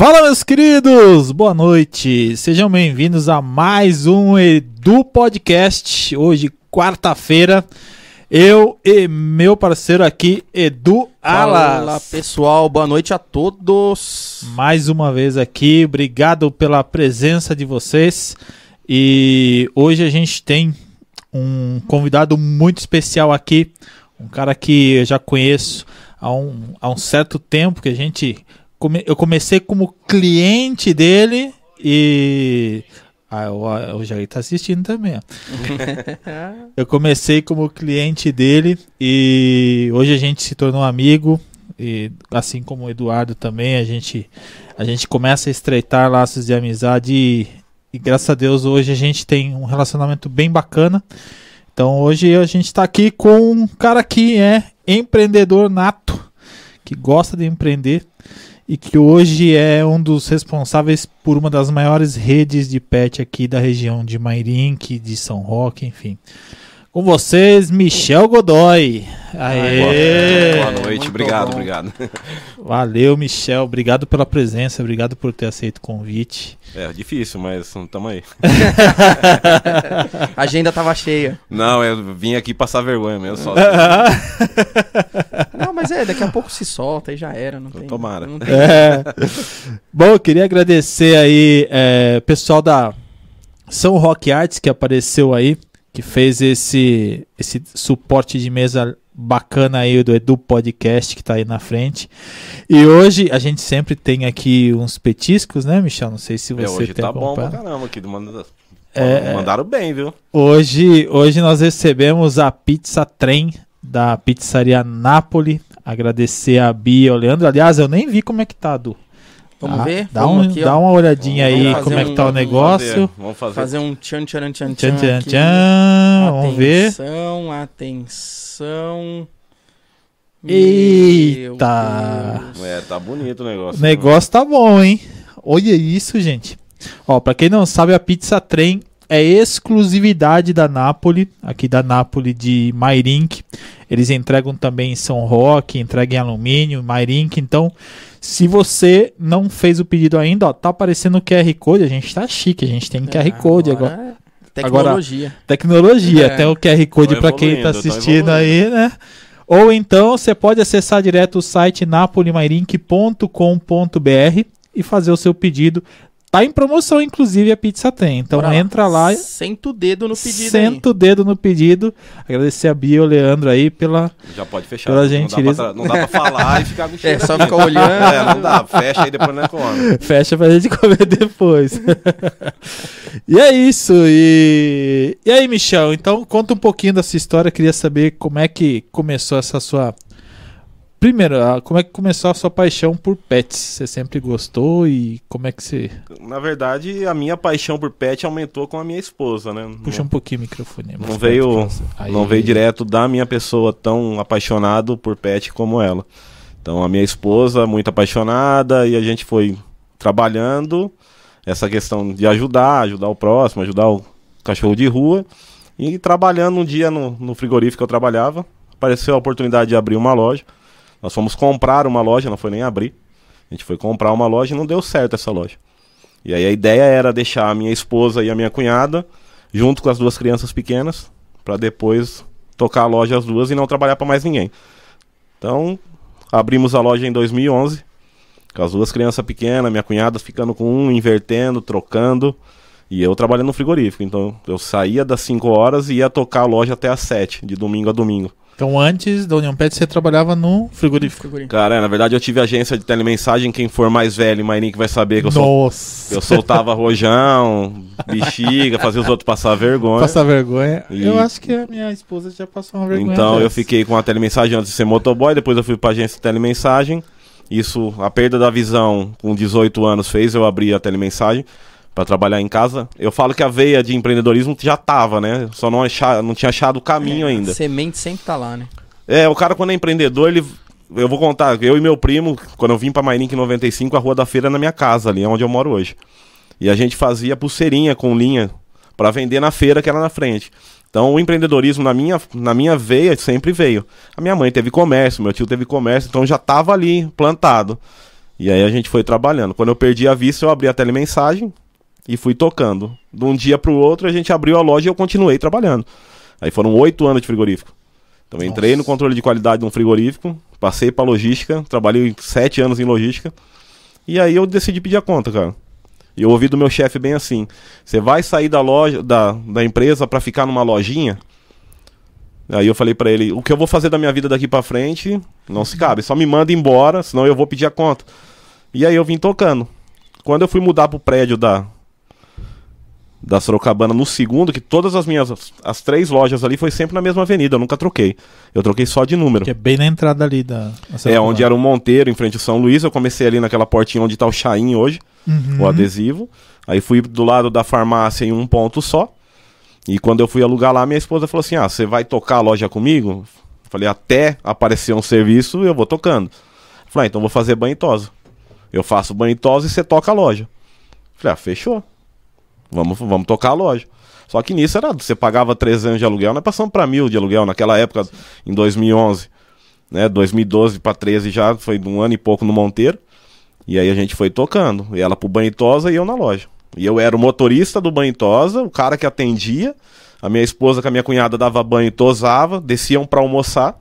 Fala, meus queridos! Boa noite! Sejam bem-vindos a mais um Edu Podcast. Hoje, quarta-feira, eu e meu parceiro aqui, Edu Alas. Fala pessoal, boa noite a todos. Mais uma vez aqui, obrigado pela presença de vocês. E hoje a gente tem um convidado muito especial aqui, um cara que eu já conheço há um, há um certo tempo, que a gente. Come- eu comecei como cliente dele e. Ah, o, o Jair tá assistindo também, ó. Eu comecei como cliente dele e hoje a gente se tornou amigo e assim como o Eduardo também a gente a gente começa a estreitar laços de amizade e, e graças a Deus hoje a gente tem um relacionamento bem bacana. Então hoje a gente está aqui com um cara que é empreendedor nato, que gosta de empreender e que hoje é um dos responsáveis por uma das maiores redes de pet aqui da região de Mairink, de São Roque, enfim. Com vocês, Michel Godoy. Aê! Boa noite, Muito obrigado, bom. obrigado. Valeu, Michel. Obrigado pela presença, obrigado por ter aceito o convite. É difícil, mas tamo aí. A agenda tava cheia. Não, eu vim aqui passar vergonha mesmo, só. Não, mas é, daqui a pouco se solta e já era, não tem. Tomara. não tem- É. Bom, eu queria agradecer aí é, pessoal da São Rock Arts que apareceu aí, que fez esse, esse suporte de mesa bacana aí do Edu Podcast que tá aí na frente. E hoje a gente sempre tem aqui uns petiscos, né, Michel? Não sei se É, você hoje tem tá bom pra caramba aqui. Manda... É, Mandaram bem, viu? Hoje, hoje nós recebemos a pizza trem da pizzaria Napoli. Agradecer a Bia e ao Leandro. Aliás, eu nem vi como é que tá, Du. Vamos Ah, ver? Dá, Vamos um, aqui, dá uma olhadinha Vamos aí fazer como é que tá um- o negócio. fazer, Vamos fazer. Fazer um tchan tchan tchan Tchan, tchan. tchan. Vamos ver. Atenção, atenção. Eita. É, tá bonito o O negócio. negócio tá bom, hein? Olha isso, gente. Ó, pra quem não sabe, a pizza trem é exclusividade da Napoli, aqui da Napoli de Mairink. Eles entregam também em São Roque, entregam em alumínio, Mairink. Então, se você não fez o pedido ainda, ó, tá aparecendo o QR Code. A gente tá chique, a gente tem QR Code agora. é Tecnologia. Tecnologia, É. tem o QR Code para quem tá assistindo aí, né? Ou então você pode acessar direto o site napolimairink.com.br e fazer o seu pedido. Tá em promoção, inclusive, a Pizza tem. Então Bora entra lá, Senta o dedo no pedido senta o dedo no pedido. Agradecer a Bia e o Leandro aí pela. Já pode fechar. Pela não, dá gentileza. pra, não dá pra falar e ficar com aí. É, cheiro só aqui. ficar olhando. É, não dá. Fecha aí depois não é come. Fecha pra gente comer depois. e é isso. E... e aí, Michel? Então, conta um pouquinho dessa história. Queria saber como é que começou essa sua. Primeiro, como é que começou a sua paixão por pets? Você sempre gostou e como é que você. Na verdade, a minha paixão por pet aumentou com a minha esposa, né? Puxa um pouquinho o microfone. mais Não veio. Aí. não veio direto da minha pessoa tão apaixonado por pet como ela. Então a minha esposa muito apaixonada e a gente foi trabalhando essa questão de ajudar, ajudar o próximo, ajudar o cachorro de rua e trabalhando um dia no, no frigorífico que eu trabalhava, apareceu a oportunidade de abrir uma loja. Nós fomos comprar uma loja, não foi nem abrir. A gente foi comprar uma loja e não deu certo essa loja. E aí a ideia era deixar a minha esposa e a minha cunhada junto com as duas crianças pequenas para depois tocar a loja as duas e não trabalhar para mais ninguém. Então, abrimos a loja em 2011 com as duas crianças pequenas, minha cunhada ficando com um, invertendo, trocando, e eu trabalhando no frigorífico. Então, eu saía das 5 horas e ia tocar a loja até às 7, de domingo a domingo. Então, antes da União Pet, você trabalhava no frigorífico. Cara, é, na verdade eu tive agência de telemensagem, quem for mais velho, Marinho, que vai saber que eu, sol- Nossa! eu soltava rojão, bexiga, fazia os outros passar vergonha. Passar vergonha. E- Eu acho que a minha esposa já passou uma vergonha. Então eu fiquei com a telemensagem antes de ser motoboy, depois eu fui pra agência de telemensagem. Isso, a perda da visão com 18 anos fez eu abrir a telemensagem para trabalhar em casa. Eu falo que a veia de empreendedorismo já tava, né? Só não, achar, não tinha achado o caminho É, ainda. Semente sempre tá lá, né? É, o cara quando é empreendedor, ele eu vou contar, eu e meu primo, quando eu vim pra Mairink em 95, a Rua da Feira é na minha casa, ali é onde eu moro hoje. E a gente fazia pulseirinha com linha para vender na feira que era na frente. Então o empreendedorismo na minha, na minha veia sempre veio. A minha mãe teve comércio, meu tio teve comércio, então já estava ali plantado. E aí a gente foi trabalhando. Quando eu perdi a vista, eu abri a telemensagem e fui tocando. De um dia para o outro, a gente abriu a loja e eu continuei trabalhando. Aí foram oito anos de frigorífico. Então eu entrei no controle de qualidade de um frigorífico, passei para logística, trabalhei sete anos em logística. E aí eu decidi pedir a conta, cara. E eu ouvi do meu chefe bem assim: você vai sair da loja, da, da empresa para ficar numa lojinha? Aí eu falei para ele: o que eu vou fazer da minha vida daqui para frente não se cabe, só me manda embora, senão eu vou pedir a conta. E aí eu vim tocando. Quando eu fui mudar pro prédio da da Sorocabana no segundo, que todas as minhas as três lojas ali foi sempre na mesma avenida, eu nunca troquei. Eu troquei só de número. Que é bem na entrada ali da. da é, onde era o Monteiro, em frente ao São Luís. Eu comecei ali naquela portinha onde tá o Chain hoje, uhum. o adesivo. Aí fui do lado da farmácia em um ponto só. E quando eu fui alugar lá, minha esposa falou assim: Ah, você vai tocar a loja comigo? Falei, até aparecer um serviço, eu vou tocando. Falei, ah, então vou fazer banho e tosa. Eu faço banho e tosa e você toca a loja. Falei, ah, fechou. Vamos, vamos tocar a loja. Só que nisso era, você pagava 300 de aluguel, nós passamos para mil de aluguel naquela época, em 2011. Né, 2012 para 13 já, foi um ano e pouco no Monteiro. E aí a gente foi tocando. E ela pro banho tosa e eu na loja. E eu era o motorista do banho tosa, o cara que atendia. A minha esposa com a minha cunhada dava banho e tosava, desciam para almoçar.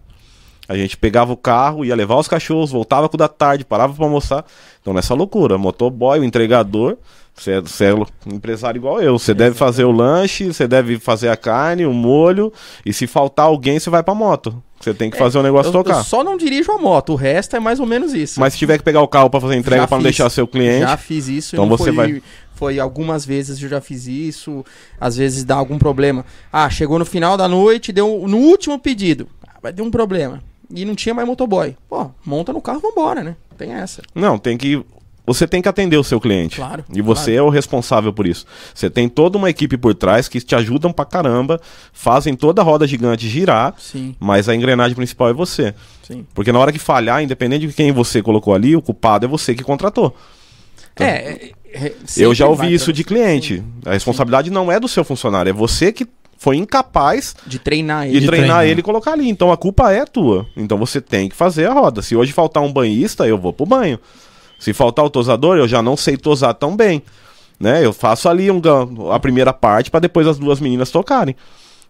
A gente pegava o carro, ia levar os cachorros, voltava com o da tarde, parava para almoçar. Então nessa loucura, motoboy, o entregador, você é, você é um empresário igual eu. Você deve fazer o lanche, você deve fazer a carne, o molho, e se faltar alguém, você vai pra moto. Você tem que é, fazer o negócio eu, tocar. Eu só não dirijo a moto, o resto é mais ou menos isso. Mas se tiver que pegar o carro para fazer entrega para não deixar seu cliente. Já fiz isso. Então você foi, vai. Foi algumas vezes eu já fiz isso. Às vezes dá algum problema. Ah, chegou no final da noite, deu no último pedido. Ah, vai ter um problema e não tinha mais motoboy. Pô, monta no carro, vambora, né? Tem essa. Não, tem que. Você tem que atender o seu cliente. Claro. E você claro. é o responsável por isso. Você tem toda uma equipe por trás que te ajudam pra caramba, fazem toda a roda gigante girar, Sim. mas a engrenagem principal é você. Sim. Porque na hora que falhar, independente de quem você colocou ali, o culpado é você que contratou. Então, é, é, é eu já ouvi isso de cliente. Sim. A responsabilidade Sim. não é do seu funcionário, é você que foi incapaz de treinar ele. De treinar, treinar, ele e colocar ali. Então a culpa é tua. Então você tem que fazer a roda. Se hoje faltar um banhista, eu vou pro banho. Se faltar o tosador, eu já não sei tosar tão bem. Né? Eu faço ali um, a primeira parte para depois as duas meninas tocarem.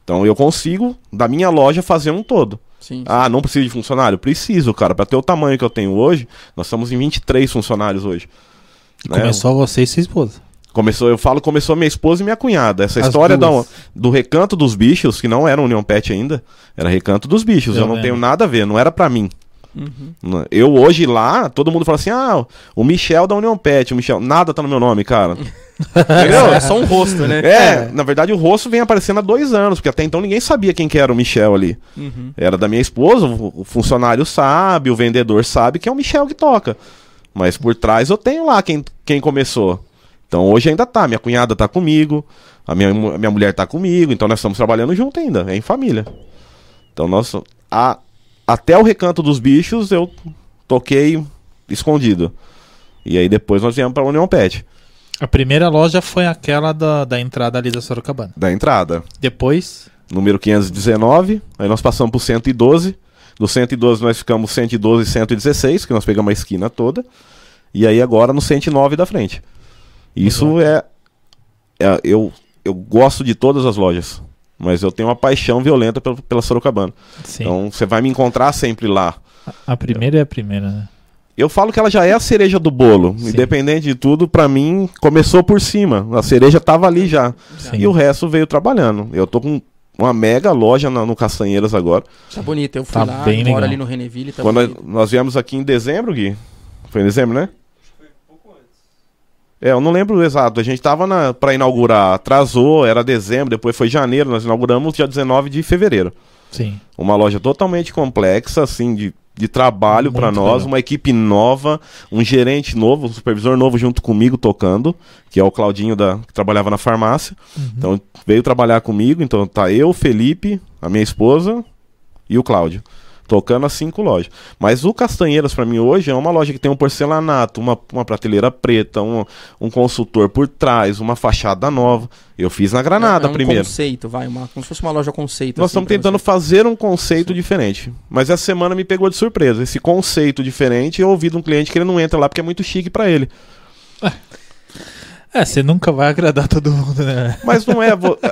Então eu consigo, da minha loja, fazer um todo. Sim, sim. Ah, não preciso de funcionário? Preciso, cara. Para ter o tamanho que eu tenho hoje, nós estamos em 23 funcionários hoje. E né? começou você e sua esposa. Começou, eu falo, começou minha esposa e minha cunhada. Essa As história do, do Recanto dos Bichos, que não era União Pet ainda, era Recanto dos Bichos. Eu, eu não tenho nada a ver, não era para mim. Uhum. Eu hoje lá, todo mundo fala assim: ah, o Michel da União Pet, o Michel. Nada tá no meu nome, cara. Entendeu? É só um rosto, né? É, é, na verdade o rosto vem aparecendo há dois anos, porque até então ninguém sabia quem que era o Michel ali. Uhum. Era da minha esposa, o funcionário sabe, o vendedor sabe que é o Michel que toca. Mas por trás eu tenho lá quem, quem começou. Então hoje ainda tá, minha cunhada tá comigo, a minha, minha mulher tá comigo, então nós estamos trabalhando junto ainda, é em família. Então nós, a, até o recanto dos bichos eu toquei escondido. E aí depois nós viemos pra União Pet. A primeira loja foi aquela da, da entrada ali da Sorocabana. Da entrada. Depois? Número 519, aí nós passamos pro 112. Do 112 nós ficamos 112 e 116, que nós pegamos a esquina toda. E aí agora no 109 da frente. Isso é, é, eu, eu gosto de todas as lojas, mas eu tenho uma paixão violenta pela, pela Sorocabana. Sim. Então você vai me encontrar sempre lá. A, primeira é a primeira, né? Eu falo que ela já é a cereja do bolo. Sim. Independente de tudo, para mim, começou por cima. A cereja tava ali já. Sim. E o resto veio trabalhando. Eu tô com uma mega loja no, no Castanheiras agora. Tá bonito. Eu fui tá lá, bem moro ali no Reneville. Tá Quando nós, nós viemos aqui em dezembro, Gui. Foi em dezembro, né? É, eu não lembro exato. A gente tava na, pra inaugurar, atrasou, era dezembro, depois foi janeiro, nós inauguramos dia 19 de fevereiro. Sim. Uma loja totalmente complexa, assim, de, de trabalho para nós, legal. uma equipe nova, um gerente novo, um supervisor novo junto comigo tocando, que é o Claudinho da, que trabalhava na farmácia. Uhum. Então veio trabalhar comigo, então tá eu, Felipe, a minha esposa e o Cláudio. Tocando as cinco lojas. Mas o Castanheiras, para mim, hoje, é uma loja que tem um porcelanato, uma, uma prateleira preta, um, um consultor por trás, uma fachada nova. Eu fiz na Granada é, é um primeiro. conceito, vai, uma, como se fosse uma loja conceito. Nós assim, estamos tentando você. fazer um conceito diferente. Mas essa semana me pegou de surpresa. Esse conceito diferente, eu ouvi de um cliente que ele não entra lá porque é muito chique para ele. É, você nunca vai agradar todo mundo, né? Mas não é.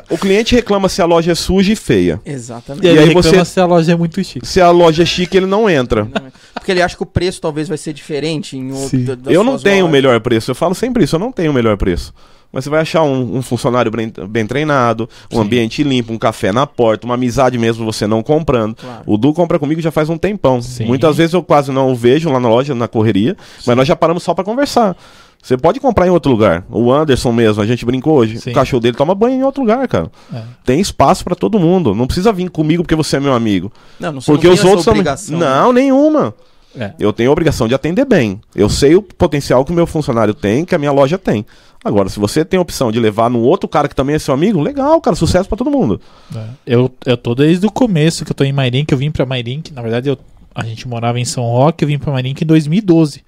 O cliente reclama se a loja é suja e feia. Exatamente. E, aí aí reclama você- se a loja é muito chique. Se a loja é chique, ele não entra. Não é. Porque ele acha que o preço talvez vai ser diferente em outro. Sim. eu não tenho o melhor preço. Eu falo sempre isso, eu não tenho o melhor preço. Mas você vai achar um, um funcionário bem, bem treinado, um Sim. ambiente limpo, um café na porta, uma amizade mesmo você não comprando. Claro. O Du compra comigo já faz um tempão. Sim. Muitas vezes eu quase não o vejo lá na loja, na correria, mas nós já paramos só pra conversar. Você pode comprar em outro lugar. O Anderson mesmo, a gente brincou hoje. Sim. O cachorro dele toma banho em outro lugar, cara. É. Tem espaço pra todo mundo. Não precisa vir comigo porque você é meu amigo. Não, não, Porque não os outros também. obrigação, né? Não, nenhuma. É. Eu tenho a obrigação de atender bem. Eu sei o potencial que o meu funcionário tem, que a minha loja tem. Agora, se você tem a opção de levar num outro cara que também é seu amigo, legal, cara, sucesso pra todo mundo. É. Eu, eu tô desde o começo que eu tô em Mairink, eu vim pra Mairink, na verdade eu, a gente morava em São Roque, eu vim pra Mairink em 2012.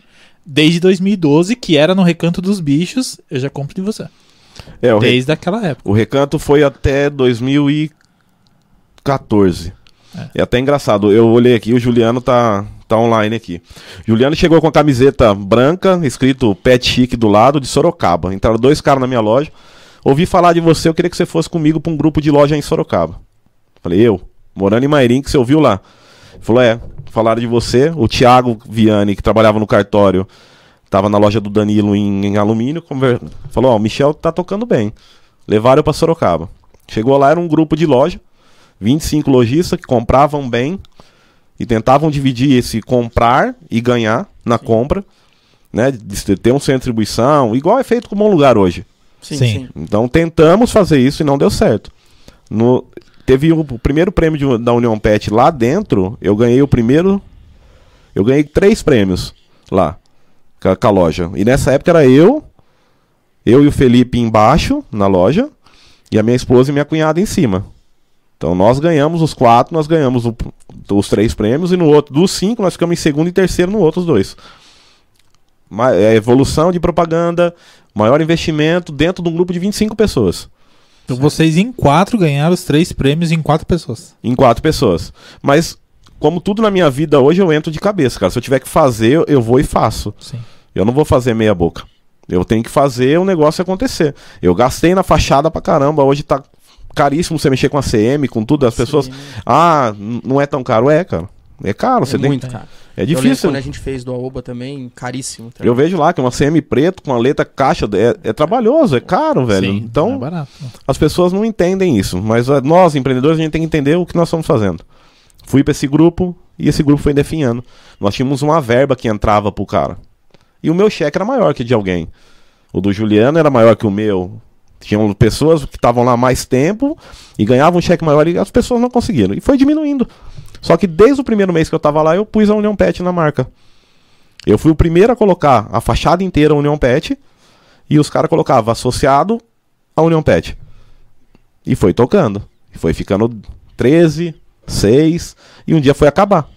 Desde 2012, que era no Recanto dos Bichos, eu já compro de você. É, o, re- Desde aquela época. o recanto foi até 2014. É. até engraçado. Eu olhei aqui, o Juliano tá, tá online aqui. Juliano chegou com a camiseta branca, escrito Pet Chic do lado, de Sorocaba. Entraram dois caras na minha loja. Ouvi falar de você, eu queria que você fosse comigo pra um grupo de loja em Sorocaba. Falei, eu, morando em Mairim, que você ouviu lá. Falou, é, falaram de você. O Thiago Viane, que trabalhava no cartório, tava na loja do Danilo em, em alumínio. conver- Falou, ó, o Michel tá tocando bem. Levaram eu pra Sorocaba. Chegou lá, era um grupo de loja, 25 lojistas que compravam bem e tentavam dividir esse comprar e ganhar na compra, né? de ter um centro de distribuição, igual é feito com o Bom Lugar hoje. Sim, Sim. sim. Então tentamos fazer isso e não deu certo. No, teve o, primeiro prêmio de- da União Pet lá dentro, eu ganhei o primeiro. Eu ganhei três prêmios lá com a, com a loja. E nessa época era eu, eu e o Felipe embaixo na loja, e a minha esposa e minha cunhada em cima. Então nós ganhamos os quatro, nós ganhamos o- os três prêmios, e no outro, dos cinco, nós ficamos em segundo e terceiro no outros dois. Ma- é, evolução de propaganda, maior investimento dentro de um grupo de 25 pessoas. Então vocês em quatro ganharam os três prêmios em quatro pessoas. Em quatro pessoas. Mas, como tudo na minha vida hoje, eu entro de cabeça, cara. Se eu tiver que fazer, eu- vou e faço. Sim. Eu não vou fazer meia boca. Eu tenho que fazer o negócio acontecer. Eu gastei na fachada pra caramba. Hoje tá caríssimo você mexer com a CM, com tudo. As pessoas. Sim. Ah, não é tão caro. É, cara. É caro. Você é tem muito, que- cara. É difícil. quando a gente fez do Aoba também, caríssimo. tá? Eu vejo lá que uma CM preto com a letra caixa é, é trabalhoso, é caro, velho. Sim, então, é barato. As pessoas não entendem isso, mas nós, empreendedores, a gente tem que entender o que nós estamos fazendo. Fui para esse grupo e esse grupo foi definhando. Nós tínhamos uma verba que entrava pro cara. E o meu cheque era maior que de alguém. O do Juliano era maior que o meu. Tinham pessoas que estavam lá mais tempo e ganhavam um cheque maior e as pessoas não conseguiram. E foi diminuindo. Só que desde o primeiro mês que eu tava lá, eu pus a União Pet na marca. Eu fui o primeiro a colocar a fachada inteira União Pet e os caras colocavam associado à União Pet. E foi tocando. E foi ficando 13, 6, e um dia foi acabar.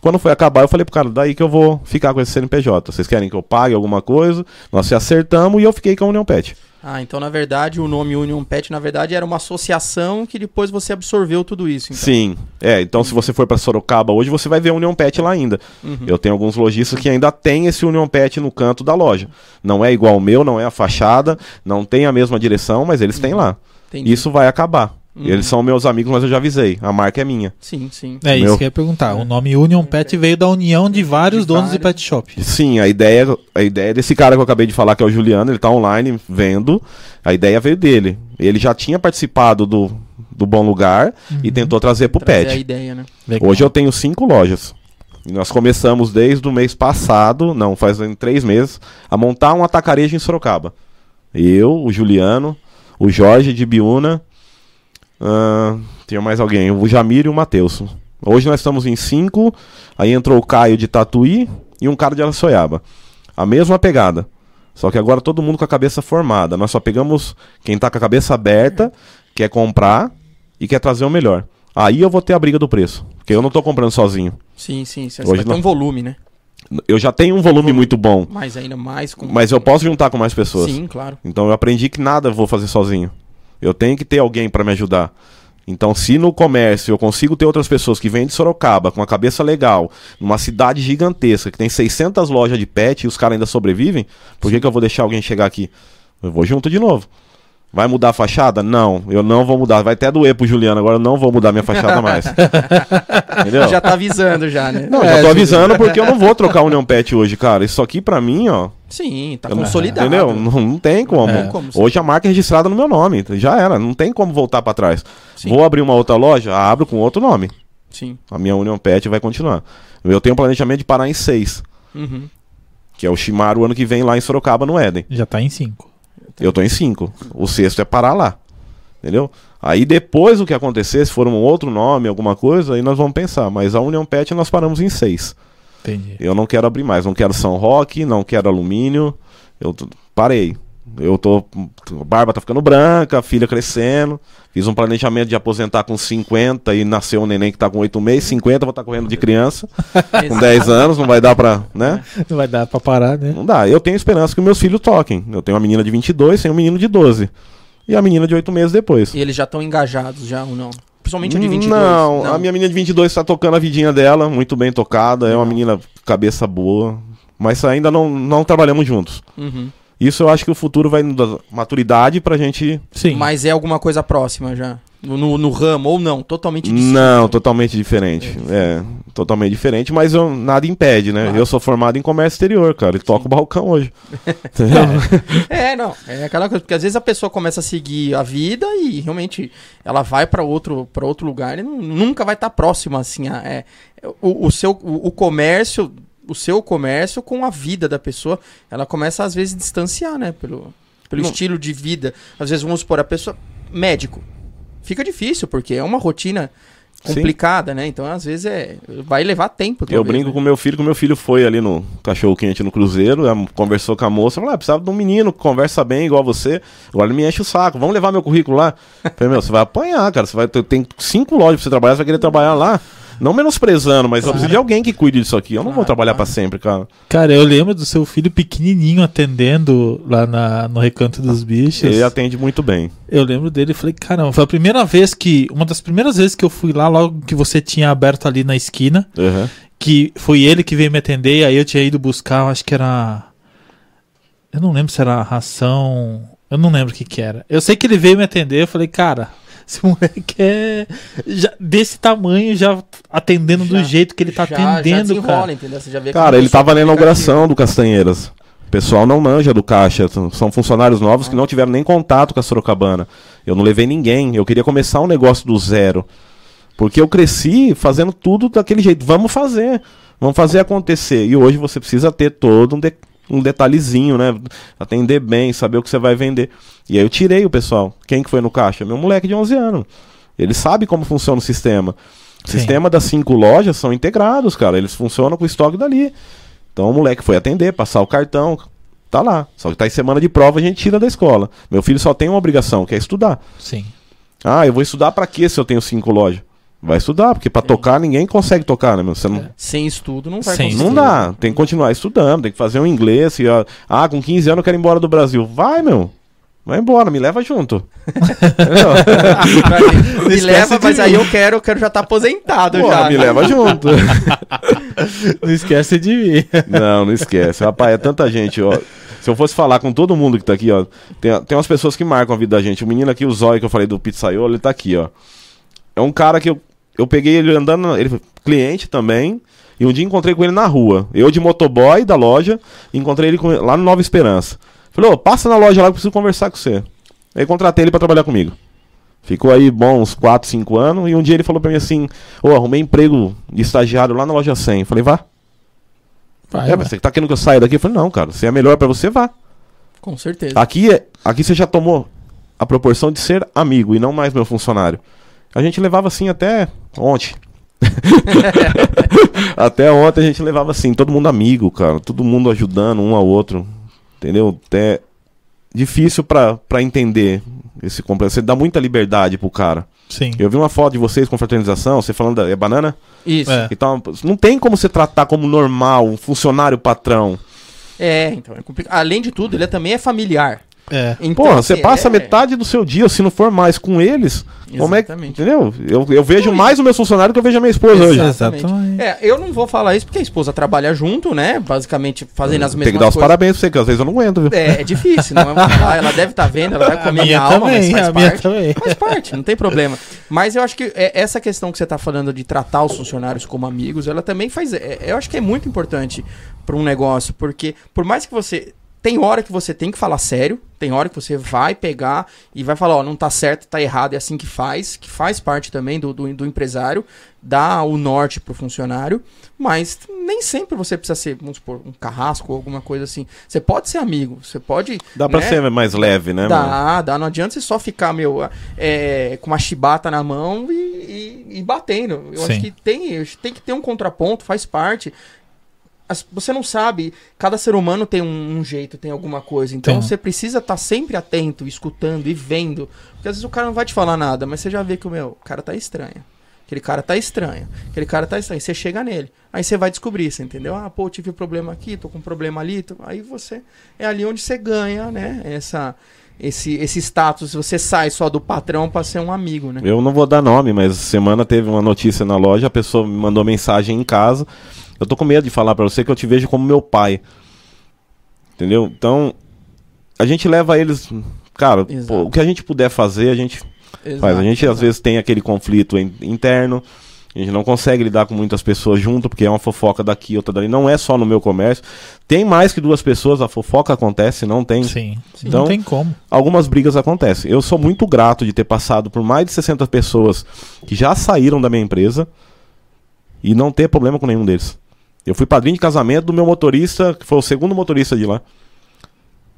Quando foi acabar, eu falei pro cara, daí que eu vou ficar com esse CNPJ. Vocês querem que eu pague alguma coisa? Nós se acertamos e eu fiquei com a União Pet. Ah, então na verdade o nome Union Pet, na verdade, era uma associação que depois você absorveu tudo isso. Então. Sim. É, então se você for pra Sorocaba hoje, você vai ver a União Pet lá ainda. Uhum. Eu tenho alguns lojistas que ainda tem esse União Pet no canto da loja. Não é igual o meu, não é a fachada, não tem a mesma direção, mas eles têm lá. Entendi. Isso vai acabar. Uhum. Eles são meus amigos, mas eu já avisei. A marca é minha. Sim, sim. É Meu- isso que eu ia perguntar. O nome Union Pet veio da união de vários De donos de vários. pet shop. Sim, a ideia, a ideia desse cara que eu acabei de falar, que é o Juliano, ele tá online vendo. A ideia veio dele. Ele já tinha participado do, do Bom Lugar e Uhum. tentou trazer pro Trazer a pet. ideia, né? Hoje eu tenho cinco lojas. E nós começamos desde o mês passado, não, faz três meses, a montar um atacarejo em Sorocaba. Eu, o Juliano, o Jorge de Biúna, ahn, tinha mais alguém, o Jamir e o Matheus. Hoje nós estamos em cinco, aí entrou o Caio de Tatuí e um cara de Araçoiaba. A mesma pegada. Só que agora todo mundo com a cabeça formada. Nós só pegamos quem tá com a cabeça aberta, quer comprar e quer trazer o melhor. Aí eu vou ter a briga do preço. Porque eu não tô comprando sozinho. Sim, sim. Você Hoje vai ter não. um volume, né? Eu já tenho um volume muito bom. Mais ainda mais com. Mas eu posso juntar com mais pessoas. Sim, claro. Então eu aprendi que nada eu vou fazer sozinho. Eu tenho que ter alguém para me ajudar. Então, se no comércio eu consigo ter outras pessoas que vêm de Sorocaba com a cabeça legal, numa cidade gigantesca que tem 600 lojas de pet e os caras ainda sobrevivem, por que, que eu vou deixar alguém chegar aqui? Eu vou junto de novo. Vai mudar a fachada? Não, eu não vou mudar. Vai até doer pro Juliano, agora eu não vou mudar minha fachada mais. Entendeu? Já tá avisando já, né? Não, É, já tô Ju- avisando porque eu não vou trocar o União Pet hoje, cara. Isso aqui pra mim, ó, Sim, tá consolidado. Entendeu? Não, não tem como. É. Hoje a marca é registrada no meu nome. Já era. Não tem como voltar pra trás. Sim. Vou abrir uma outra loja, abro com outro nome. Sim. A minha União Pet vai continuar. Eu tenho um planejamento de parar em seis. Uhum. Que é o Shimaru ano que vem lá em Sorocaba, no Éden. Já tá em 5. Eu tô em cinco. O sexto é parar lá. Entendeu? Aí depois o que acontecer, se for um outro nome, alguma coisa, aí nós vamos pensar. Mas a União Pet nós paramos em seis. Entendi. Eu não quero abrir mais. Não quero São Roque, não quero alumínio. Eu parei. Eu tô. A barba tá ficando branca, a filha crescendo. Fiz um planejamento de aposentar com 50 e nasceu um neném que tá com 8 meses. 50 eu vou estar correndo de criança. Com 10 anos, não vai dar pra. né? Não vai dar pra parar, né? Não dá. Eu tenho esperança que meus filhos toquem. Eu tenho uma menina de 22, tenho um menino de 12. E a menina de 8 meses depois. E eles já estão engajados já ou não? Principalmente o de 22. Não, a minha menina de 22 está tocando a vidinha dela, muito bem tocada. É uma menina cabeça boa. Mas ainda não, não trabalhamos juntos. Uhum. Isso eu acho que o futuro vai dar maturidade pra gente. Sim. Mas é alguma coisa próxima já? No, no, ramo ou não? Totalmente distinto. Não, totalmente diferente. É, totalmente diferente, mas eu- nada impede, né? Claro. Eu sou formado em comércio exterior, cara, e toco balcão hoje. Entendeu? É, não. É aquela coisa, porque às vezes a pessoa começa a seguir a vida e realmente ela vai pra outro, pra outro lugar e não- nunca vai estar próxima, assim. a- é, o, o seu, o, o comércio, o seu comércio com a vida da pessoa, ela começa às vezes a distanciar, né? Pelo, pelo Não. estilo de vida. Às vezes, vamos supor, a pessoa. Médico. Fica difícil, porque é uma rotina Sim. complicada, né? Então, às vezes, é, vai levar tempo. Eu talvez, brinco né? com meu filho, que meu filho foi ali no cachorro quente no Cruzeiro, conversou com a moça, falou: ah, precisava de um menino que conversa bem igual você. Agora ele me enche o saco, vamos levar meu currículo lá. Eu Falei, meu, você vai apanhar, cara. Você vai ter, tem cinco lojas pra você trabalhar, você vai querer trabalhar lá. Não menosprezando, mas eu preciso de alguém que cuide disso aqui. Eu não vou Claro, trabalhar claro. pra sempre, cara. Cara, eu lembro do seu filho pequenininho atendendo lá na, no Recanto dos Bichos. Ele atende muito bem. Eu lembro dele e falei, caramba, foi a primeira vez que. Uma das primeiras vezes que eu fui lá, logo que você tinha aberto ali na esquina, Uhum. que foi ele que veio me atender, aí eu tinha ido buscar, eu acho que era. Eu não lembro se era ração. Eu não lembro o que que era. Eu sei que ele veio me atender, eu falei, cara, esse moleque é já- desse tamanho, já atendendo do Já- jeito que ele tá já, já atendendo, desenrola, cara. entendeu? Você já vê Cara, a ele tava na fica inauguração do Castanheiras. O pessoal não manja do caixa. São funcionários novos que não tiveram nem contato com a Sorocabana. Eu não levei ninguém. Eu queria começar um negócio do zero. Porque eu cresci fazendo tudo daquele jeito. Vamos fazer. Vamos fazer acontecer. E hoje você precisa ter todo um, de- um detalhezinho, né? Atender bem, saber o que você vai vender. E aí eu tirei o pessoal. Quem que foi no caixa? Meu moleque de 11 anos. Ele sabe como funciona o sistema. O Sim. sistema das cinco lojas são integrados, cara. Eles funcionam com o estoque dali. Então o moleque foi atender, passar o cartão. Tá lá. Só que tá em semana de prova, a gente tira da escola. Meu filho só tem uma obrigação, que é estudar. Sim. Ah, eu vou estudar pra quê se eu tenho cinco lojas? Vai estudar, porque pra tocar ninguém consegue tocar, né, meu? Você não, É. Sem estudo não vai Sem conseguir. não dá, tem que continuar estudando, tem que fazer um inglês. E, ó, ah, com 15 anos eu quero ir embora do Brasil. Vai, meu. Vai embora, me leva junto. Me esquece leva, mas mim. aí eu quero, eu quero já estar aposentado Porra, já. me leva junto. Não esquece de mim. Não, não esquece. Rapaz, é tanta gente, ó. Se eu fosse falar com todo mundo que tá aqui, ó. Tem, tem umas pessoas que marcam a vida da gente. O menino aqui, o Zóio, que eu falei do pizzaiolo, ele tá aqui, ó. É um cara que eu, eu peguei ele andando, ele foi cliente também. E um dia encontrei com ele na rua. Eu de motoboy da loja, encontrei ele com- lá no Nova Esperança. Falei, ô, passa na loja lá que eu preciso conversar com você. Aí contratei ele pra trabalhar comigo. Ficou aí bons 4, 5 anos. E um dia ele falou pra mim assim: Ô, arrumei emprego de estagiário lá na loja 100. Falei, vá. Vai, É, vai. você tá querendo que eu saia daqui? Eu falei, não, cara, se é melhor pra você, vá. Com certeza. Aqui, é- aqui você já tomou a proporção de ser amigo e não mais meu funcionário. A gente levava assim até ontem. até ontem a gente levava assim, todo mundo amigo, cara. Todo mundo ajudando um ao outro. Entendeu? É difícil pra, pra entender esse complexo. Você dá muita liberdade pro cara. Sim. Eu vi uma foto de vocês com fraternização, você falando da é banana? Isso. É. Então, não tem como você tratar como normal, um funcionário patrão. É, então é complicado. Além de tudo, ele também é familiar. É. Então, Porra, você assim, passa é- metade do seu dia, se não for mais com eles, como é que. Exatamente. Entendeu? Eu, eu vejo Não, e- mais o meu funcionário do que eu vejo a minha esposa hoje. Exatamente. Exatamente. É, eu não vou falar isso porque a esposa trabalha junto, né? Basicamente fazendo as mesmas Tem que dar os coisas. parabéns pra você, que às vezes eu não aguento, viu? É, é difícil, não é uma- ah, Ela deve estar vendo, ela vai A comer minha, minha alma, também, mas faz a minha parte. também. Faz parte, não tem problema. Mas eu acho que é, essa questão que você está falando de tratar os funcionários como amigos, ela também faz. é, eu acho que é muito importante para um negócio, porque por mais que você. Tem hora que você tem que falar sério, tem hora que você vai pegar e vai falar, ó, não tá certo, tá errado, é assim que faz, que faz parte também do, do, do empresário, dá o norte pro funcionário, mas nem sempre você precisa ser, vamos supor, um carrasco ou alguma coisa assim. Você pode ser amigo, você pode. Dá pra né, ser mais leve, né, mano? Dá, dá. Não adianta você só ficar, meu, é, com uma chibata na mão e, e- e batendo. Eu Sim. acho que tem, tem que ter um contraponto, faz parte. As- você não sabe, cada ser humano tem um, um jeito, tem alguma coisa. Então Tem. você precisa estar sempre atento, escutando e vendo. Porque às vezes o cara não vai te falar nada, mas você já vê que o meu, o cara tá estranho. Aquele cara tá estranho. Aquele cara tá estranho. Você chega nele. Aí você vai descobrir, você entendeu? Ah, pô, tive um problema aqui, tô com um problema ali. tô- Aí você. É ali onde você ganha, né? Essa, esse, esse status. Você sai só do patrão pra ser um amigo, né? Eu não vou dar nome, mas semana teve uma notícia na loja, a pessoa me mandou mensagem em casa. Eu tô com medo de falar pra você que eu te vejo como meu pai. Entendeu? Então, a gente leva eles. Cara, pô, o que a gente puder fazer, a gente faz. A gente às exato. vezes tem aquele conflito in- interno. A gente não consegue lidar com muitas pessoas junto, porque é uma fofoca daqui, outra dali. Não é só no meu comércio. Tem mais que duas pessoas, a fofoca acontece, não tem. Sim. Então- não tem como. algumas brigas acontecem. Eu sou muito grato de ter passado por mais de 60 pessoas que já saíram da minha empresa e não ter problema com nenhum deles. Eu fui padrinho de casamento do meu motorista, que foi o segundo motorista de lá.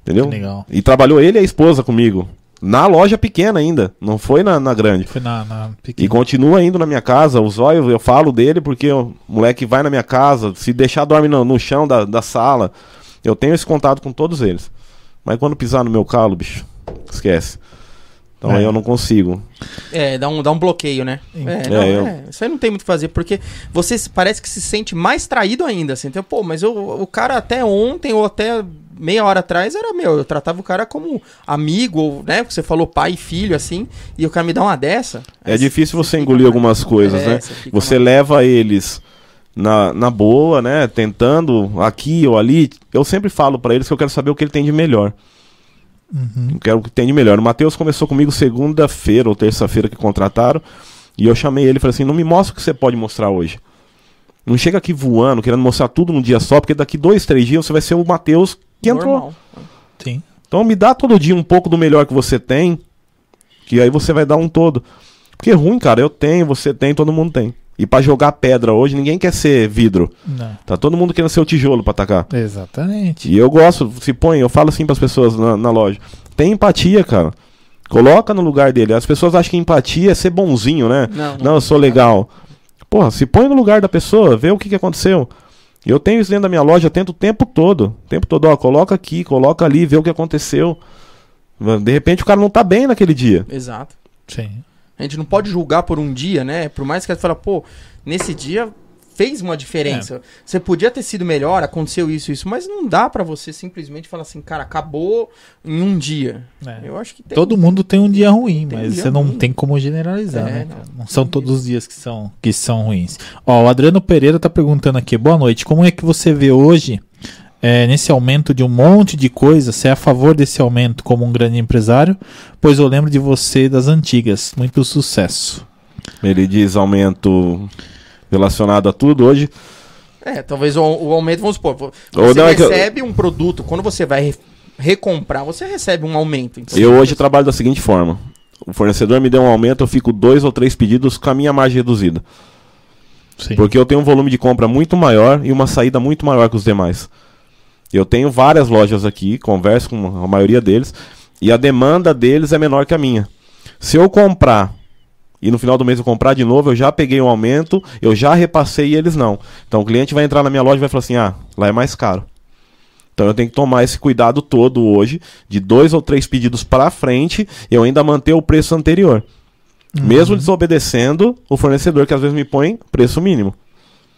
Entendeu? Que legal. E trabalhou ele e a esposa comigo. Na loja pequena ainda, não foi na, na grande. Foi na, na E pequena. continua indo na minha casa. O zóio, eu falo dele porque o moleque vai na minha casa. Se deixar dorme no, no chão da, da sala. Eu tenho esse contato com todos eles. Mas quando pisar no meu calo, bicho, esquece. Então É. aí eu não consigo. É, dá um, dá um bloqueio, né? É, não, É, eu- é, isso aí não tem muito o que fazer, porque você parece que se sente mais traído ainda, assim. Então, pô, mas eu, o cara até ontem ou até meia hora atrás era meu, eu tratava o cara como amigo, ou, né? Porque você falou pai e filho, assim, e o cara me dá uma dessa. É aí difícil você fica engolir algumas coisas, É, né? você Você leva eles na, na boa, né? Tentando aqui ou ali. Eu sempre falo pra eles que eu quero saber o que ele tem de melhor. Uhum. Eu quero o que tem de melhor. O Matheus começou comigo segunda-feira ou terça-feira que contrataram. E eu chamei ele e falei assim: não me mostra o que você pode mostrar hoje. Não chega aqui voando, querendo mostrar tudo num dia só, porque daqui dois, três dias você vai ser o Matheus que entrou. Normal. Sim. Então me dá todo dia um pouco do melhor que você tem, que aí você vai dar um todo. Porque ruim, cara, eu tenho, você tem, todo mundo tem. E pra jogar pedra hoje, ninguém quer ser vidro. Não. Tá todo mundo querendo ser o tijolo pra atacar. Exatamente. E eu gosto, se põe, eu falo assim pras pessoas na, na loja. Tem empatia, cara. Coloca no lugar dele. As pessoas acham que empatia é ser bonzinho, né? Não, Não, eu sou legal. Porra, se põe no lugar da pessoa, vê o que, que aconteceu. Eu tenho isso dentro da minha loja, tento o tempo todo. O tempo todo, ó, coloca aqui, coloca ali, vê o que aconteceu. De repente o cara não tá bem naquele dia. Exato. Sim. A gente não pode julgar por um dia, né? Por mais que você fala, pô, nesse dia fez uma diferença. Você podia ter sido melhor, aconteceu isso, isso, mas não dá pra você simplesmente falar assim, cara, acabou em um dia. É. Eu acho que tem. Todo mundo tem um dia ruim, Tem um mas dia você não ruim. tem como generalizar, É, né? não. Não são todos os dias que são, que são ruins. Ó, o Adriano Pereira tá perguntando aqui, boa noite, como é que você vê hoje, é, nesse aumento de um monte de coisa, você é a favor desse aumento como um grande empresário? Pois eu lembro de você das antigas, muito sucesso. Ele diz aumento relacionado a tudo hoje. É, talvez o, o aumento, vamos supor, você não, é que eu- recebe um produto, quando você vai re- recomprar, você recebe um aumento. Então, Eu hoje trabalho da seguinte forma. O fornecedor me deu um aumento, eu fico dois ou três pedidos com a minha margem reduzida. Sim. Porque eu tenho um volume de compra muito maior e uma saída muito maior que os demais. Eu tenho várias lojas aqui, converso com a maioria deles, e a demanda deles é menor que a minha. Se eu comprar e no final do mês eu comprar de novo, eu já peguei um aumento, eu já repassei e eles não. Então o cliente vai entrar na minha loja e vai falar assim: ah, lá é mais caro. Então eu tenho que tomar esse cuidado todo hoje, de dois ou três pedidos para frente, eu ainda manter o preço anterior. Mesmo desobedecendo o fornecedor que às vezes me põe preço mínimo.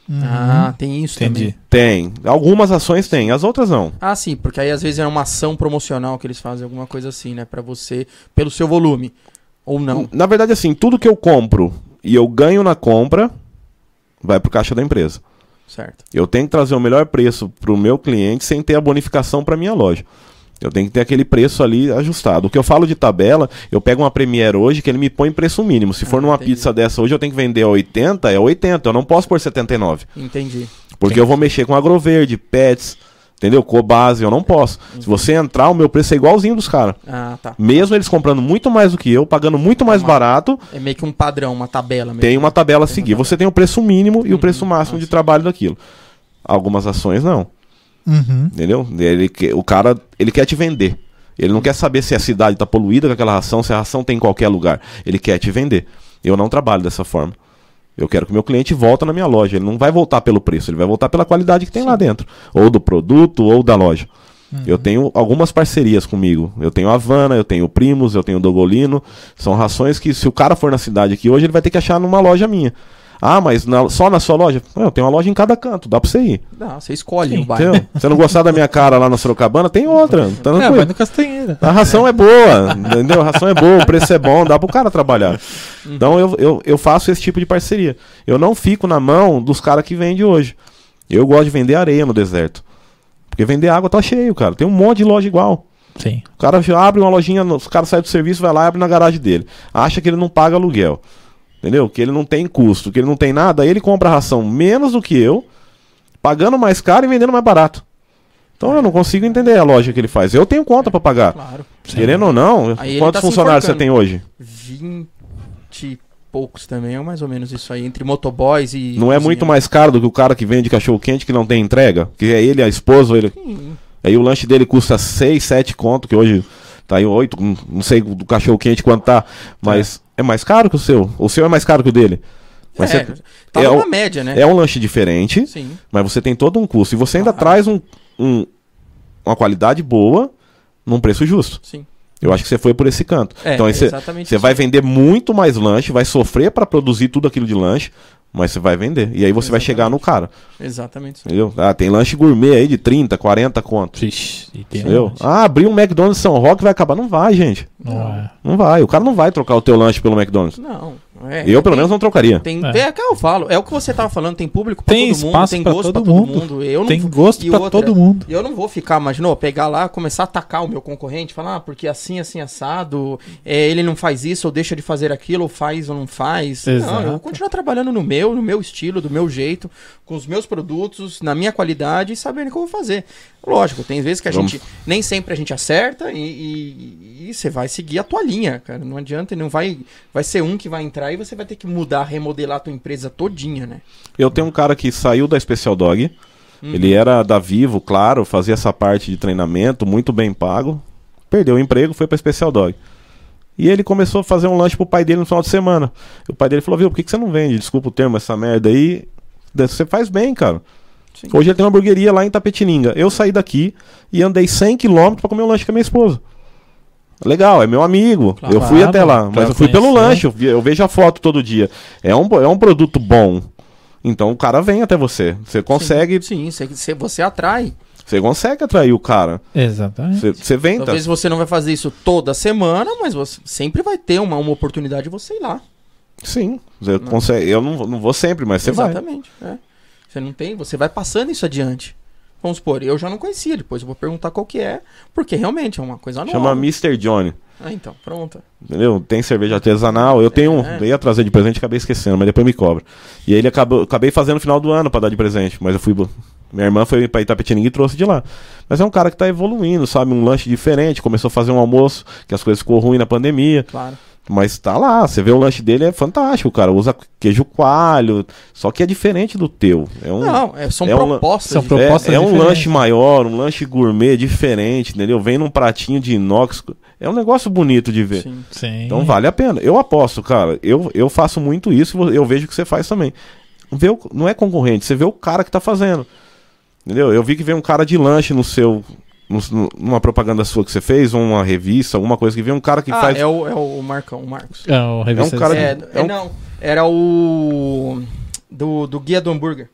Uhum. Ah, tem isso Entendi. também. Tem. Algumas ações tem, as outras não. Ah, sim, porque aí às vezes é uma ação promocional que eles fazem, alguma coisa assim, né? Pra você, pelo seu volume. Ou não. Na verdade, assim, tudo que eu compro e eu ganho na compra vai pro caixa da empresa. Certo. Eu tenho que trazer o melhor preço pro meu cliente sem ter a bonificação para minha loja. Eu tenho que ter aquele preço ali ajustado. O que eu falo de tabela, eu pego uma Premiere hoje que ele me põe preço mínimo. Se for Ah, numa entendi. pizza dessa hoje eu tenho que vender a 80, é 80. Eu não posso pôr 79. Entendi. Porque eu vou mexer com agroverde, pets, entendeu? Cobase, eu não posso. Se você entrar, o meu preço é igualzinho dos caras. Ah, tá. Mesmo eles comprando muito mais do que eu, pagando muito mais Uma- barato, É meio que um padrão, uma tabela mesmo. tem uma tabela a seguir. tabela. Você tem o preço mínimo e o Uhum, preço máximo ah, de trabalho daquilo. Algumas ações não, Uhum. entendeu? Ele, que- o cara, ele quer te vender. Ele não quer saber se a cidade está poluída com aquela ração, se a ração tem em qualquer lugar. Ele quer te vender. Eu não trabalho dessa forma. Eu quero que o meu cliente volte na minha loja. Ele não vai voltar pelo preço, ele vai voltar pela qualidade que tem lá dentro. Ou do produto, ou da loja. Eu tenho algumas parcerias comigo. Eu tenho a Havana, eu tenho o Primos, eu tenho o Dogolino. São rações que, se o cara for na cidade aqui hoje, ele vai ter que achar numa loja minha. Ah, mas na- só na sua loja? Não, eu tenho uma loja em cada canto, dá pra você ir. Não, você escolhe Sim, o bairro. Se você não gostar da minha cara lá na Sorocabana, tem outra. Tá É, tranquilo. vai no Castanheira. A ração é boa, entendeu? A ração é boa, o preço é bom, dá pro cara trabalhar. Então eu, eu, eu faço esse tipo de parceria. Eu não fico na mão dos caras que vendem hoje. Eu gosto de vender areia no deserto. Porque vender água tá cheio, cara. Tem um monte de loja igual. Sim. O cara abre uma lojinha, os caras saem do serviço, vai lá e abre na garagem dele. Acha que ele não paga aluguel. Entendeu? Que ele não tem custo, que ele não tem nada, ele compra a ração menos do que eu, pagando mais caro e vendendo mais barato. Então eu não consigo entender a lógica que ele faz. Eu tenho conta pra pagar. Claro. Querendo ou não, Aí quantos tá funcionários você tem hoje? Vinte e poucos também, é mais ou menos isso aí. Entre motoboys e. Não é cozinha. muito mais caro do que o cara que vende cachorro quente que não tem entrega? Que é ele, a esposa, ele. Sim. Aí o lanche dele custa 6, 7 conto, que hoje tá aí 8, não sei do cachorro quente quanto tá, mas é. Mais caro que o seu. O seu é mais caro que o dele. Mas é, você- tá é numa o- média, né? é um lanche diferente, Sim. mas você tem todo um custo. E você ainda Claro. traz um, um- uma qualidade boa num preço justo. Sim. Eu acho que você foi por esse canto. É, então você, você vai vender muito mais lanche, vai sofrer para produzir tudo aquilo de lanche, mas você vai vender. E aí você vai chegar no cara. Exatamente. Entendeu? Ah, tem lanche gourmet aí de 30, 40 conto. E um Entendeu? Ah, abrir um McDonald's São Roque vai acabar. Não vai, gente. Não é. Não vai. O cara não vai trocar o teu lanche pelo McDonald's. Não. É, Eu, pelo tem- menos, não trocaria. Tem, É. é. que eu falo, é o que você tava falando, tem público pra Tem todo mundo, espaço tem gosto todo pra todo mundo. mundo. Eu não Tem vou- gosto pra outra, todo mundo. Eu não vou ficar, imaginou, pegar lá, começar a atacar o meu concorrente, falar, ah, porque assim, assim, assado, é, ele não faz isso, ou deixa de fazer aquilo, ou faz ou não faz. Não, eu Exato. vou continuar trabalhando no meu, no meu estilo, do meu jeito, com os meus produtos, na minha qualidade e sabendo o que eu vou fazer. Lógico, tem vezes que a Vamos. gente, nem sempre a gente acerta e, e- e você vai seguir a tua linha, cara. Não adianta, não vai, vai ser um que vai entrar e você vai ter que mudar, remodelar a tua empresa todinha, né? Eu tenho um cara que saiu da Special Dog. Uhum. Ele era da Vivo, claro, fazia essa parte de treinamento, muito bem pago. Perdeu o emprego, foi pra Special Dog. E ele começou a fazer um lanche pro pai dele no final de semana. E o pai dele falou: Viu, por que, que você não vende? Desculpa o termo, essa merda aí. Você faz bem, cara. Sim. Hoje ele tem uma hamburgueria lá em Tapetininga. Eu saí daqui e andei 100 km pra comer um lanche com a minha esposa. Legal, é meu amigo. Claro. eu fui até lá, mas eu fui pelo conhecer. lanche. Eu, vi- eu vejo a foto todo dia. É um, é um produto bom. Então o cara vem até você. Você consegue, Sim, sim, você, você atrai. você consegue atrair o cara. Exatamente. Você, você vem, tá? Talvez você não vai fazer isso toda semana, mas você sempre vai ter uma, uma oportunidade de você ir lá. Sim, você consegue. Eu não, não vou sempre, mas você vai. Exatamente. é. Você não tem, você vai passando isso adiante. Vamos supor, eu já não conhecia, depois eu vou perguntar qual que é, porque realmente é uma coisa nova. Chama Mr. Johnny. Ah, então, pronto. Entendeu? Tem cerveja artesanal. Eu tenho. um, É. Eu ia trazer de presente acabei esquecendo, mas depois me cobra. E aí ele acabou. Acabei fazendo no final do ano pra dar de presente. Mas eu fui. Minha irmã foi pra Itapetininga e trouxe de lá. Mas é um cara que tá evoluindo, sabe? Um lanche diferente. Começou a fazer um almoço, que as coisas ficou ruim na pandemia. Claro. Mas tá lá, você vê o lanche dele, é fantástico, cara. Usa queijo coalho. Só que é diferente do teu. É um, Não, é, são é um propostas. são de- pro- proposta é, é um lanche maior, um lanche gourmet diferente, entendeu? Vem num pratinho de inox. É um negócio bonito de ver. Sim. Sim. Então vale a pena. Eu aposto, cara. Eu, eu faço muito isso eu vejo que você faz também. Vê o- não é concorrente, você vê o cara que tá fazendo. Entendeu? Eu vi que vem um cara de lanche no seu numa propaganda sua que você fez, ou uma revista, alguma coisa que vem um cara que ah, faz. é o, é o Marcão, o Marcos. É, o revista cara de- É, é é, um- não, era o do, do Guia do Hambúrguer.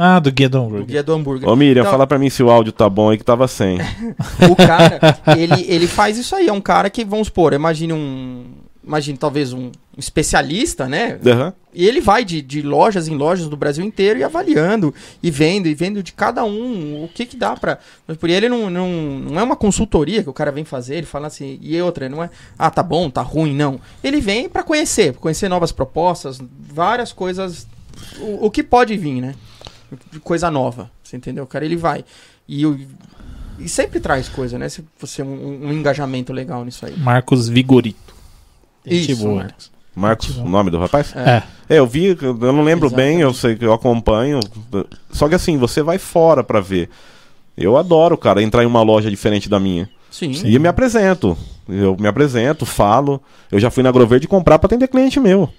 Ah, do Guia do Do Hambúrguer. Guia do Hambúrguer. Ô Miriam, Então- fala pra mim se o áudio tá bom aí que tava sem. O cara, ele, ele faz isso aí. É um cara que, vamos supor, imagine um. Imagine talvez um especialista, né? Aham. E ele vai de, de lojas em lojas do Brasil inteiro e avaliando, e vendo, e vendo de cada um o que que dá pra. Mas por ele não, não, não é uma consultoria que o cara vem fazer, ele fala assim, e outra, não é, ah, tá bom, tá ruim, não. Ele vem pra conhecer, conhecer novas propostas, várias coisas, o, o que pode vir, né? Coisa nova, você entendeu? O cara, ele vai. E, o- e sempre traz coisa, né? Se você um, um engajamento legal nisso aí. Marcos Vigorito. Isso, boa. Marcos. Marcos, Muito o nome do rapaz? É. É, eu vi, eu não lembro bem, eu Exatamente. sei que eu acompanho. Só que assim, você vai fora pra ver. Eu adoro, cara, entrar em uma loja diferente da minha. Sim. E eu me apresento. Eu me apresento, falo. Eu já fui na Agroverde comprar pra atender cliente meu.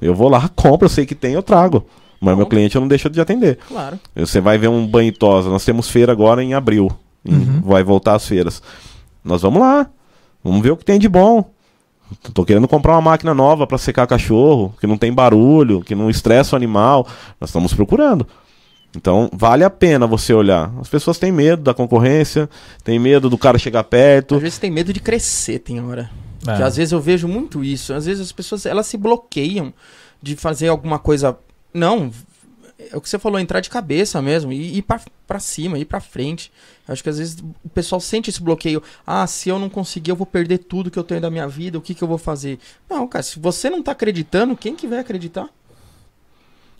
Eu vou lá, compro, eu sei que tem, eu trago. Mas meu Bom. cliente eu não deixo de atender. Claro. Você vai ver um banho tosa. Nós temos feira agora em abril. Uhum. Vai voltar às feiras. Nós vamos lá. Vamos ver o que tem de bom. Tô querendo comprar uma máquina nova para secar cachorro, que não tem barulho, que não estressa o animal. Nós estamos procurando. Então, vale a pena você olhar. As pessoas têm medo da concorrência, têm medo do cara chegar perto. Às vezes tem medo de crescer, tem hora. É. Que às vezes eu vejo muito isso. Às vezes as pessoas elas se bloqueiam de fazer alguma coisa. Não, é o que você falou, entrar de cabeça mesmo, e ir pra cima, ir pra frente. Acho que às vezes o pessoal sente esse bloqueio. Ah, se eu não conseguir, eu vou perder tudo que eu tenho da minha vida, o que, que eu vou fazer? Não, cara, se você não tá acreditando, quem que vai acreditar?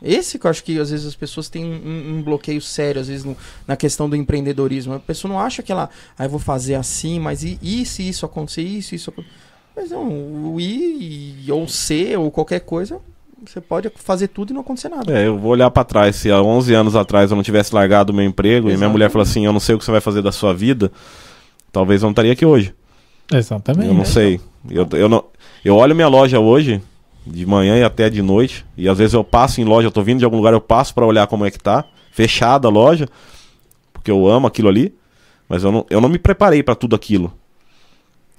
Esse que eu acho que às vezes as pessoas têm um, um- bloqueio sério, às vezes, no- na questão do empreendedorismo. A pessoa não acha que ela, ah, eu vou fazer assim, mas e, e se isso acontecer, isso, isso? Mas não, o I ou C ou qualquer coisa, você pode fazer tudo e não acontecer nada. É, eu vou olhar para trás. Se há 11 anos atrás eu não tivesse largado o meu emprego e minha Exatamente. mulher falou assim: Eu não sei o que você vai fazer da sua vida, talvez eu não estaria aqui hoje. Exatamente. Eu não sei. Eu, eu, não, eu olho minha loja hoje, de manhã e até de noite, e às vezes eu passo em loja, eu tô vindo de algum lugar, eu passo para olhar como é que tá, fechada a loja, porque eu amo aquilo ali, mas eu não, eu não me preparei para tudo aquilo.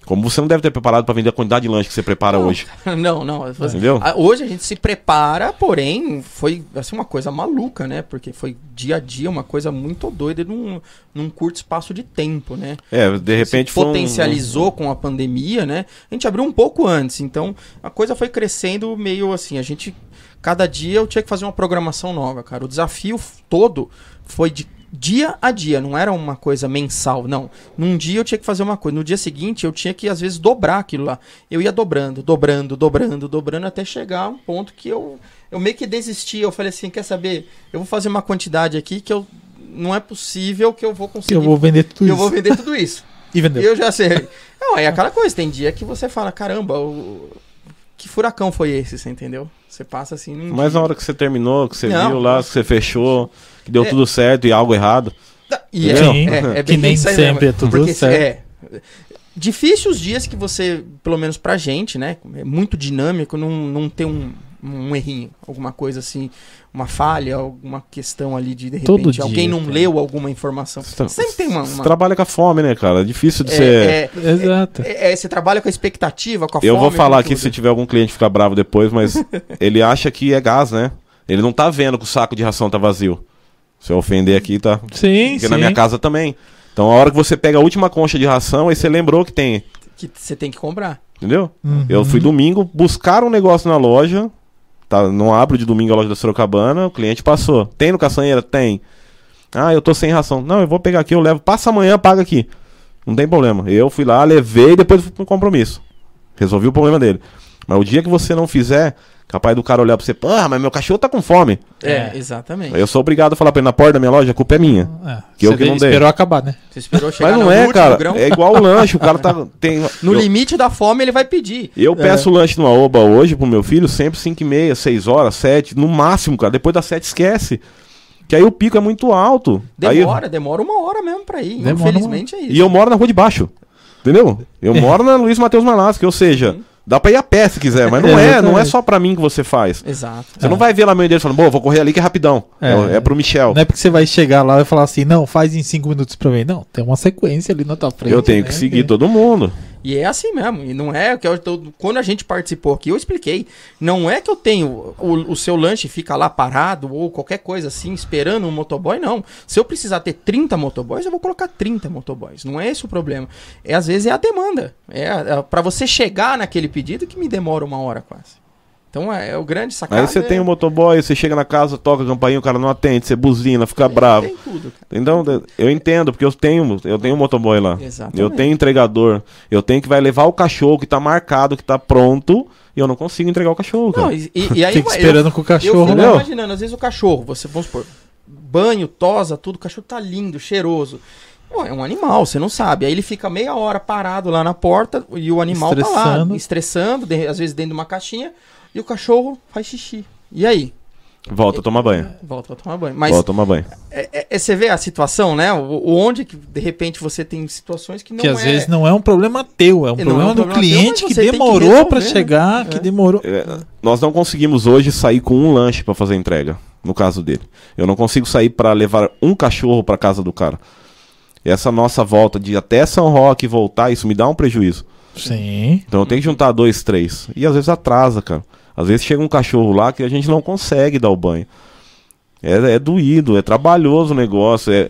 Como você não deve ter preparado para vender a quantidade de lanche que você prepara Não. hoje. não, não. Entendeu? ah, Hoje a gente se prepara, porém, foi assim, uma coisa maluca, né? Porque foi dia a dia, uma coisa muito doida num, num curto espaço de tempo, né? É, de repente se foi um- potencializou com a pandemia, né? A gente abriu um pouco antes, então a coisa foi crescendo meio assim. A gente, cada dia eu tinha que fazer uma programação nova, cara. O desafio todo foi de dia a dia, não era uma coisa mensal, não. Num dia eu tinha que fazer uma coisa, no dia seguinte eu tinha que às vezes dobrar aquilo lá. Eu ia dobrando, dobrando, dobrando, dobrando até chegar a um ponto que eu eu meio que desisti. Eu falei assim, quer saber? Eu vou fazer uma quantidade aqui que eu não é possível que eu vou conseguir. eu vou vender tudo eu isso. vou vender tudo isso. E vendeu. Eu já sei. Não, é aquela coisa, tem dia que você fala, caramba, o... que furacão foi esse, você entendeu? Você passa assim Mas dia. na hora que você terminou, que você Não. viu lá, que você fechou, que deu É. tudo certo e algo errado. E é, Sim, é, é que bem nem sempre mesmo. é tudo Porque, certo. É, difícil os dias que você, pelo menos pra gente, né? É muito dinâmico, não, não ter um, um errinho, alguma coisa assim, uma falha, alguma questão ali de de repente Todo dia alguém não tem. leu alguma informação. Você, Sempre tem uma. você uma- trabalha com a fome, né, cara? É difícil de é, ser. é, Exato. é, é, você trabalha com a expectativa, com a Eu fome, vou falar aqui tudo. se tiver algum cliente ficar bravo depois, mas ele acha que é gás, né? Ele não tá vendo que o saco de ração tá vazio. Se eu ofender aqui, tá? Sim, Porque sim. na minha casa também. Então a hora que você pega a última concha de ração, aí você lembrou que tem. que você tem que comprar. Entendeu? Uhum. Eu fui domingo buscar um negócio na loja. Tá, não abro de domingo a loja da Sorocabana. O cliente passou. Tem no caçanheira? Tem. Ah, eu tô sem ração. Não, eu vou pegar aqui, eu levo. Passa amanhã, paga aqui. Não tem problema. Eu fui lá, levei e depois fui pro compromisso. Resolvi o problema dele. Mas o dia que você não fizer, capaz do cara olhar pra você, porra, mas meu cachorro tá com fome. É, É. exatamente. Aí eu sou obrigado a falar pra ele na porta da minha loja, a culpa é minha. É, Que eu você que não dei. esperou acabar, né? Você esperou chegar Mas não no é, último cara. grão. É igual o lanche, o cara tá. Tem, No eu- limite da fome ele vai pedir. Eu peço lanche numa oba hoje pro meu filho, sempre 5 e meia, 6 horas, 7, no máximo, cara. Depois das 7 esquece. Que aí o pico é muito alto. Aí- Demora, demora uma hora mesmo pra ir. Demora Infelizmente é isso. e eu moro na rua de baixo. Entendeu? Eu moro na Luiz Matheus Malasca, ou seja, Dá pra ir a pé se quiser, mas não é, não é só pra mim que você faz. Exato. Você não vai ver lá meio dele falando, pô, vou correr ali que é rapidão. É, é pro Michel. Não é porque você vai chegar lá e falar assim, não, faz em cinco minutos pra mim. Não, tem uma sequência ali na tua frente. Eu tenho né? que seguir todo mundo. E é assim mesmo. E não é que eu tô, quando a gente participou aqui, eu expliquei. Não é que eu tenho o, o seu lanche fica lá parado ou qualquer coisa assim, esperando um motoboy, não. Se eu precisar ter 30 motoboys, eu vou colocar 30 motoboys. Não é esse o problema. É às vezes é a demanda. É, é para você chegar naquele pedido que me demora uma hora quase. Então é, é o grande sacada. Aí você é- tem o motoboy, você chega na casa, toca a campainha, o cara não atende, você buzina, fica bravo. Tem tudo, cara. Então, eu entendo, porque eu tenho, eu tenho um motoboy lá. Exatamente. Eu tenho entregador. Eu tenho que vai levar o cachorro que tá marcado, que tá pronto, e eu não consigo entregar o cachorro, cara. Não, e, e- e aí Fica eu- esperando com o Eu cachorro, fico né? imaginando, às vezes o cachorro, você, vamos supor, banho, tosa, tudo, o cachorro tá lindo, cheiroso. Pô, é um animal, você não sabe. Aí ele fica meia hora parado lá na porta e o animal tá lá, Estressando. estressando, de- às vezes dentro de uma caixinha, e o cachorro faz xixi. E aí? Volta a tomar banho. Volta pra tomar banho. Mas Volta a tomar banho. é, é- é- você vê a situação, né? O, o onde que de repente você tem situações que não que às é... vezes não é um problema teu, é um Não é um problema do problema teu, cliente mas que que demorou pra resolver, né? chegar, que É. demorou. É, nós não conseguimos hoje sair com um lanche pra fazer a entrega, no caso dele. Eu não consigo sair pra levar um cachorro pra casa do cara. Essa nossa volta de até São Roque e voltar, isso me dá um prejuízo. Sim. Então eu tenho que juntar dois, três. E às vezes atrasa, cara. Às vezes chega um cachorro lá que a gente não consegue dar o banho. É, é doído, é trabalhoso o negócio. É...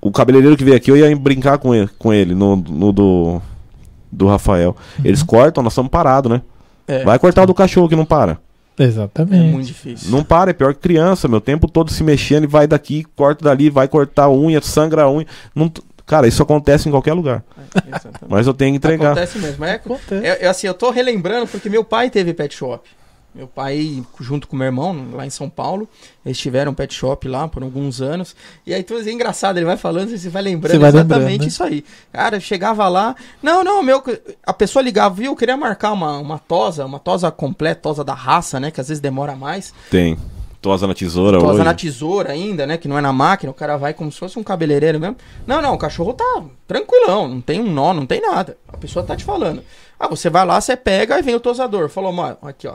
O cabeleireiro que veio aqui, eu ia brincar com ele, com ele no, no do, do Rafael. Eles cortam, nós estamos parados, né? É, Vai cortar o do cachorro que não para. é Exatamente. muito difícil. Não para, é pior que criança, meu tempo todo se mexendo e vai daqui, corta dali, vai cortar a unha, sangra a unha. Não Cara, isso acontece em qualquer lugar. É. Mas eu tenho que entregar. Acontece mesmo. É, Acontece. é, é assim, eu tô relembrando porque meu pai teve pet shop. Meu pai, junto com meu irmão, lá em São Paulo, eles tiveram um pet shop lá por alguns anos. E aí, tudo é engraçado, ele vai falando, você vai lembrando Você vai exatamente lembrando, né? isso aí. Cara, eu chegava lá, não, não, meu, a pessoa ligava, viu, eu queria marcar uma, uma tosa, uma tosa completa, tosa da raça, né, que às vezes demora mais. Tem. Tosa na tesoura Tosa hoje. na tesoura ainda, né? Que não é na máquina, o cara vai como se fosse um cabeleireiro mesmo. Não, não, o cachorro tá tranquilão, não tem um nó, não tem nada. A pessoa tá te falando. Ah, você vai lá, você pega e vem o tosador. Falou, mano, aqui, ó.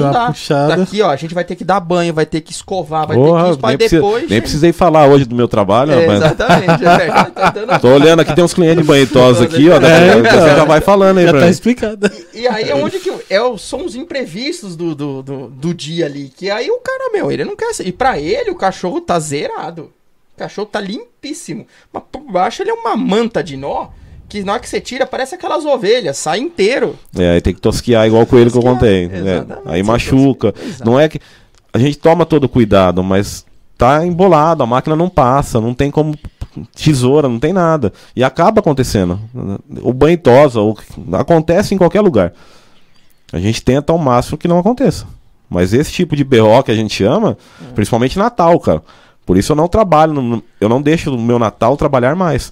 Dá uma puxada. Daqui, ó, a gente vai ter que dar banho, vai ter que escovar, vai Porra, ter que aí precisa- depois. nem precisei falar hoje do meu trabalho, É, rapaz. exatamente. é, tá Tô olhando aqui, tem uns clientes banhitosos aqui, ó. É, daqui- então. você já vai falando aí Já pra tá mim. explicado. E aí é onde que é, o- são os imprevistos do, do, do, do dia ali. Que aí o cara, meu, ele não quer. ser- E pra ele, o cachorro tá zerado. O cachorro tá limpíssimo. Mas por baixo ele é uma manta de nó. Que na hora que você tira, parece aquelas ovelhas, sai inteiro. É, aí tem que tosquiar igual o coelho que eu contei. É, exatamente, aí machuca. exato. Não é que. A gente toma todo cuidado, mas tá embolado, a máquina não passa, não tem como. Tesoura, não tem nada. E acaba acontecendo. O banho tosa, o- acontece em qualquer lugar. A gente tenta ao máximo que não aconteça. Mas esse tipo de BO que a gente ama, É. principalmente Natal, cara. Por isso eu não trabalho, eu não deixo o meu Natal trabalhar mais.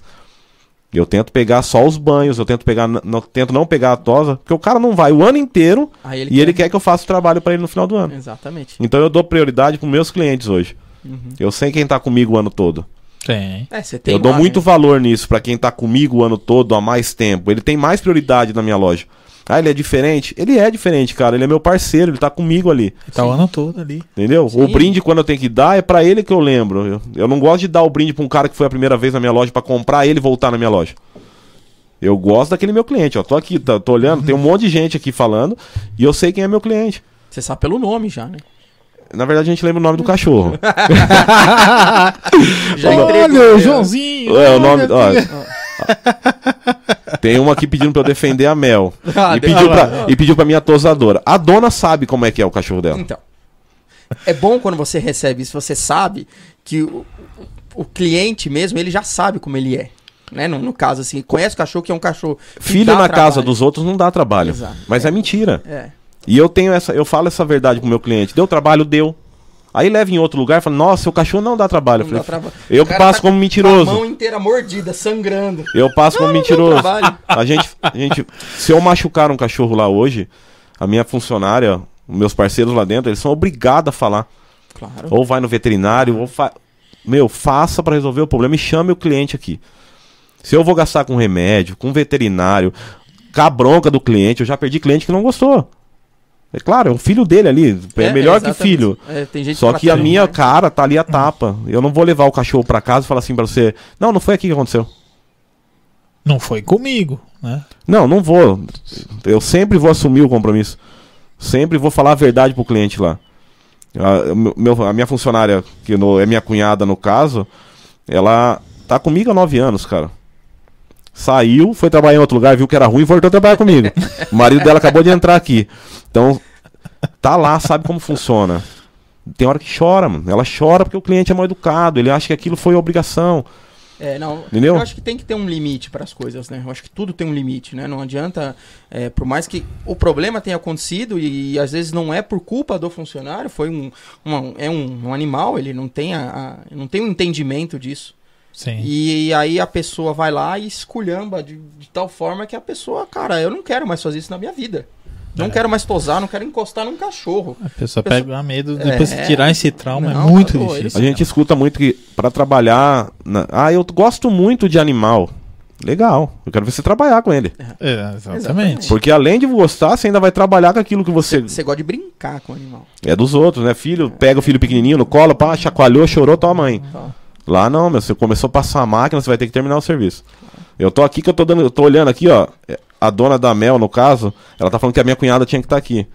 Eu tento pegar só os banhos, eu tento pegar, não, tento não pegar a tosa, porque o cara não vai o ano inteiro Aí e ele quer que eu faça o trabalho pra ele no final do ano. Exatamente. Então eu dou prioridade pros meus clientes hoje. Uhum. Eu sei quem tá comigo o ano todo. Tem. É, você tem eu dou muito né? valor nisso pra quem tá comigo o ano todo há mais tempo. Ele tem mais prioridade na minha loja. Ah, ele é diferente? Ele é diferente, cara. Ele é meu parceiro, ele tá comigo ali. Tá o ano todo ali. Entendeu? Sim. O brinde, quando eu tenho que dar, é pra ele que eu lembro. Eu, eu não gosto de dar o brinde pra um cara que foi a primeira vez na minha loja pra comprar ele e voltar na minha loja. Eu gosto daquele meu cliente, ó. Tô aqui, tá- tô olhando, tem um monte de gente aqui falando e eu sei quem é meu cliente. Você sabe pelo nome já, né? Na verdade, a gente lembra o nome do cachorro. Já Olha, entregou, né? Joãozinho. É, o nome. ó. tem uma aqui pedindo pra eu defender a Mel. Ah, e, pediu pra, e pediu pra minha tosadora. A dona sabe como é que é o cachorro dela. Então. É bom quando você recebe isso, você sabe que o, o cliente mesmo, ele já sabe como ele é. Né? No, no caso, assim, conhece o cachorro que é um cachorro. Filho na casa trabalho. dos outros não dá trabalho. Exato. Mas é mentira. É. E eu tenho essa, eu falo essa verdade pro meu cliente. Deu trabalho, deu. Aí leva em outro lugar e fala, nossa, o cachorro não dá trabalho. Eu, Não dá falei, traba- eu cara passo tá como Com a mentiroso. mão inteira mordida, sangrando. Eu passo como Não, não deu mentiroso. A gente, a gente, se eu machucar um cachorro lá hoje, a minha funcionária, os meus parceiros lá dentro, eles são obrigados a falar. Claro. Ou vai no veterinário, ou fa... Meu, faça pra resolver o problema e chame o cliente aqui. Se eu vou gastar com remédio, com veterinário, com a bronca do cliente. Eu já perdi cliente que não gostou. É claro, é o filho dele ali. É, É, melhor que exatamente. filho. É, tem gente Só que a minha né? cara tá ali a tapa. Eu não vou levar o cachorro pra casa e falar assim pra você: Não, não foi aqui que aconteceu. Não foi comigo, né? Não, não vou. Eu sempre vou assumir o compromisso. Sempre vou falar a verdade pro cliente lá. A, meu- a minha funcionária, que no- é minha cunhada no caso, ela tá comigo há nove anos, cara. Saiu, foi trabalhar em outro lugar, viu que era ruim e voltou a trabalhar comigo. o marido dela acabou de entrar aqui. Então, tá lá, sabe como funciona. Tem hora que chora, mano. Ela chora porque o cliente é mal educado, ele acha que aquilo foi obrigação. É, não. Entendeu? Eu acho que tem que ter um limite para as coisas, né? Eu acho que tudo tem um limite, né? Não adianta, é, por mais que o problema tenha acontecido e, às vezes não é por culpa do funcionário, foi um, uma- é um, um animal, ele não tem a, a- não tem um entendimento disso. Sim. E, aí a pessoa vai lá e esculhamba de, de tal forma que a pessoa, cara, eu não quero mais fazer isso na minha vida. Não É. quero mais tosar, não quero encostar num cachorro. A pessoa pessoa- pega medo, depois É. tirar esse trauma Não, é muito difícil. A gente escuta muito que para trabalhar. na- Ah, eu gosto muito de animal. Legal. Eu quero ver você trabalhar com ele. É, exatamente. Exatamente. Porque além de gostar, você ainda vai trabalhar com aquilo que você. Você gosta de brincar com o animal. É dos outros, né? Filho, pega o filho pequenininho no colo, pá, chacoalhou, chorou, tua mãe. Tá. Lá não, meu. Você começou a passar a máquina, você vai ter que terminar o serviço. Eu tô aqui que eu tô dando. Eu tô olhando aqui, ó. A dona da Mel, no caso, ela tá falando que a minha cunhada tinha que estar aqui.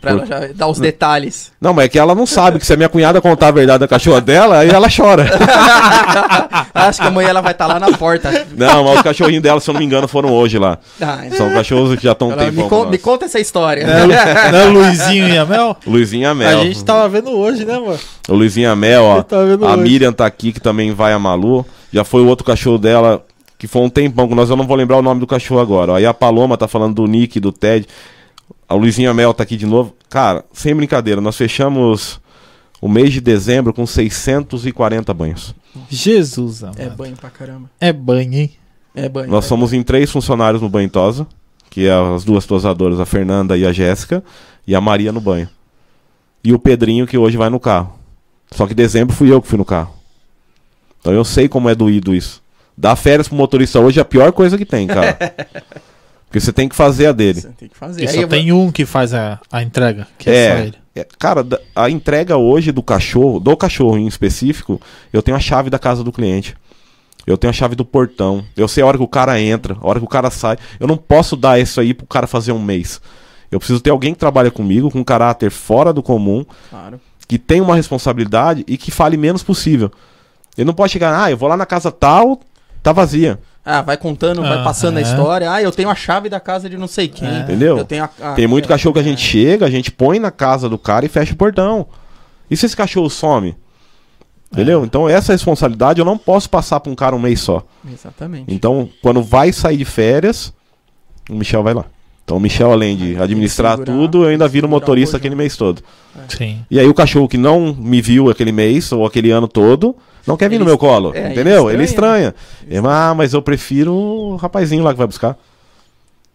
Pra ela já dar os detalhes. Não, mas é que ela não sabe que se a minha cunhada contar a verdade da cachorra dela, aí ela chora. Acho que amanhã ela vai estar lá na porta. Não, mas os cachorrinhos dela, se eu não me engano, foram hoje lá. Ah, então- São cachorros que já estão um tempão me, con- me conta essa história. Não é, Lu- não é o Luizinho e a Mel? Luizinho e a Mel. A gente tava vendo hoje, né, mano? O Luizinho e a Mel, ó. A hoje. Miriam tá aqui, que também vai a Malu. Já foi o outro cachorro dela, que foi um tempão com nós. Eu não vou lembrar o nome do cachorro agora. ó. Aí a Paloma tá falando do Nick, do Ted. A Luizinha Mel tá aqui de novo. Cara, sem brincadeira, nós fechamos o mês de dezembro com 640 banhos. Jesus, É amado. banho pra caramba. É banho, hein? É banho. Nós somos em três funcionários no banho tosa, que é as duas tosadoras, a Fernanda e a Jéssica, e a Maria no banho. E o Pedrinho, que hoje vai no carro. Só que dezembro fui eu que fui no carro. Então eu sei como é doído isso. Dar férias pro motorista hoje é a pior coisa que tem, cara. Porque você tem que fazer a dele. Você tem que fazer. E Aí só eu tem um que faz a, a entrega, que é, É. só ele. É, cara, a entrega hoje do cachorro, do cachorro em específico, eu tenho a chave da casa do cliente. Eu tenho a chave do portão. Eu sei a hora que o cara entra, a hora que o cara sai. Eu não posso dar isso aí pro cara fazer um mês. Eu preciso ter alguém que trabalha comigo, com um caráter fora do comum, Claro. que tem uma responsabilidade e que fale menos possível. Ele não pode chegar, ah, eu vou lá na casa tal, tá vazia. Ah, vai contando, vai Ah, passando a é. história. Ah, eu tenho a chave da casa de não sei quem. É. Entendeu? Eu tenho a, a- Tem muito é, cachorro que a é. gente chega, a gente põe na casa do cara e fecha o portão. E se esse cachorro some? Entendeu? Então essa responsabilidade eu não posso passar pra um cara um mês só. Exatamente. Então, quando vai sair de férias, o Michel vai lá. Então o Michel, além de administrar segurar, tudo, eu ainda viro motorista aquele mês todo. Sim. E aí o cachorro que não me viu aquele mês ou aquele ano todo, não quer vir Ele no meu colo. é, ele entendeu? Ele estranha, estranha. Ele, ah, mas eu prefiro o rapazinho lá que vai buscar.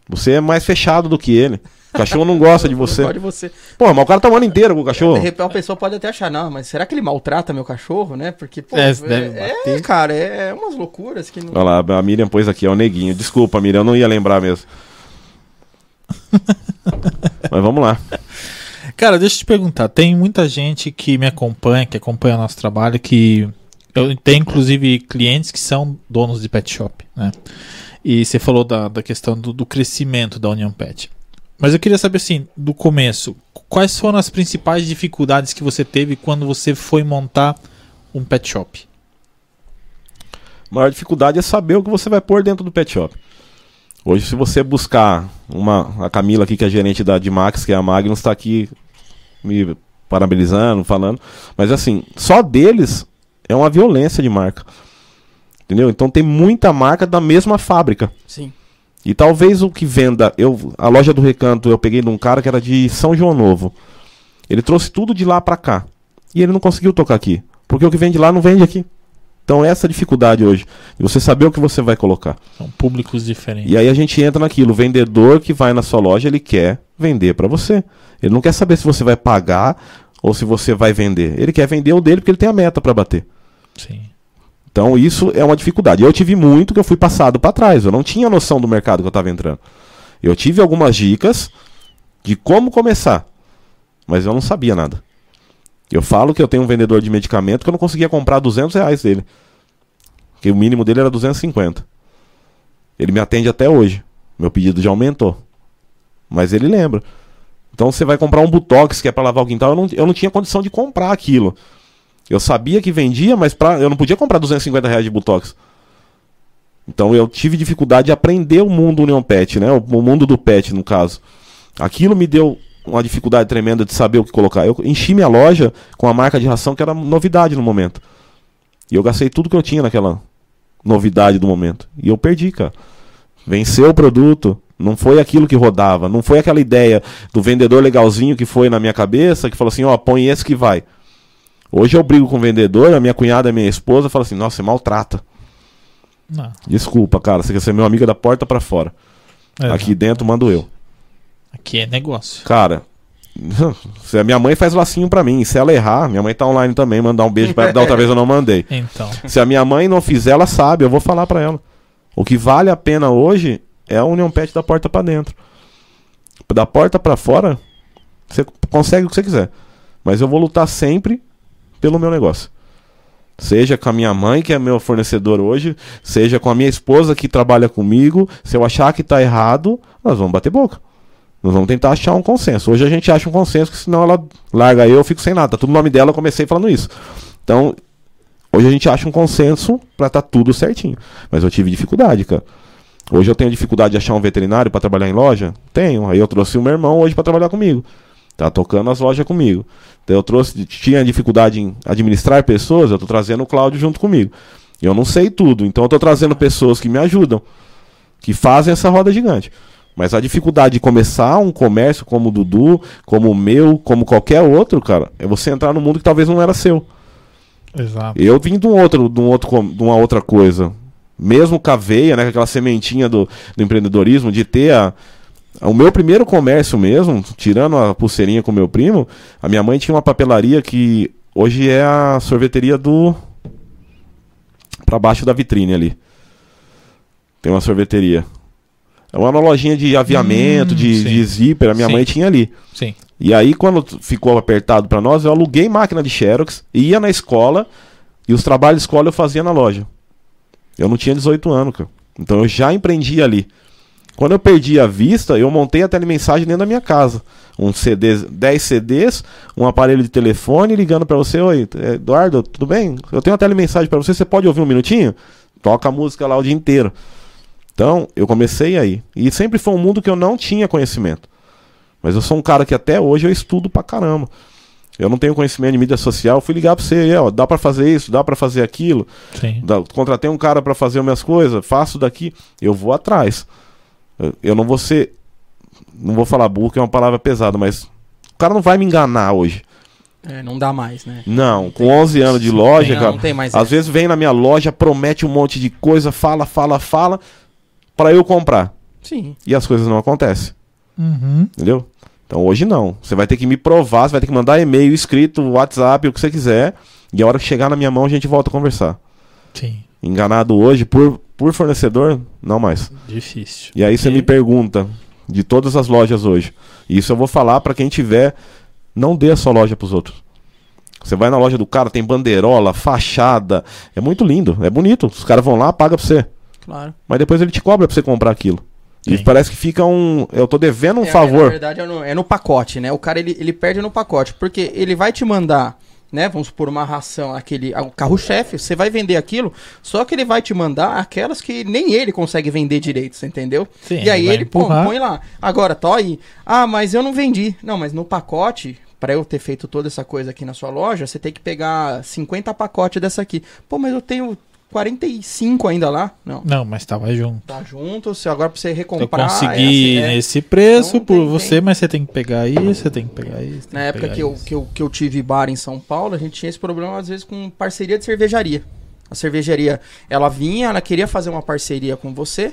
Você é mais fechado do que ele. O cachorro não gosta de você. Pode você. Pô, mas o cara tá o ano inteiro com o De cachorro. repente a pessoa pode até achar, não, mas será que ele maltrata meu cachorro, né? Porque, pô, É, é, é, cara, é umas loucuras que não. Olha lá, a Miriam pôs aqui, é o neguinho. Desculpa, Miriam, eu não ia lembrar mesmo. mas vamos lá. Cara, deixa eu te perguntar. Tem muita gente que me acompanha, que acompanha o nosso trabalho, que eu tenho inclusive clientes que são donos de pet shop, né? E você falou da, da questão do, do crescimento da União Pet. Mas eu queria saber assim, do começo, quais foram as principais dificuldades que você teve quando você foi montar um pet shop? A maior dificuldade é saber o que você vai pôr dentro do pet shop. Hoje, se você buscar uma. A Camila aqui, que é gerente da Dimax, que é a Magnus, está aqui me parabenizando, falando. Mas assim, só deles é uma violência de marca. Entendeu? Então tem muita marca da mesma fábrica. Sim. E talvez o que venda. Eu, a loja do recanto eu peguei de um cara que era de São João Novo. Ele trouxe tudo de lá pra cá. E ele não conseguiu tocar aqui. Porque o que vende lá não vende aqui. Então essa é a dificuldade hoje. Você saber o que você vai colocar. São públicos diferentes. E aí a gente entra naquilo. O vendedor que vai na sua loja, ele quer vender pra você. Ele não quer saber se você vai pagar ou se você vai vender. Ele quer vender o dele porque ele tem a meta pra bater. Sim. Então isso é uma dificuldade. Eu tive muito que eu fui passado para trás. Eu não tinha noção do mercado que eu estava entrando. Eu tive algumas dicas de como começar, mas eu não sabia nada. Eu falo que eu tenho um vendedor de medicamento que eu não conseguia comprar 200 reais dele. Que o mínimo dele era 250. Ele me atende até hoje. Meu pedido já aumentou. Mas ele lembra. Então você vai comprar um Butox que é para lavar o quintal. Eu não, eu não tinha condição de comprar aquilo. Eu sabia que vendia, mas pra, eu não podia comprar 250 reais de Butox. Então eu tive dificuldade de aprender o mundo União Pet, né? O, o mundo do pet, no caso. Aquilo me deu uma dificuldade tremenda de saber o que colocar. Eu enchi minha loja com a marca de ração que era novidade no momento. E eu gastei tudo que eu tinha naquela novidade do momento. E eu perdi, cara. Venceu o produto. Não foi aquilo que rodava. Não foi aquela ideia do vendedor legalzinho que foi na minha cabeça, que falou assim: ó, oh, põe esse que vai. Hoje eu brigo com o vendedor, a minha cunhada, a minha esposa, fala assim: nossa, você maltrata. Não. Desculpa, cara, você quer ser meu amigo da porta para fora. É, Aqui não. dentro mando eu. Aqui é negócio. Cara, se a minha mãe faz lacinho para mim, se ela errar, minha mãe tá online também, mandar um beijo para ela, da outra vez eu não mandei. Então. Se a minha mãe não fizer, ela sabe, eu vou falar para ela. O que vale a pena hoje é a União Pet da porta para dentro. Da porta para fora, você consegue o que você quiser. Mas eu vou lutar sempre pelo meu negócio. Seja com a minha mãe, que é meu fornecedor hoje, seja com a minha esposa que trabalha comigo. Se eu achar que está errado, nós vamos bater boca. Nós vamos tentar achar um consenso. Hoje a gente acha um consenso, que senão ela larga eu, eu fico sem nada. Tá tudo no nome dela, eu comecei falando isso. Então, hoje a gente acha um consenso para estar tá tudo certinho. Mas eu tive dificuldade, cara. Hoje eu tenho dificuldade de achar um veterinário para trabalhar em loja? Tenho. Aí eu trouxe o meu irmão hoje para trabalhar comigo. Tá tocando as lojas comigo. Então eu trouxe, tinha dificuldade em administrar pessoas, eu tô trazendo o Cláudio junto comigo. Eu não sei tudo, então eu tô trazendo pessoas que me ajudam, que fazem essa roda gigante. Mas a dificuldade de começar um comércio como o Dudu, como o meu, como qualquer outro, cara, é você entrar num mundo que talvez não era seu. Exato. Eu vim de um outro, de um outro, de uma outra coisa. Mesmo com a veia, né, aquela sementinha do, do empreendedorismo, de ter a, o meu primeiro comércio mesmo, tirando a pulseirinha com meu primo, a minha mãe tinha uma papelaria que hoje é a sorveteria do. para baixo da vitrine ali. Tem uma sorveteria. É uma lojinha de aviamento, hum, de, de, zíper, a minha sim. mãe tinha ali. Sim. E aí, quando ficou apertado para nós, eu aluguei máquina de Xerox, ia na escola e os trabalhos de escola eu fazia na loja. Eu não tinha 18 anos, cara. Então eu já empreendi ali. Quando eu perdi a vista, eu montei a telemensagem dentro da minha casa. Um CD, 10 CDs, um aparelho de telefone ligando para você, oi, Eduardo, tudo bem? Eu tenho uma telemensagem para você, você pode ouvir um minutinho? Toca a música lá o dia inteiro. Então, eu comecei aí. E sempre foi um mundo que eu não tinha conhecimento. Mas eu sou um cara que até hoje eu estudo pra caramba. Eu não tenho conhecimento de mídia social, fui ligar para você, ó, dá para fazer isso, dá para fazer aquilo. Dá, contratei um cara para fazer as minhas coisas, faço daqui, eu vou atrás. Eu não vou ser. Não vou falar burro, que é uma palavra pesada, mas o cara não vai me enganar hoje. É, não dá mais, né? Não, não com 11 anos de loja, tem, cara. Não tem mais às essa. vezes vem na minha loja, promete um monte de coisa, fala, fala, fala, para eu comprar. Sim. E as coisas não acontecem. Uhum. Entendeu? Então hoje não. Você vai ter que me provar, você vai ter que mandar e-mail, escrito, WhatsApp, o que você quiser. E a hora que chegar na minha mão, a gente volta a conversar. Sim. Enganado hoje por por fornecedor, não mais. Difícil. E aí você me pergunta, de todas as lojas hoje, isso eu vou falar para quem tiver, não dê a sua loja para os outros. Você vai na loja do cara, tem bandeirola, fachada, é muito lindo, é bonito. Os caras vão lá, paga para você. Claro. Mas depois ele te cobra para você comprar aquilo. Sim. E parece que fica um. Eu tô devendo um é, favor. Na verdade, é no, é no, pacote, né? O cara ele, ele perde no pacote. Porque ele vai te mandar né? Vamos supor uma ração, aquele o carro-chefe, você vai vender aquilo, só que ele vai te mandar aquelas que nem ele consegue vender direito, você entendeu? Sim, e aí ele, pô, põe lá. Agora, tô aí. Ah, mas eu não vendi. Não, mas no pacote, para eu ter feito toda essa coisa aqui na sua loja, você tem que pegar 50 pacotes dessa aqui. Pô, mas eu tenho 45 ainda lá? Não. Não, mas tava junto. Tá junto, se agora pra você recomprar. Eu consegui é assim, é. nesse preço então, por tem, você, tem. mas você tem que pegar isso, você tem que pegar isso. Na época que eu, que, eu, que eu tive bar em São Paulo, a gente tinha esse problema às vezes com parceria de cervejaria. A cervejaria, ela vinha, ela queria fazer uma parceria com você,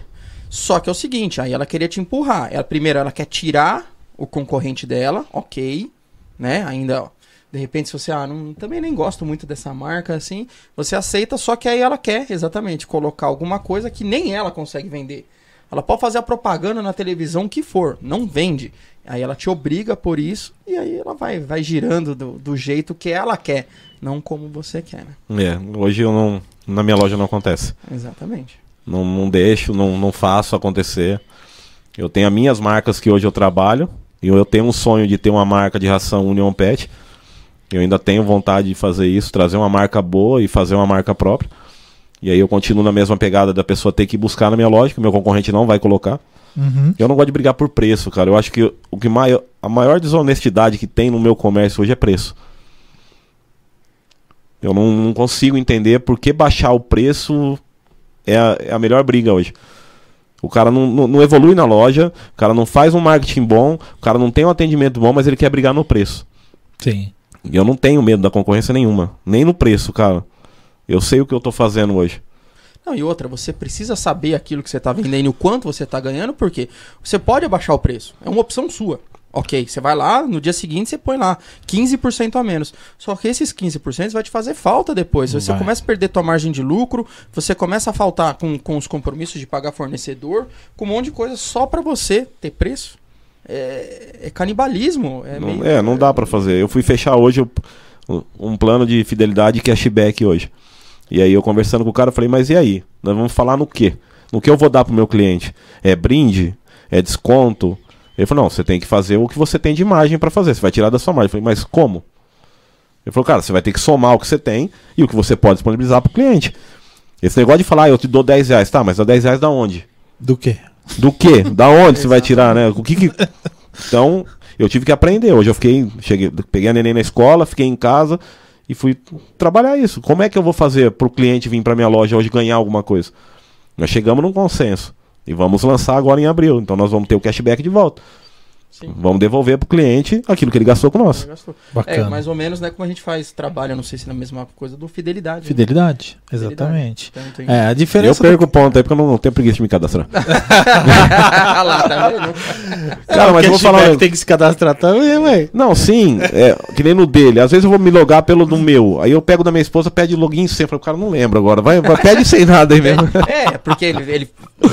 só que é o seguinte, aí ela queria te empurrar. Ela, primeiro, ela quer tirar o concorrente dela, ok, né? Ainda de repente, se você, ah, não, também nem gosto muito dessa marca, assim, você aceita, só que aí ela quer, exatamente, colocar alguma coisa que nem ela consegue vender. Ela pode fazer a propaganda na televisão que for, não vende. Aí ela te obriga por isso e aí ela vai, vai girando do, do jeito que ela quer, não como você quer, né? É, hoje eu não. Na minha loja não acontece. Exatamente. Não, não deixo, não, não faço acontecer. Eu tenho as minhas marcas que hoje eu trabalho. E eu tenho um sonho de ter uma marca de ração Union Pet. Eu ainda tenho vontade de fazer isso, trazer uma marca boa e fazer uma marca própria. E aí eu continuo na mesma pegada da pessoa ter que buscar na minha loja, que o meu concorrente não vai colocar. Uhum. Eu não gosto de brigar por preço, cara. Eu acho que o que maior, a maior desonestidade que tem no meu comércio hoje é preço. Eu não, não consigo entender por que baixar o preço é a, é a melhor briga hoje. O cara não, não, não evolui na loja, o cara não faz um marketing bom, o cara não tem um atendimento bom, mas ele quer brigar no preço. Sim. E eu não tenho medo da concorrência nenhuma, nem no preço, cara. Eu sei o que eu tô fazendo hoje. Não, e outra, você precisa saber aquilo que você está vendendo e o quanto você está ganhando, porque você pode abaixar o preço. É uma opção sua. Ok, você vai lá, no dia seguinte você põe lá 15% a menos. Só que esses 15% vai te fazer falta depois. Você Vai. começa a perder tua margem de lucro, você começa a faltar com, com os compromissos de pagar fornecedor, com um monte de coisa só para você ter preço. É, é canibalismo. É, Não, meio- é, não dá pra fazer. Eu fui fechar hoje o- um plano de fidelidade cashback hoje. E aí eu conversando com o cara, eu falei, mas e aí? Nós vamos falar no quê? No que eu vou dar pro meu cliente? É brinde? É desconto? Ele falou, não, você tem que fazer o que você tem de margem pra fazer. Você vai tirar da sua margem. Eu falei, mas como? Ele falou, cara, você vai ter que somar o que você tem e o que você pode disponibilizar pro cliente. Esse negócio de falar, ah, eu te dou 10 reais, tá, mas dá 10 reais da onde? Do quê? Do quê? Da onde você vai tirar, né? O que que... Então, eu tive que aprender. Hoje eu fiquei, cheguei, peguei a neném na escola, fiquei em casa e fui trabalhar isso. Como é que eu vou fazer pro cliente vir pra minha loja hoje ganhar alguma coisa? Nós chegamos num consenso e vamos lançar agora em abril. Então nós vamos ter o cashback de volta. Sim. Vamos devolver pro cliente aquilo que ele gastou com nós. Gastou. É, Bacana. mais ou menos, né, como a gente faz trabalho, não sei se é a mesma coisa do fidelidade. né? Fidelidade, exatamente. Então, tem... É, a Eu diferença. perco ponto aí porque eu não tenho preguiça de me cadastrar. Lá, tá vendo? Cara, mas eu vou falar. que tem que se cadastrar também, ué. Não, sim, é, que nem no dele. Às vezes eu vou me logar pelo do meu. Aí eu pego da minha esposa, pede login sempre. O cara não lembra agora. Vai, vai pede sem nada aí mesmo. É, porque ele, ele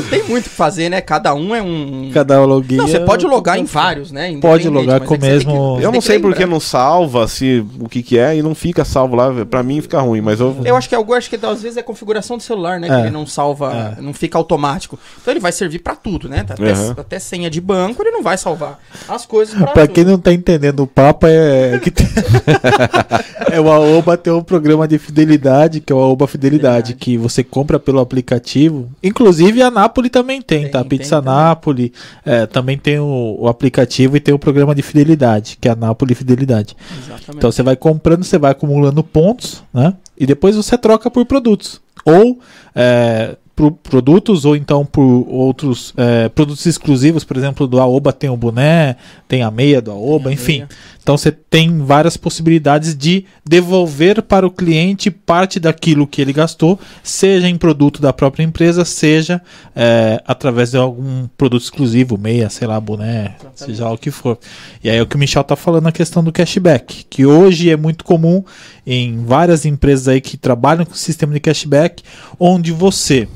tem muito o que fazer, né? Cada um é um. Cada login. Não, você é- pode logar em vários, né? Pode logar mas com é que você tem mesmo- que- Eu tem não que sei por que lembrar. não salva, se o que que é, e não fica salvo lá. Pra mim fica ruim, mas eu. Eu acho que algo, acho que às vezes é configuração do celular, né? Que É. ele não salva, É. não fica automático. Então ele vai servir pra tudo, né? Até, Uhum. até senha de banco ele não vai salvar as coisas pra, quem não tá entendendo o papo, é que tem... é o Aoba tem um programa de fidelidade, que é o Aoba Fidelidade, Fidelidade. que você compra pelo aplicativo. Inclusive a Napoli também tem, Tem, tá? tem Pizza também. Napoli é, também tem o, o aplicativo e tem o programa de fidelidade, que é a Napoli Fidelidade. Exatamente. Então você vai comprando, você vai acumulando pontos, né? E depois você troca por produtos. Ou é, por produtos, ou então por outros é, produtos exclusivos, por exemplo, do Aoba tem o boné, tem a meia do Aoba, Tem enfim. meia. Então você tem várias possibilidades de devolver para o cliente parte daquilo que ele gastou, seja em produto da própria empresa, seja é, através de algum produto exclusivo, meia, sei lá, boné, Exatamente. seja lá o que for. E aí é o que o Michel tá falando na questão do cashback, que hoje é muito comum em várias empresas aí que trabalham com sistema de cashback, onde você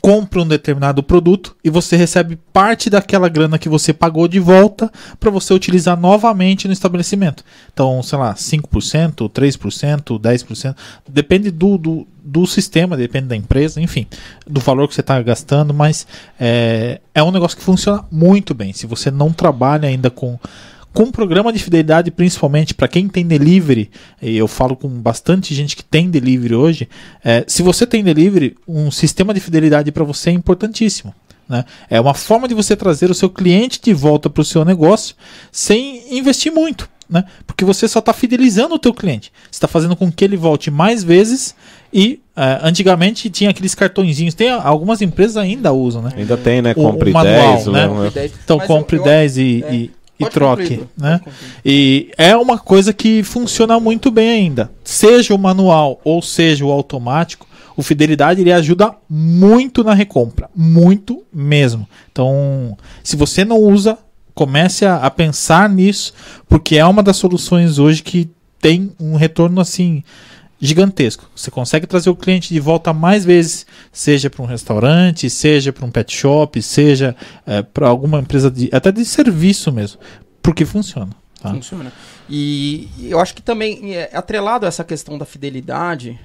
compra um determinado produto e você recebe parte daquela grana que você pagou de volta para você utilizar novamente no estabelecimento. Então, sei lá, 5%, 3%, 10%, depende do, do, do sistema, depende da empresa, enfim, do valor que você está gastando, mas é, é um negócio que funciona muito bem. Se você não trabalha ainda com com um programa de fidelidade, principalmente para quem tem delivery, e eu falo com bastante gente que tem delivery hoje, é, se você tem delivery, um sistema de fidelidade para você é importantíssimo. Né? É uma forma de você trazer o seu cliente de volta para o seu negócio sem investir muito. Né? Porque você só está fidelizando o teu cliente. Você está fazendo com que ele volte mais vezes e é, antigamente tinha aqueles cartõezinhos. Tem algumas empresas ainda usam, né? Ainda tem, né? O- Compre o manual, 10. né? né? Então Mas eu- compre eu- 10 e, é. e- e Pode troque, concluir, né? E é uma coisa que funciona muito bem ainda. Seja o manual ou seja o automático, o Fidelidade ele ajuda muito na recompra. Muito mesmo. Então, se você não usa, comece a, a pensar nisso, porque é uma das soluções hoje que tem um retorno assim gigantesco. Você consegue trazer o cliente de volta mais vezes, seja para um restaurante, seja para um pet shop, seja é, para alguma empresa de, até de serviço mesmo, porque funciona. Tá? Funciona. E eu acho que também é atrelado a essa questão da fidelidade,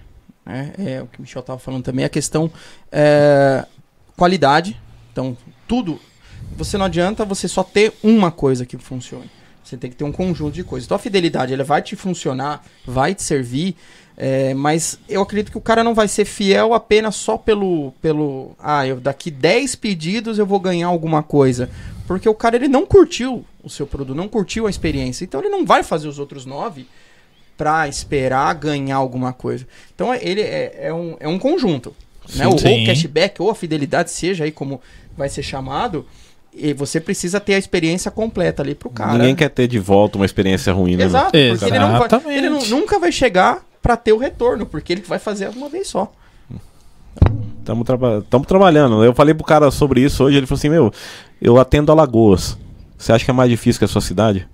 né, é o que o Michel estava falando também, a questão é, qualidade. Então, tudo. Você não adianta você só ter uma coisa que funcione. Você tem que ter um conjunto de coisas. Então a fidelidade ela vai te funcionar, vai te servir, é, mas eu acredito que o cara não vai ser fiel apenas só pelo. pelo ah, eu, daqui 10 pedidos eu vou ganhar alguma coisa. Porque o cara ele não curtiu o seu produto, não curtiu a experiência. Então ele não vai fazer os outros 9 para esperar ganhar alguma coisa. Então ele é, é, um, é um conjunto. Né? Ou, ou cashback, ou a fidelidade, seja aí como vai ser chamado. E você precisa ter a experiência completa ali pro cara. Ninguém quer ter de volta uma experiência ruim, né? Exato, porque ele, não vai, ele não, nunca vai chegar para ter o retorno, porque ele vai fazer uma vez só. Estamos traba trabalhando. Eu falei pro cara sobre isso hoje, ele falou assim, meu, eu atendo Alagoas. Você acha que é mais difícil que a sua cidade?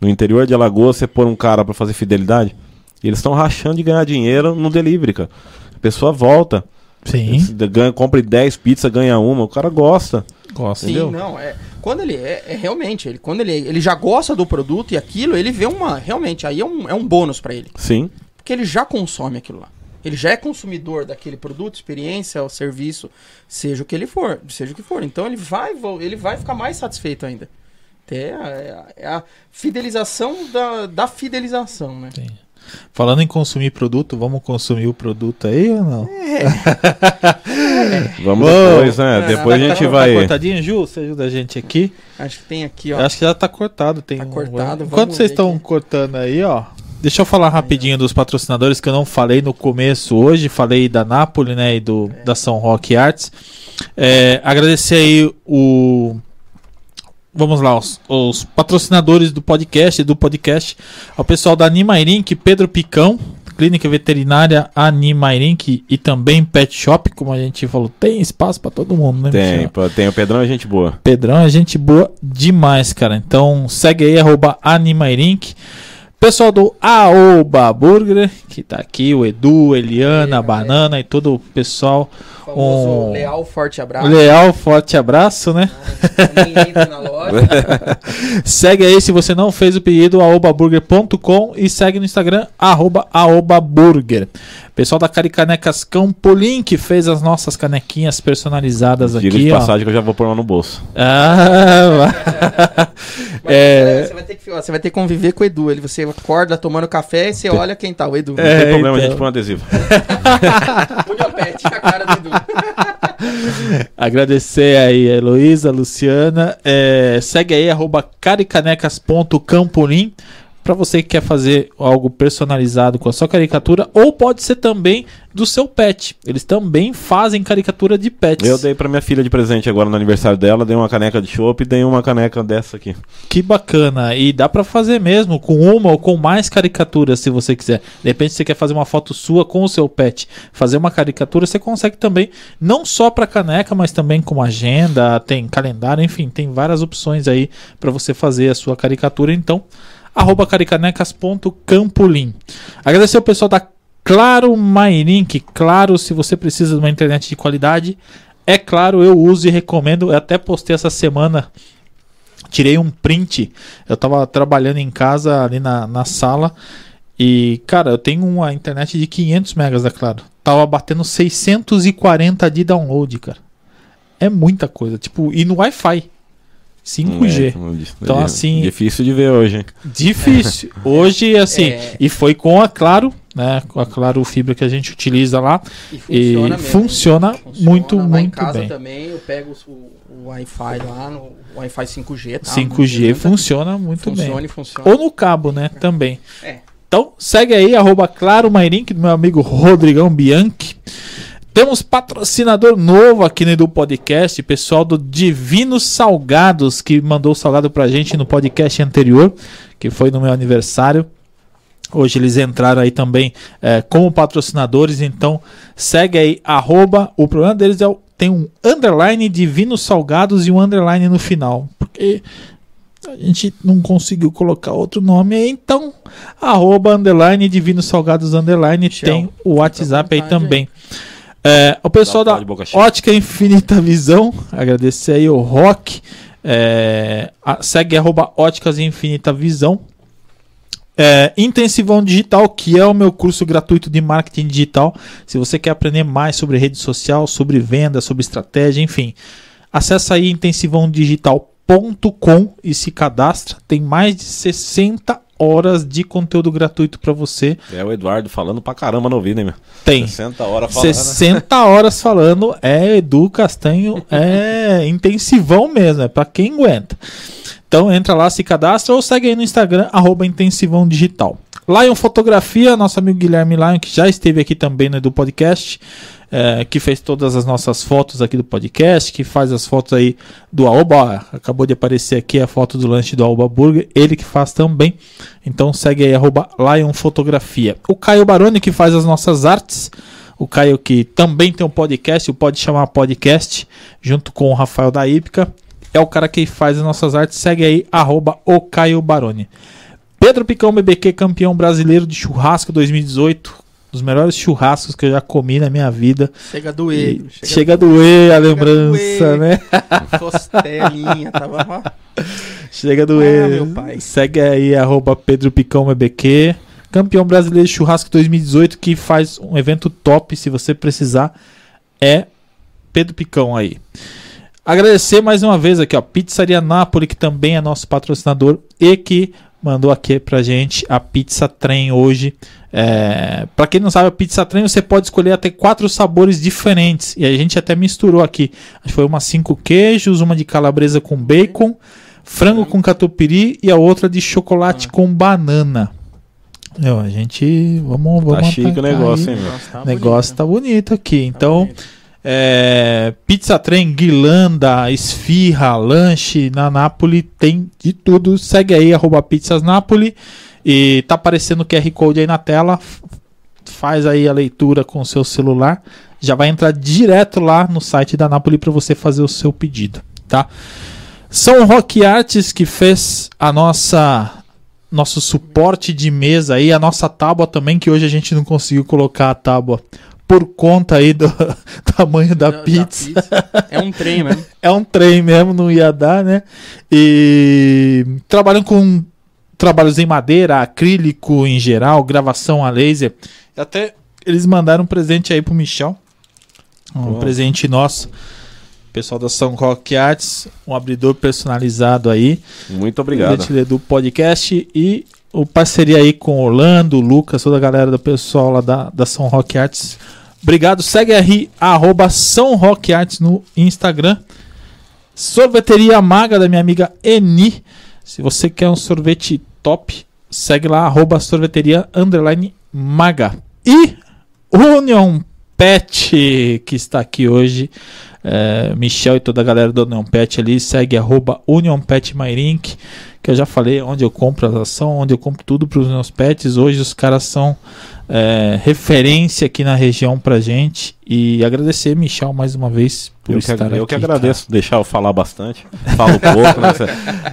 No interior de Alagoas, você pôr um cara para fazer fidelidade? E eles estão rachando de ganhar dinheiro no delivery, cara. A pessoa volta. Sim. Ganha, compra 10 pizzas, ganha uma. O cara gosta. Gosta. Sim, entendeu? não. É, quando ele é, é, realmente, ele, quando ele, ele já gosta do produto e aquilo, ele vê uma. Realmente, aí é um, é um bônus para ele. Sim. Porque ele já consome aquilo lá. Ele já é consumidor daquele produto, experiência, ou serviço, seja o que ele for, seja o que for. Então ele vai, ele vai ficar mais satisfeito ainda. É a, é a fidelização da, da fidelização, né? Sim. Falando em consumir produto, vamos consumir o produto aí ou não? É. vamos depois, né? É, depois a gente tá, vai. Tá cortadinho, Ju? Você ajuda a gente aqui? Acho que tem aqui, ó. Acho que já tá cortado. Tem tá um... cortado. Enquanto vocês estão cortando aí, ó. Deixa eu falar rapidinho dos patrocinadores que eu não falei no começo hoje. Falei da Napoli, né? E do, da São Roque Arts. É, agradecer aí o vamos lá, os, os, patrocinadores do podcast, do podcast, ao pessoal da Animairink, Pedro Picão, Clínica Veterinária Animairink e também Pet Shop, como a gente falou, tem espaço para todo mundo, né? Tem, Michel? tem o Pedrão é gente boa. Pedrão é gente boa demais, cara. Então segue aí, arroba Animairink. Pessoal do Aoba Burger, que tá aqui, o Edu, Eliana, a Banana e todo o pessoal. Um leal forte abraço. Leal forte abraço, né? segue aí se você não fez o pedido aobaburger.com e segue no Instagram arroba aobaburger. Pessoal da Caricanecas Campolim que fez as nossas canequinhas personalizadas Diga aqui. de passagem que eu já vou pôr lá no bolso. Ah, é... você, vai ter que, você vai ter que conviver com o Edu. Ele, você acorda tomando café e você olha quem tá, o Edu. Não é, tem problema, então... a gente põe um adesivo. pet a cara do Edu. Agradecer aí a Heloísa, a Luciana. É, segue aí, arroba caricanecas.campolim para você que quer fazer algo personalizado com a sua caricatura, ou pode ser também do seu pet. Eles também fazem caricatura de pets. Eu dei para minha filha de presente agora no aniversário dela, dei uma caneca de chopp e dei uma caneca dessa aqui. Que bacana. E dá para fazer mesmo com uma ou com mais caricaturas se você quiser. De repente você quer fazer uma foto sua com o seu pet, fazer uma caricatura, você consegue também, não só para caneca, mas também com agenda, tem calendário, enfim, tem várias opções aí para você fazer a sua caricatura. Então, arroba caricanecas.campolim. Agradecer o pessoal da Claro MyLink. Claro, se você precisa de uma internet de qualidade, é claro, eu uso e recomendo. Eu até postei essa semana, tirei um print. Eu estava trabalhando em casa ali na, na sala. E, cara, eu tenho uma internet de 500 megas, é claro. Tava batendo 640 de download, cara. É muita coisa. Tipo, e no Wi-Fi. 5G. É, então, assim. Difícil de ver hoje. Difícil. Hoje, assim. É... E foi com a Claro, né? Com a Claro Fibra que a gente utiliza lá. E funciona, e funciona, funciona muito, lá muito em casa bem. também eu pego o, o Wi-Fi lá, no Wi-Fi 5G. Tá? 5G funciona muito funciona bem. Funciona. Ou no cabo, né? Também. É. Então, segue aí, arroba Claro Mairink, do meu amigo Rodrigão Bianchi. Temos patrocinador novo aqui no Edu Podcast, pessoal do Divinos Salgados, que mandou o salgado pra gente no podcast anterior, que foi no meu aniversário. Hoje eles entraram aí também é, como patrocinadores, então segue aí, arroba, o problema deles é o, tem um underline Divinos Salgados e um underline no final, porque a gente não conseguiu colocar outro nome aí, então arroba underline divino salgados underline Michel, tem o WhatsApp aí. também. É, o pessoal da. Ótica Infinita Visão, agradecer aí o Rock, é, a- segue arroba Óticas Infinita Visão. É, Intensivão Digital, que é o meu curso gratuito de marketing digital. Se você quer aprender mais sobre rede social, sobre venda, sobre estratégia, enfim, acessa aí intensivãodigital.com e se cadastra. Tem mais de 60 horas de conteúdo gratuito para você. É o Eduardo falando pra caramba no ouvido, hein, meu? Tem 60 horas falando. 60 horas falando, é Edu Castanho, é intensivão mesmo, é pra quem aguenta. Então entra lá, se cadastra ou segue aí no Instagram, arroba intensivão digital. Lion Fotografia, nosso amigo Guilherme Lion, que já esteve aqui também no Edu Podcast, é, que fez todas as nossas fotos aqui do podcast, que faz as fotos aí do Aoba, acabou de aparecer aqui a foto do lanche do Aoba Burger, ele que faz também. Então segue aí, arroba. O Caio Baroni, que faz as nossas artes, o Caio que também tem um podcast, o Pode Chamar Podcast, junto com o Rafael da Ípica. É o cara que faz as nossas artes. Segue aí, arroba o Caio Baroni. Pedro Picão BBQ, campeão brasileiro de churrasco 2018. Dos melhores churrascos que eu já comi na minha vida. Chega a E doer. chega, a doer a lembrança, doer. né? Costelinha, tava. Chega a doer. Ah, meu pai. Segue aí, arroba Pedro Picão BBQ. Campeão brasileiro de churrasco 2018, que faz um evento top, se você precisar. É Pedro Picão aí. Agradecer mais uma vez aqui, ó, Pizzaria Napoli, que também é nosso patrocinador e que mandou aqui pra gente a pizza trem hoje. É, para quem não sabe, a pizza trem você pode escolher até quatro sabores diferentes. E a gente até misturou aqui. Acho que foi uma cinco queijos, uma de calabresa com bacon, frango com catupiry e a outra de chocolate com banana. Meu, a gente. Vamos, vamos Tá chique o negócio, aí. hein, meu? Nossa, tá O negócio bonito, tá bonito aqui. Tá Então, bonito. é, pizza trem, guirlanda, esfirra, lanche na Nápoles, tem de tudo. Segue aí, arroba pizzas Nápoles. E tá aparecendo o QR Code aí na tela. Faz aí a leitura com o seu celular. Já vai entrar direto lá no site da Nápoles para você fazer o seu pedido, tá? São Rock Arts que fez a nossa nosso suporte de mesa aí, a nossa tábua também, que hoje a gente não conseguiu colocar a tábua por conta aí do tamanho da, pizza. É um trem mesmo. É um trem mesmo, não ia dar, né? E trabalham com trabalhos em madeira, acrílico em geral, gravação a laser. Até eles mandaram um presente aí pro Michel. Um presente nosso. Pessoal da São Rock Arts, um abridor personalizado aí. Muito obrigado. Do podcast e o parceria aí com Orlando, Lucas, toda a galera do pessoal lá da, da São Rock Arts. Obrigado. Segue aí, arroba São Rock Arts no Instagram. Sorveteria Maga da minha amiga Eni. Se você quer um sorvete top, segue lá, arroba sorveteria underline maga. E Union Pet, que está aqui hoje. É, Michel e toda a galera do Union Pet ali, segue arroba Union Pet Mairink, que eu já falei onde eu compro as ações, onde eu compro tudo para os meus pets. Hoje os caras são é, referência aqui na região pra gente. E agradecer, Michel, mais uma vez por Eu que, estar eu aqui. que agradeço deixar eu falar bastante. Falo pouco, né? Você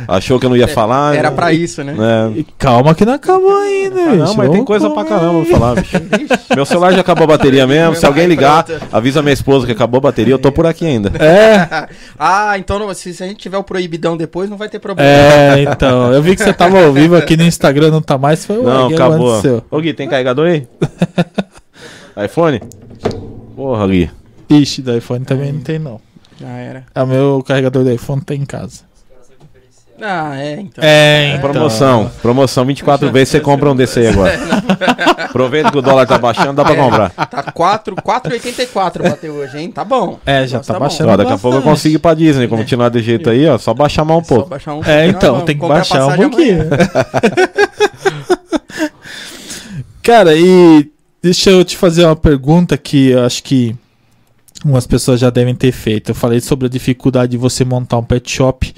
achou que eu não ia falar? Era né? pra isso, né? É. E Calma que não acabou ainda, Ah, não, mas tem coisa pra comer. caramba pra falar, bicho. Meu celular já acabou a bateria mesmo. Se alguém ligar, avisa minha esposa que acabou a bateria, eu tô por aqui ainda. É, ah, então não- se, se a gente tiver o proibidão depois, não vai ter problema. é, então. Eu vi que você tava ao vivo aqui no Instagram, não tá mais. Foi, Não, que acabou. aconteceu? Ô Gui, tem carregador aí? iPhone? Porra, Gui. Ixi, do iPhone também não tem, não. Já era. É, O meu carregador do iPhone tá em casa. Ah, é, então. É, então. Promoção. Promoção 24 vezes você compra um desse aí agora. Aproveita que o dólar tá baixando, dá pra É. comprar. Tá 4, 4,84 bater hoje, hein? Tá bom. É, já Nossa, tá bom. baixando. Ó, daqui a pouco eu bastante. consigo ir pra Disney. Continuar desse jeito aí, ó. Só baixar mais um Só pouco. baixar um É, pouquinho, então, vamos tem que comprar baixar um passagem pouquinho. amanhã. Cara, e deixa eu te fazer uma pergunta que eu acho que umas pessoas já devem ter feito. Eu falei sobre a dificuldade de você montar um pet shop.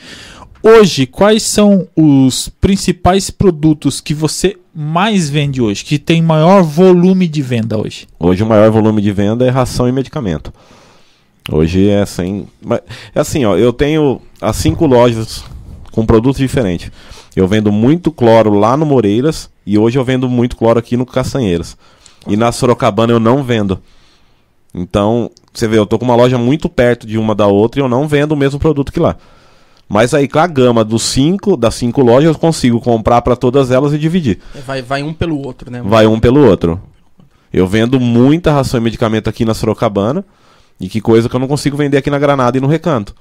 Hoje, quais são os principais produtos que você mais vende hoje, que tem maior volume de venda hoje? Hoje o maior volume de venda é ração e medicamento. Hoje é assim. É assim, ó. Eu tenho as cinco lojas com produtos diferentes. Eu vendo muito cloro lá no Moreiras e hoje eu vendo muito cloro aqui no Castanheiras. E na Sorocabana eu não vendo. Então, você vê, eu tô com uma loja muito perto de uma da outra e eu não vendo o mesmo produto que lá. Mas aí com a gama dos cinco, das cinco lojas, eu consigo comprar para todas elas e dividir. É, vai, vai um pelo outro, né? Vai um pelo outro. Eu vendo muita ração e medicamento aqui na Sorocabana. E que coisa que eu não consigo vender aqui na Granada e no Recanto.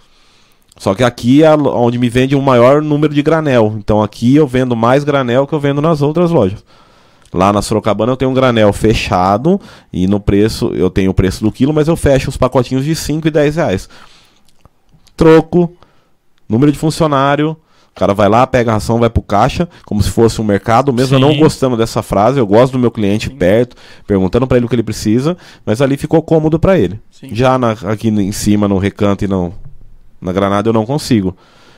Só que aqui é onde me vende o um maior número de granel. Então aqui eu vendo mais granel que eu vendo nas outras lojas. Lá na Sorocabana eu tenho um granel fechado e no preço, eu tenho o preço do quilo, mas eu fecho os pacotinhos de 5 e 10 reais. Troco, número de funcionário, o cara vai lá, pega a ração, vai pro caixa, como se fosse um mercado, mesmo Sim. eu não gostando dessa frase, eu gosto do meu cliente Sim. perto, perguntando para ele o que ele precisa, mas ali ficou cômodo para ele. Sim. Já na, aqui em cima, no recanto e não, na granada, eu não consigo.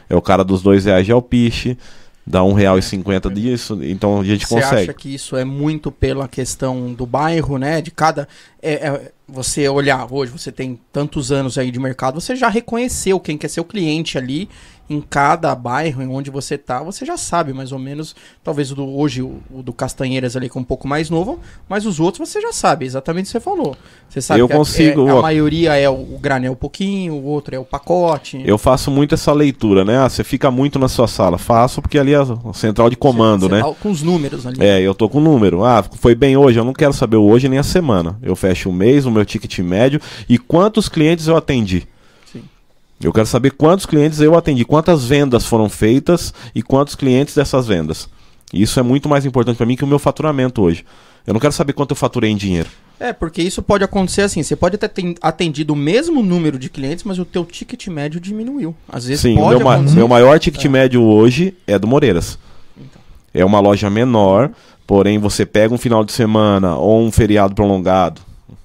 É o cara dos dois reais de alpiche, dá um real e cinquenta disso, então a gente você consegue. Você acha que isso é muito pela questão do bairro, né? De cada... É, é, você olhar hoje, você tem tantos anos aí de mercado, você já reconheceu quem quer ser o cliente ali em cada bairro em onde você tá, você já sabe mais ou menos, talvez o do, hoje o, o, do Castanheiras ali que é um pouco mais novo, mas os outros você já sabe, exatamente o que você falou. Você sabe eu que consigo, a, é, a maioria é o, o granel um pouquinho, o outro é o pacote. Eu faço muito essa leitura, né? Ah, você fica muito na sua sala. Faço porque ali é a central de comando, né? Tá com os números ali. É, eu tô com o número. Ah, foi bem hoje, eu não quero saber o hoje nem a semana. Eu fecho o mês, o meu ticket médio e quantos clientes eu atendi. Eu quero saber quantos clientes eu atendi, quantas vendas foram feitas e quantos clientes dessas vendas. Isso é muito mais importante para mim que o meu faturamento hoje. Eu não quero saber quanto eu faturei em dinheiro. É, porque isso pode acontecer assim, você pode ter atendido o mesmo número de clientes, mas o teu ticket médio diminuiu. Às vezes Sim, pode o meu, meu maior ticket é. médio hoje é do Moreiras. Então. É uma loja menor, porém você pega um final de semana ou um feriado prolongado,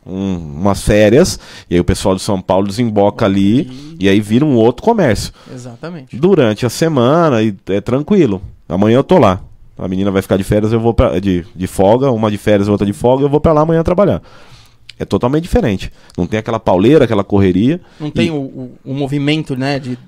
um, umas férias, e aí o pessoal de São Paulo desemboca ali e... e aí vira um outro comércio. Exatamente. Durante a semana e é tranquilo. Amanhã eu tô lá. A menina vai ficar de férias, eu vou pra, de, de folga, uma de férias, outra de folga, eu vou para lá amanhã trabalhar. É totalmente diferente. Não tem aquela pauleira, aquela correria. Não tem o, o, o movimento, né, de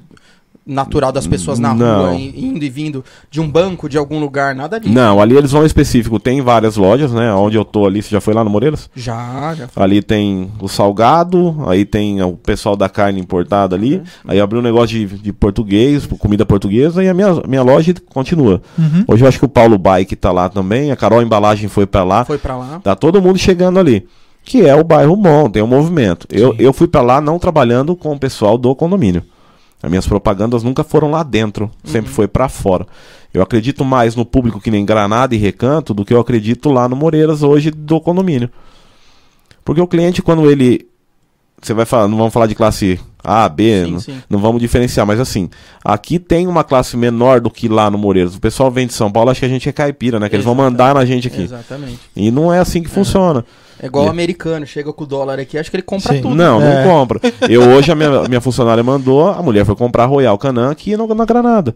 natural das pessoas na não. rua, indo e vindo de um banco, de algum lugar, nada disso. Não, ali eles vão específico. Tem várias lojas, né? Onde eu tô ali, você já foi lá no Moreiras? Já, já. Fui. Ali tem o salgado, aí tem o pessoal da carne importada ali. Uhum. Aí abriu um negócio de, de português, comida portuguesa, e a minha, minha loja continua. Uhum. Hoje eu acho que o Paulo Bike tá lá também, a Carol Embalagem foi para lá. Foi para lá. Tá todo mundo chegando ali. Que é o bairro bom, tem um movimento. Eu, eu fui para lá não trabalhando com o pessoal do condomínio. As minhas propagandas nunca foram lá dentro, sempre uhum. foi para fora. Eu acredito mais no público que nem Granada e Recanto do que eu acredito lá no Moreiras hoje do condomínio. Porque o cliente, quando ele. Você vai falar, não vamos falar de classe A, B, sim, não, sim. não, vamos diferenciar, mas assim, aqui tem uma classe menor do que lá no Moreiras. O pessoal vem de São Paulo, acha que a gente é caipira, né? Que Exatamente. eles vão mandar na gente aqui. Exatamente. E não é assim que é. funciona. É igual o americano, chega com o dólar aqui, acho que ele compra Sim. tudo. Não, é. não compra. Eu hoje, a minha, minha funcionária mandou, a mulher foi comprar Royal Canan aqui no, na Granada.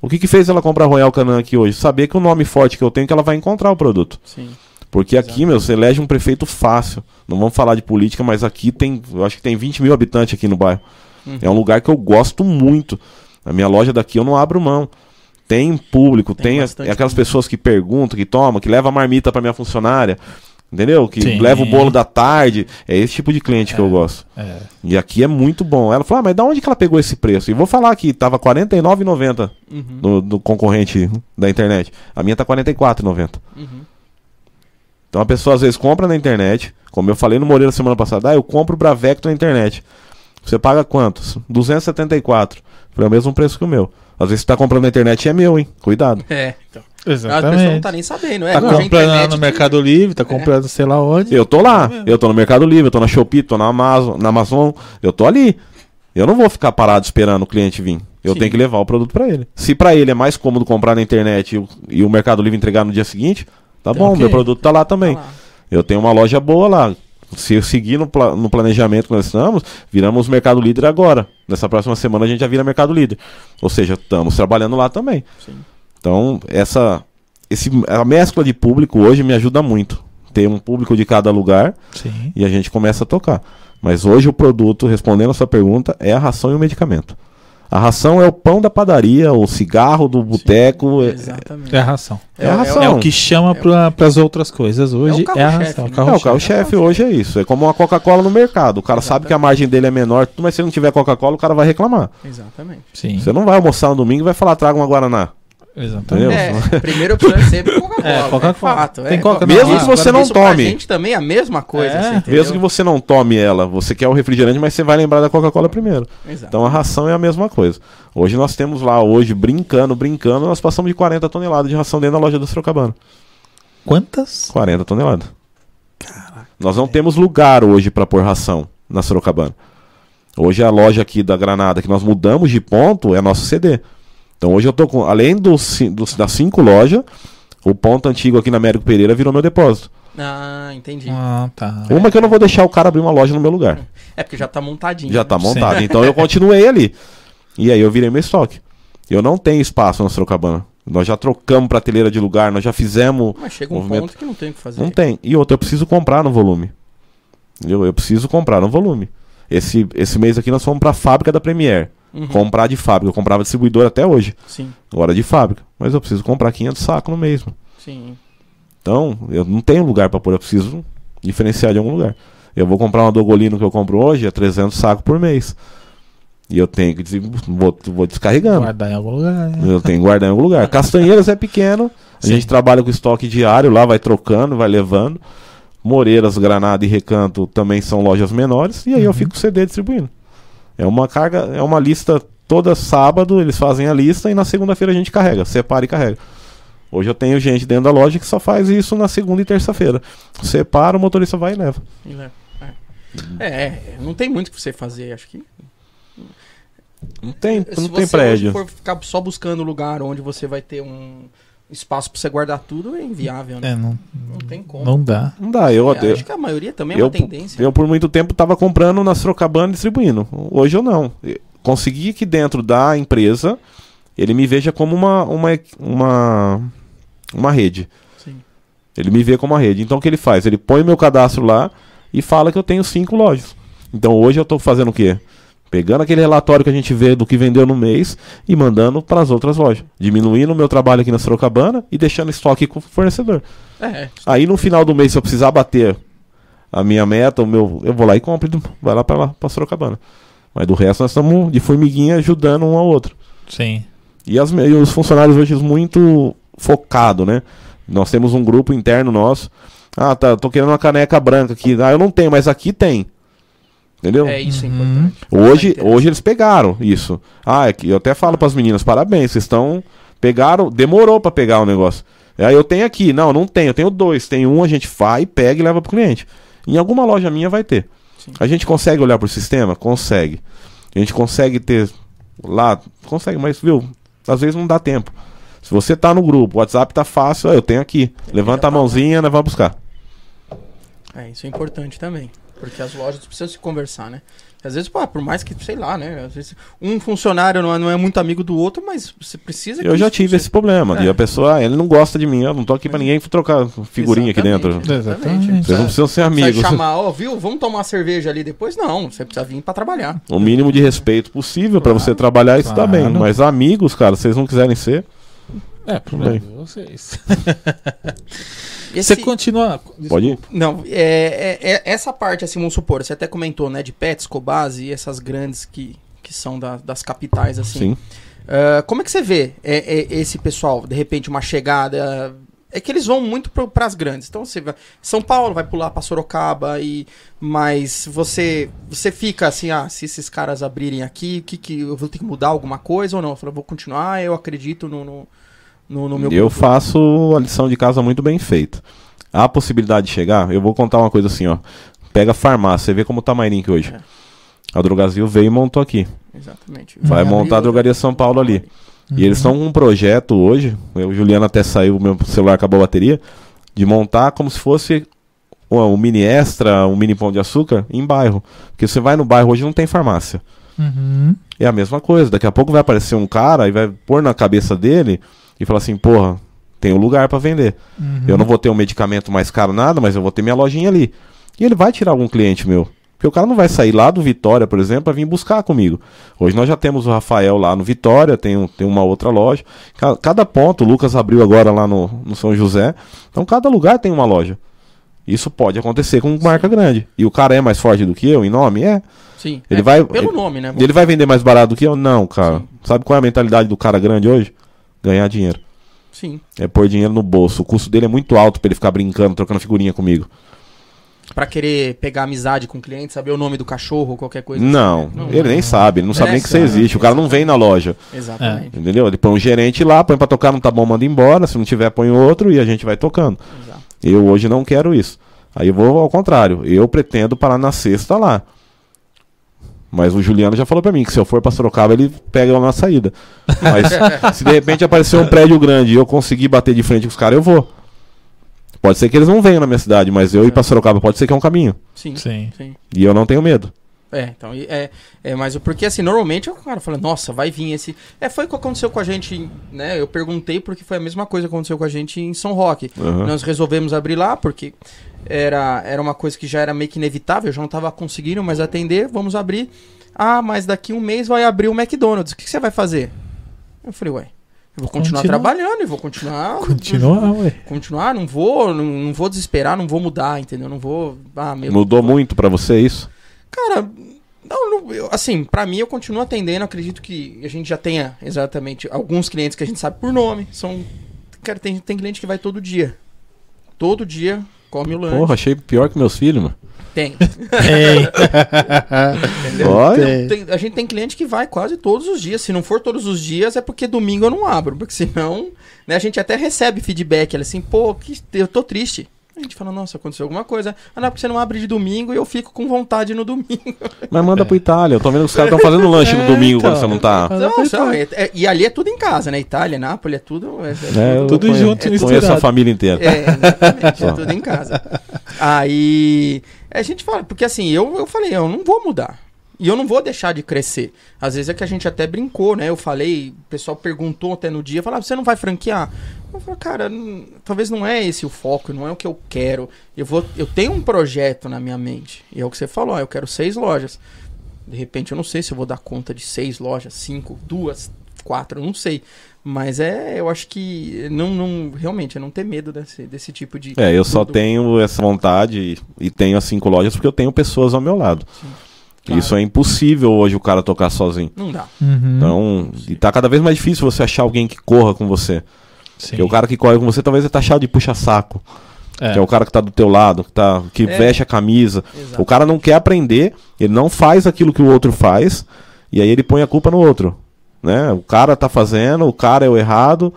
O que que fez ela comprar Royal Canan aqui hoje? Saber que o nome forte que eu tenho, que ela vai encontrar o produto. Sim. Porque aqui, meu, você elege um prefeito fácil. Não vamos falar de política, mas aqui tem, eu acho que tem 20 mil habitantes aqui no bairro. Uhum. É um lugar que eu gosto muito. A minha loja daqui eu não abro mão. Tem público, tem, tem aquelas pessoas que perguntam, que tomam, que levam a marmita para minha funcionária. Entendeu? Que Sim. leva o bolo da tarde. É esse tipo de cliente é, que eu gosto. É. E aqui é muito bom. Ela falou: ah, mas da onde que ela pegou esse preço? E vou falar que tava R$ 49,90 uhum. no, do concorrente da internet. A minha tá R$ 44,90. Uhum. Então a pessoa às vezes compra na internet. Como eu falei no Moreira semana passada, ah, eu compro o Bravecto na internet. Você paga quantos? 274. Foi o mesmo preço que o meu. Às vezes você tá comprando na internet e é meu, hein? Cuidado. É, então. Exatamente. A pessoa não tá nem sabendo, é. Tá comprando no Mercado Livre, tá é. comprando é. sei lá onde. Eu tô lá, é eu tô no Mercado Livre, eu tô na Shopee, tô na Amazon, na Amazon, eu tô ali. Eu não vou ficar parado esperando o cliente vir. Eu Sim. tenho que levar o produto para ele. Se para ele é mais cômodo comprar na internet e o, e o, Mercado Livre entregar no dia seguinte, tá bom, okay. meu produto tá lá também. Tá lá. Eu tenho uma loja boa lá. Se eu seguir no, pla no planejamento que nós estamos, viramos Mercado Líder agora. Nessa próxima semana a gente já vira Mercado Líder. Ou seja, estamos trabalhando lá também. Sim. Então, essa esse, a mescla de público hoje me ajuda muito. Ter um público de cada lugar Sim. e a gente começa a tocar. Mas hoje o produto, respondendo a sua pergunta, é a ração e o medicamento. A ração é o pão da padaria, o cigarro do boteco. É, Exatamente. É a ração. é a ração. É o que chama para as outras coisas hoje. É, a carro-chefe, ração. né? É, o carro-chefe. hoje é isso. É como uma Coca-Cola no mercado. O cara sabe que a margem dele é menor, mas se não tiver Coca-Cola, o cara vai reclamar. Exatamente. Sim, Você não vai almoçar no domingo e vai falar, traga uma Guaraná. Exatamente. É, a primeira opção é sempre Coca-Cola. É, Coca-Cola. É fato. Tem é. Coca Agora, Mesmo que você não pra tome. gente também é a mesma coisa. É. entendeu? Mesmo que você não tome ela, você quer o refrigerante, mas você vai lembrar da Coca-Cola primeiro. Exato. Então a ração é a mesma coisa. Hoje nós temos lá, hoje, brincando, brincando, nós passamos de 40 toneladas de ração dentro da loja do Sorocabana. Quantas? 40 toneladas. Nós não temos lugar hoje para pôr ração na Sorocabana. Hoje a loja aqui da Granada, que nós mudamos de ponto, é nosso CD. Então hoje eu tô com, além dos, ci- dos- das cinco lojas, o ponto antigo aqui na Américo Pereira virou meu depósito. Ah, entendi. Ah, tá. Uma que eu não vou deixar o cara abrir uma loja no meu lugar. É porque já tá montadinho. Já tá né? montado. Então eu continuei ali. E aí eu virei meu estoque. Eu não tenho espaço na Sorocabana. Nós já trocamos prateleira de lugar, nós já fizemos. Mas chega um Movimento. ponto que não tem o que fazer. Não tem. E outra, eu preciso comprar no volume. Eu, eu preciso comprar no volume. Esse, esse mês aqui nós fomos pra fábrica da Premier. Uhum. Comprar de fábrica. Eu comprava distribuidor até hoje. Sim, Agora de fábrica. Mas eu preciso comprar 500 sacos no mês. mano. sim. Então, eu não tenho lugar pra pôr. Eu preciso diferenciar de algum lugar. Eu vou comprar uma Dogolino que eu compro hoje, é 300 sacos por mês. E eu tenho que des- vou, vou descarregando. Guardar em algum lugar. né? Eu tenho que guardar em algum lugar. Castanheiras é pequeno. A Sim. gente trabalha com estoque diário lá, vai trocando, vai levando. Moreiras, Granada e Recanto também são lojas menores. E aí eu Uhum. fico com CD distribuindo. É uma carga, é uma lista toda sábado, eles fazem a lista e na segunda-feira a gente carrega, separa e carrega. Hoje eu tenho gente dentro da loja que só faz isso na segunda e terça-feira. Separa, o motorista vai e leva. E leva. É. É, não tem muito o que você fazer, acho que. Não tem, Se não tem você prédio. hoje for ficar só buscando lugar onde você vai ter um espaço pra você guardar tudo, é inviável, né? É, não, Não tem como. não dá. Não dá, eu, É, eu, acho que a maioria também é eu, uma tendência. eu por muito tempo tava comprando na Sorocabana e distribuindo. Hoje eu não. Eu Consegui que dentro da empresa ele me veja como uma, uma, uma, uma rede. Sim. Ele me vê como uma rede. Então o que ele faz? Ele põe meu cadastro lá e fala que eu tenho cinco lojas. Então hoje eu estou fazendo o quê? Pegando aquele relatório que a gente vê do que vendeu no mês e mandando para as outras lojas. Diminuindo o meu trabalho aqui na Sorocabana e deixando estoque com o fornecedor. É, Aí no final do mês, se eu precisar bater a minha meta, o meu, eu vou lá e compro, e vai lá para lá, para Sorocabana. Mas do resto nós estamos de formiguinha ajudando um ao outro. Sim. E, as, e os funcionários hoje muito focado, né? Nós temos um grupo interno nosso. Ah, tá, tô querendo uma caneca branca aqui. Ah, eu não tenho, mas aqui tem. Entendeu? é isso é Uhum. importante. Hoje, Interessante. hoje eles pegaram isso. Ah, é que eu até falo para as meninas, parabéns, vocês estão pegaram, demorou para pegar o negócio. Aí eu tenho aqui, não, não tenho, eu tenho dois, tem um a gente vai, pega e leva pro cliente. Em alguma loja minha vai ter. Sim. A gente consegue olhar pro sistema, consegue. A gente consegue ter lá, consegue, mas viu, às vezes não dá tempo. Se você tá no grupo, o WhatsApp tá fácil, ó, eu tenho aqui. Levanta a tá mãozinha, né, vai buscar. É, isso é importante também. Porque as lojas precisam se conversar, né? Às vezes, pô, por mais que, sei lá, né? Às vezes um funcionário não é, não é muito amigo do outro, mas você precisa que Eu já tive funcione. esse problema. De É. a pessoa, ah, ele não gosta de mim, eu não tô aqui pra ninguém trocar figurinha aqui dentro. Exatamente. Vocês não precisam ser amigos. chamar, ó, viu? Vamos tomar uma cerveja ali depois? Não, você precisa vir pra trabalhar. O mínimo de respeito possível pra Claro. você trabalhar, isso tá bem. Claro. Mas amigos, cara, vocês não quiserem ser. É, problema de vocês. Esse- Você continua. Pode ir. Não, é, é- é- essa parte, assim, vamos supor, você até comentou, né, de Pets, Cobase e essas grandes que, que são da- das capitais, assim. Sim. Ah, como é que você vê é, é, esse pessoal, de repente, uma chegada. É que eles vão muito para as grandes. Então você vai. São Paulo vai pular para Sorocaba e. Mas você você fica assim, ah, se esses caras abrirem aqui, o que, que eu vou ter que mudar alguma coisa ou não? Eu falo, vou continuar, eu acredito no, no, no, no meu Eu produto. faço a lição de casa muito bem feita. Há possibilidade de chegar? Eu vou contar uma coisa assim, ó. Pega a farmácia, você vê como tá Mairink hoje. É. A Drogazil veio e montou aqui. Exatamente. Vai montar a Drogaria São Paulo ali. E eles estão com um projeto hoje, eu, o Juliano até saiu, meu celular acabou a bateria, de montar como se fosse um, um mini extra, um mini pão de açúcar em bairro. Porque você vai no bairro hoje não tem farmácia. Uhum. É a mesma coisa. Daqui a pouco vai aparecer um cara e vai pôr na cabeça dele e falar assim, porra, tem um lugar pra vender. Uhum. Eu não vou ter um medicamento mais caro nada, mas eu vou ter minha lojinha ali. E ele vai tirar algum cliente meu. Porque o cara não vai sair lá do Vitória, por exemplo, para vir buscar comigo. Hoje nós já temos o Rafael lá no Vitória, tem, tem uma outra loja. Cada, cada ponto, o Lucas abriu agora lá no, no São José. Então cada lugar tem uma loja. Isso pode acontecer com marca grande. E o cara é mais forte do que eu em nome? É. Sim. Ele É, vai- Pelo ele- nome, né? Ele vai vender mais barato do que eu? Não, cara. Sim. Sabe qual é a mentalidade do cara grande hoje? Ganhar dinheiro. Sim. É pôr dinheiro no bolso. O custo dele é muito alto pra ele ficar brincando, trocando figurinha comigo. Pra querer pegar amizade com o cliente, saber o nome do cachorro ou qualquer coisa. Não, assim, né? ele nem sabe, ele não sabe É, nem que você existe. O cara não vem na loja. Exatamente. Entendeu? Ele põe um gerente lá, põe pra tocar, não tá bom, manda embora. Se não tiver, põe outro e a gente vai tocando. Exato. Eu hoje não quero isso. Aí eu vou ao contrário. Eu pretendo parar na sexta lá. Mas o Juliano já falou pra mim que se eu for pra Sorocaba, ele pega eu na saída. Mas se de repente aparecer um prédio grande e eu conseguir bater de frente com os caras, eu vou. Pode ser que eles não venham na minha cidade, mas eu ir pra Sorocaba pode ser que é um caminho. Sim. Sim. Sim. E eu não tenho medo. É, então, é, é, mas porque assim, normalmente o cara fala, nossa, vai vir esse. É, foi o que aconteceu com a gente, né? Eu perguntei porque foi a mesma coisa que aconteceu com a gente em São Roque. Aham. Nós resolvemos abrir lá porque era, era uma coisa que já era meio que inevitável, eu já não tava conseguindo mais atender, vamos abrir. Ah, mas daqui um mês vai abrir o McDonald's, o que, que você vai fazer? Eu falei, ué, eu vou continuar Continua. trabalhando e vou continuar. Continua, ué. Continuar, não vou, não, não vou desesperar, não vou mudar, entendeu? Não vou. Ah, meu Mudou muito pra você isso? Cara, não, não, eu- assim, pra mim eu continuo atendendo, acredito que a gente já tenha exatamente alguns clientes que a gente sabe por nome. São. Cara, tem, tem cliente que vai todo dia. Todo dia come o lanche. Porra, achei pior que meus filhos, mano. Tem. Ei. Entendeu? Olha. Tem- a gente tem cliente que vai quase todos os dias. Se não for todos os dias, é porque domingo eu não abro. Porque senão, né, a gente até recebe feedback. Ela assim, pô, que, eu tô triste. A gente fala, nossa, aconteceu alguma coisa. Ah, não, é porque você não abre de domingo e eu fico com vontade no domingo. Mas manda É. pro Itália. Eu tô vendo que os caras estão fazendo lanche no É, domingo então. quando você não tá. Eu Não, tá. é- é- e ali é tudo em casa, né? Itália, Nápoles, é tudo. É, é É, Tudo conheço- junto, misturado. Conheço a família inteira. É, exatamente, é tudo em casa. Aí a gente fala, porque assim, eu, eu falei, eu não vou mudar. E eu não vou deixar de crescer. Às vezes é que a gente até brincou, né? Eu falei, o pessoal perguntou até no dia, falava, você não vai franquear? Eu falei, cara, não- talvez não é esse o foco, não é o que eu quero. Eu vou, eu tenho um projeto na minha mente. E é o que você falou, ó, eu quero seis lojas. De repente eu não sei se eu vou dar conta de seis lojas, cinco, duas, quatro, não sei. Mas é, eu acho que não, não realmente, é não ter medo desse, desse tipo de. É, eu só do- tenho essa vontade e, e tenho as cinco lojas porque eu tenho pessoas ao meu lado. Claro. Isso é impossível hoje o cara tocar sozinho. Não dá. Uhum. Então, e tá cada vez mais difícil você achar alguém que corra com você. Sim. Porque o cara que corre com você talvez tá achado de puxa-saco. É. Que é o cara que tá do teu lado, que, tá, que É. veste a camisa. Exato. O cara não quer aprender, ele não faz aquilo que o outro faz, e aí ele põe a culpa no outro. Né? O cara tá fazendo, o cara é o errado,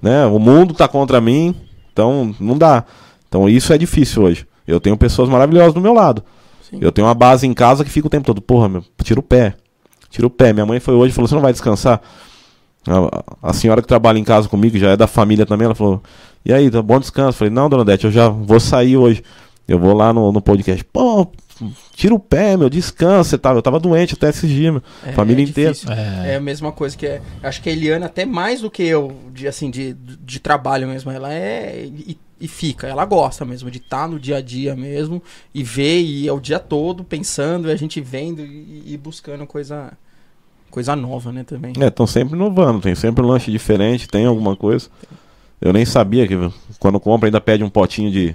né? O mundo tá contra mim, então não dá. Então isso é difícil hoje. Eu tenho pessoas maravilhosas do meu lado. Sim. Eu tenho uma base em casa que fica o tempo todo, porra, meu, tira o pé. Tira o pé. Minha mãe foi hoje e falou: "Você não vai descansar?" A, a senhora que trabalha em casa comigo, já é da família também, ela falou: E aí, tá bom descanso? Eu falei: Não, dona Dete, eu já vou sair hoje. Eu vou lá no, no podcast. Pô, tira o pé, meu, descansa. Você tava, eu tava doente até esses dias, meu. É, família é inteira. É. É a mesma coisa que é. Acho que a Eliana, até mais do que eu, de, assim, de, de trabalho mesmo, ela é. E, e fica, ela gosta mesmo de estar no dia a dia mesmo e ver, e é o dia todo pensando, e a gente vendo e, e buscando coisa, coisa nova, né, também. É, estão sempre inovando, tem sempre um lanche diferente, tem alguma coisa. Eu nem sabia que quando compra ainda pede um potinho de,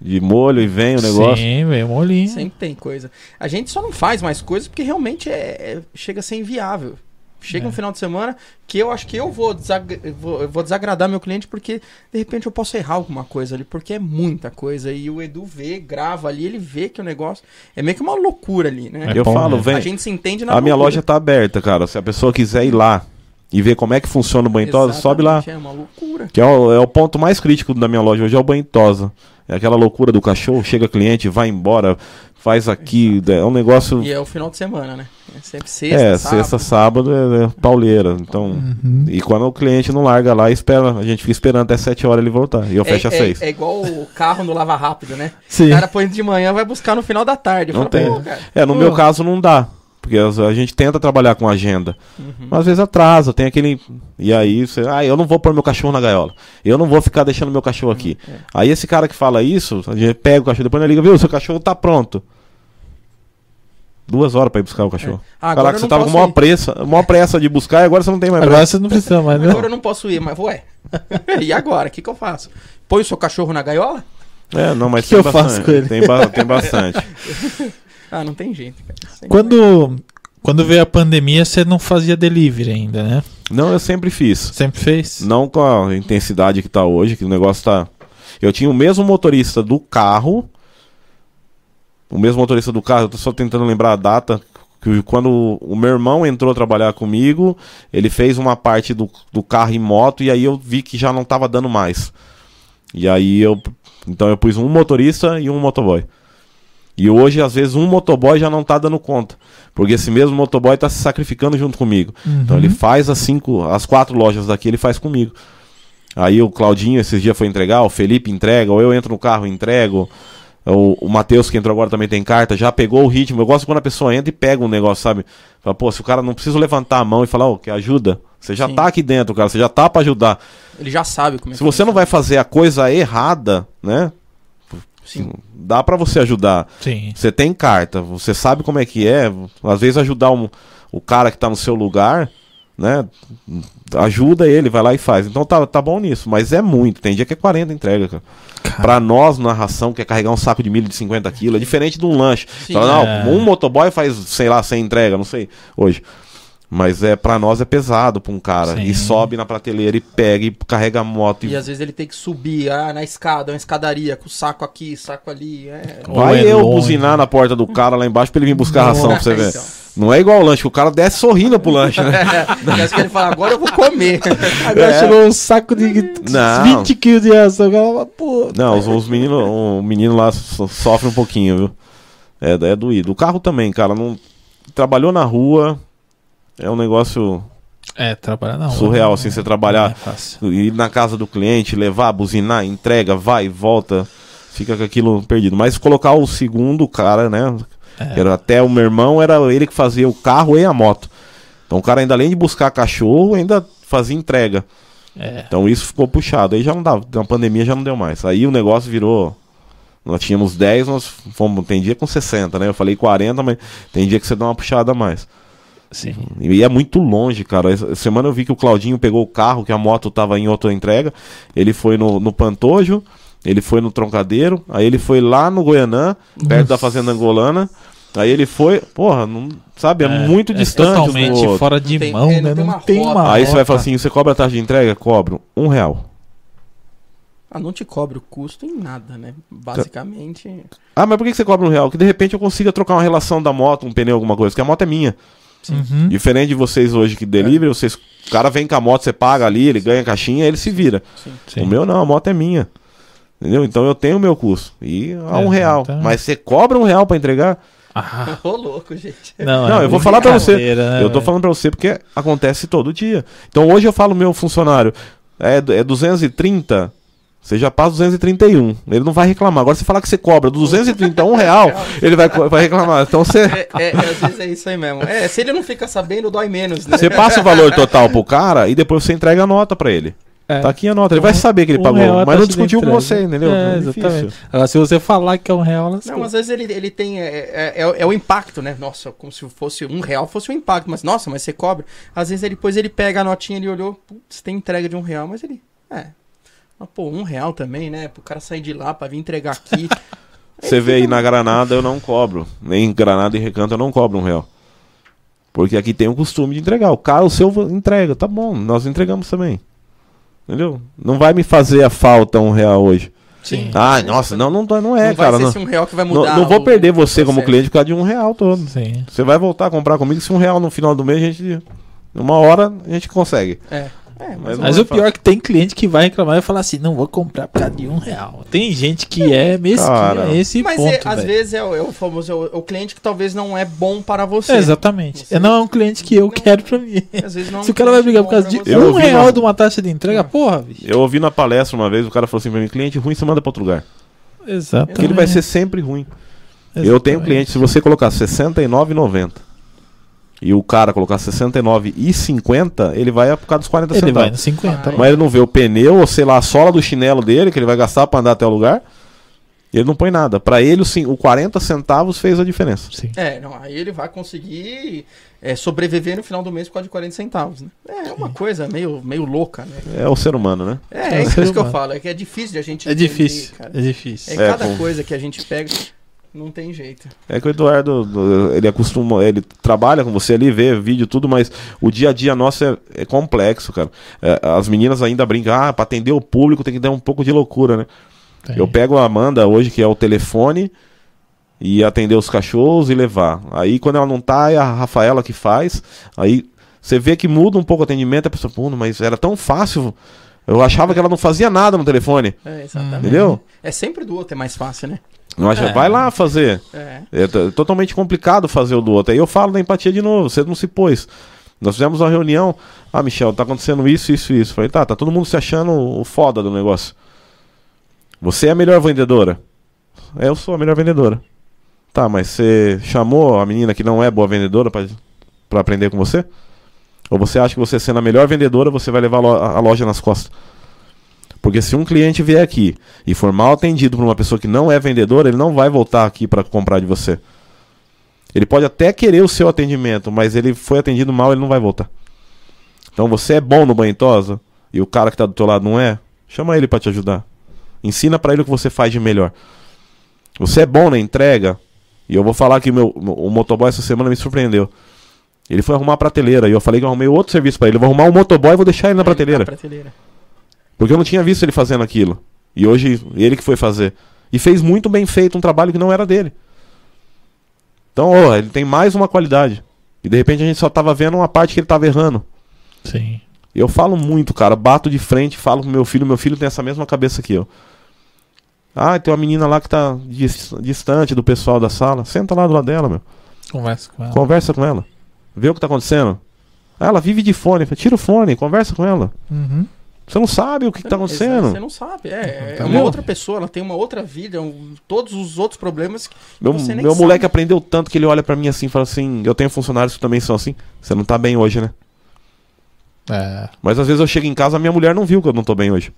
de molho e vem o negócio. Sim, veio molinho. Sempre tem coisa. A gente só não faz mais coisas porque realmente é, é- chega a ser inviável. Chega É. um final de semana que eu acho que eu vou, desag- vou, eu vou desagradar meu cliente porque de repente eu posso errar alguma coisa ali, porque é muita coisa. E o Edu vê, grava ali, ele vê que o negócio é meio que uma loucura ali, né? É eu bom, falo, né? vem. A gente se entende na A minha loucura. loja tá aberta, cara. Se a pessoa quiser ir lá e ver como é que funciona o banho sobe lá. É uma loucura. Que é o, é o ponto mais crítico da minha loja hoje, é o banho. É aquela loucura do cachorro, chega cliente, vai embora, faz aqui. É um negócio. E é o final de semana, né? É sempre sexta, É, sábado. sexta, sábado é, é pauleira. Então. Uhum. E quando o cliente não larga lá, espera, a gente fica esperando até 7 horas ele voltar. E eu fecho às é, 6. é, é igual o carro no lava rápido, né? Sim. O cara põe de manhã, vai buscar no final da tarde. Não Fala, tem. É, no Pô. meu caso não dá. Porque a gente tenta trabalhar com agenda. Uhum. Mas às vezes atrasa, tem aquele. E aí você. Ah, eu não vou pôr meu cachorro na gaiola. Eu não vou ficar deixando meu cachorro aqui. É. Aí esse cara que fala isso, a gente pega o cachorro, depois ele liga, viu, seu cachorro tá pronto. duas horas pra ir buscar o cachorro. É. Falar Agora que eu você tava com maior ir. pressa, maior pressa de buscar e agora você não tem mais Agora pressa. você não precisa mais, Agora não. eu não posso ir, mas ué. e agora? O que, que eu faço? Põe o seu cachorro na gaiola? É, não, mas Que tem eu faço bastante. com ele? Tem, ba- tem bastante. Ah, não tem jeito, cara. Sempre Quando, quando veio a pandemia, você não fazia delivery ainda, né? Não, eu sempre fiz. Sempre fez? Não com a intensidade que tá hoje, que o negócio tá. Eu tinha o mesmo motorista do carro. O mesmo motorista do carro, eu tô só tentando lembrar a data. Que quando o meu irmão entrou trabalhar comigo, ele fez uma parte do, do carro em moto e aí eu vi que já não tava dando mais. E aí eu. Então eu pus um motorista e um motoboy. E hoje, às vezes, um motoboy já não tá dando conta. Porque esse mesmo motoboy tá se sacrificando junto comigo. Então Uhum. ele faz as cinco, as quatro lojas daqui, ele faz comigo. Aí o Claudinho esses dias foi entregar, o Felipe entrega, ou eu entro no carro e entrego. O, o Matheus, que entrou agora, também tem carta, já pegou o ritmo. Eu gosto quando a pessoa entra e pega um negócio, sabe? Fala, pô, se o cara não precisa levantar a mão e falar, ô, que ajuda. Você já Sim. tá aqui dentro, cara, você já tá pra ajudar. Ele já sabe como é Se você não vai fazer a coisa errada, né? Sim. Dá pra você ajudar. Sim. Você tem carta, você sabe como é que é. Às vezes ajudar um- o cara que tá no seu lugar, né? Ajuda ele, vai lá e faz. Então tá, tá bom nisso, mas é muito. Tem dia que é 40 entrega, cara. Cara, Pra nós, na ração, que é carregar um saco de milho de 50 quilos, é diferente de um lanche. Sim. Fala, não, É. um motoboy faz, sei lá, 100 entrega, não sei, hoje. Mas é pra nós é pesado pra um cara. Sim. E sobe na prateleira e pega e carrega a moto. E E às vezes ele tem que subir ah, na escada, uma escadaria, com o saco aqui, saco ali. É... Vai é eu longe. buzinar na porta do cara lá embaixo pra ele vir buscar a ração pra você ver. Então. Não é igual o lanche, que o cara desce sorrindo pro lanche, né? Parece que ele fala, agora eu vou comer. Agora É. chegou um saco de Não. 20 quilos de ração. O cara fala, pô. Não, os, os meninos, o menino lá so- sofre um pouquinho, viu? É, é doído. O carro também, cara, não trabalhou na rua. É um negócio É, trabalhar rua. surreal, não- assim, você não trabalhar, é ir na casa do cliente, levar, buzinar, entrega, vai e volta, fica com aquilo perdido. Mas colocar o segundo cara, né? É. Era até o meu irmão, era ele que fazia o carro e a moto. Então o cara ainda além de buscar cachorro, ainda fazia entrega. É. Então isso ficou puxado. Aí já não dava. Na pandemia já não deu mais. Aí o negócio virou. Nós tínhamos 10, nós fomos. Tem dia com 60, né? Eu falei 40, mas tem dia que você dá uma puxada a mais. Sim. E é muito longe, cara. Essa semana eu vi que o Claudinho pegou o carro, que a moto tava em outra entrega. Ele foi no, no Pantojo, ele foi no Troncadeiro, aí ele foi lá no Goianã, perto da Fazenda Angolana. Aí ele foi, porra, não, sabe, é, muito distante um do totalmente outro. fora de tem- mão, é, né? não tem Não uma rota. Aí você vai falar assim, você cobra a taxa de entrega? Cobro um real. Ah, não te cobre o custo em nada, né? Basicamente. Ah, mas por que você cobra um real? Que de repente eu consiga trocar uma relação da moto, um pneu, alguma coisa, que a moto é minha. Uhum. Diferente de vocês hoje que delivery, vocês, o cara vem com a moto, você paga ali, ele ganha a caixinha, ele se vira. Sim. Sim. O meu não, a moto é minha. Entendeu? Então eu tenho o meu custo. E a um É, real. então- Mas você cobra um real pra entregar? Ah, Ô, louco, gente. não, Não, é eu vou falar pra você. né, eu tô falando pra você porque acontece todo dia. Então hoje eu falo meu funcionário, é, é 230, você já passa 231. Ele não vai reclamar. Agora você falar que você cobra 231 real, ele vai, vai reclamar. Então você, É, é, às vezes é isso aí mesmo. É, se ele não fica sabendo, dói menos, né? você passa o valor total pro cara e depois você entrega a nota pra ele. É. Tá aqui a nota. Ele vai Um- saber que ele um pagou, mas não discutiu com você, entendeu? É, É exatamente. Agora, se você falar que é um real, lascou. Não, às vezes ele, ele tem. É, é, é- é o impacto, né? Nossa, como se fosse um real fosse o impacto. Mas, nossa, mas você cobra. Às vezes ele, depois ele pega a notinha, ele olhou, putz, tem entrega de um real, mas ele. É. Mas, pô, um real também, né? Pro cara sair de lá pra vir entregar aqui. Você vê aí na Granada eu não cobro. Nem em Granada e Recanto eu não cobro um real. Porque aqui tem o costume de entregar. O cara, o seu entrega, tá bom, nós entregamos também. Entendeu? Não vai me fazer a falta um real hoje. Sim. Ah, nossa, não, não, não é, não cara. vai ser Não, esse um real que vai não, mudar. não vou o- perder você como cliente por causa de um real todo. Sim. Você vai voltar a comprar comigo se um real no final do mês a gente. Uma hora a gente consegue. É. É, Mas mas. Mas é o pior é que tem cliente que vai reclamar e falar assim, não vou comprar por causa de um real. Tem gente que é mesquinha Cara. esse Mas ponto, é, às vezes é o, é o famoso é o, é o cliente que talvez não é bom para você. É, exatamente. Você- Não é um cliente que eu Não- quero pra mim. Às vezes não Se o cara vai brigar por causa de um real uma- de uma taxa de entrega, porra, bicho. Eu ouvi na palestra uma vez, o cara falou assim pra mim, cliente ruim, você manda pra outro lugar. Exatamente. Porque ele vai ser sempre ruim. Eu tenho um cliente, se você colocar R$ 69,90 e o cara colocar R$ 69,50, ele vai por causa dos 40 Ele vai centavos. no 50. Vai. Mas ele não vê o pneu, ou sei lá, a sola do chinelo dele, que ele vai gastar pra andar até o lugar. E ele não põe nada. Pra ele, o, cin- o 40 centavos fez a diferença. Sim. É, não, aí ele vai conseguir é, sobreviver no final do mês por causa de 40 centavos, né? É uma coisa meio, meio louca, né? É o ser humano, né? É, É é isso que eu falo, é que é difícil de a gente É entender, difícil. cara. É difícil. É É, cada com- coisa que a gente pega, não tem jeito. É que o Eduardo, do- ele acostuma, ele trabalha com você ali, vê vídeo, tudo, mas o dia a dia nosso é, é complexo, cara. É, as meninas ainda brincam, ah, pra atender o público tem que dar um pouco de loucura, né? Tem. Eu pego a Amanda hoje, que é o telefone, e atender os cachorros e levar. Aí quando ela não tá, é a Rafaela que faz. Aí você vê que muda um pouco o atendimento, a pessoa, pô, mas era tão fácil. Eu achava que ela não fazia nada no telefone. É, exatamente. Entendeu? É sempre do outro, é mais fácil, né? Eu acho, É. vai lá fazer. É. É totalmente complicado fazer o do outro. Aí eu falo da empatia de novo, você não se pôs. Nós fizemos uma reunião. Ah, Michel, tá acontecendo isso, isso, isso. Falei, tá, tá todo mundo se achando o foda do negócio. Você é a melhor vendedora. É, eu sou a melhor vendedora. Tá, mas você chamou a menina que não é boa vendedora pra, pra aprender com você? Ou você acha que você sendo a melhor vendedora, você vai levar a loja nas costas? Porque se um cliente vier aqui e for mal atendido por uma pessoa que não é vendedora, ele não vai voltar aqui para comprar de você. Ele pode até querer o seu atendimento, mas ele foi atendido mal, ele não vai voltar. Então você é bom no banho e tosa e o cara que tá do teu lado não é, chama ele para te ajudar. Ensina para ele o que você faz de melhor. Você é bom na entrega, e eu vou falar que o meu, o motoboy essa semana me surpreendeu. Ele foi arrumar a prateleira e eu falei que eu arrumei outro serviço para ele. Eu vou arrumar um motoboy e vou deixar ele na prateleira. Na prateleira. Porque eu não tinha visto ele fazendo aquilo. E hoje ele que foi fazer. E fez muito bem feito um trabalho que não era dele. Então, ó, ele tem mais uma qualidade. E de repente a gente só tava vendo uma parte que ele tava errando. Sim. Eu falo muito, cara. Bato de frente, falo com meu filho. Meu filho tem essa mesma cabeça que eu. Ah, tem uma menina lá que tá dis- distante do pessoal da sala. Senta lá do lado dela, meu. Conversa com ela. Conversa com ela. Vê o que tá acontecendo. Ah, ela vive de fone. Tira o fone, conversa com ela. Uhum. Você não sabe o que, que tá acontecendo. Você não sabe. É, é Tá uma outra pessoa, ela tem uma outra vida, um- todos os outros problemas. que Meu, você nem meu sabe. moleque aprendeu tanto que ele olha pra mim assim e fala assim: Eu tenho funcionários que também são assim. Você não tá bem hoje, né? É. Mas às vezes eu chego em casa a minha mulher não viu que eu não tô bem hoje.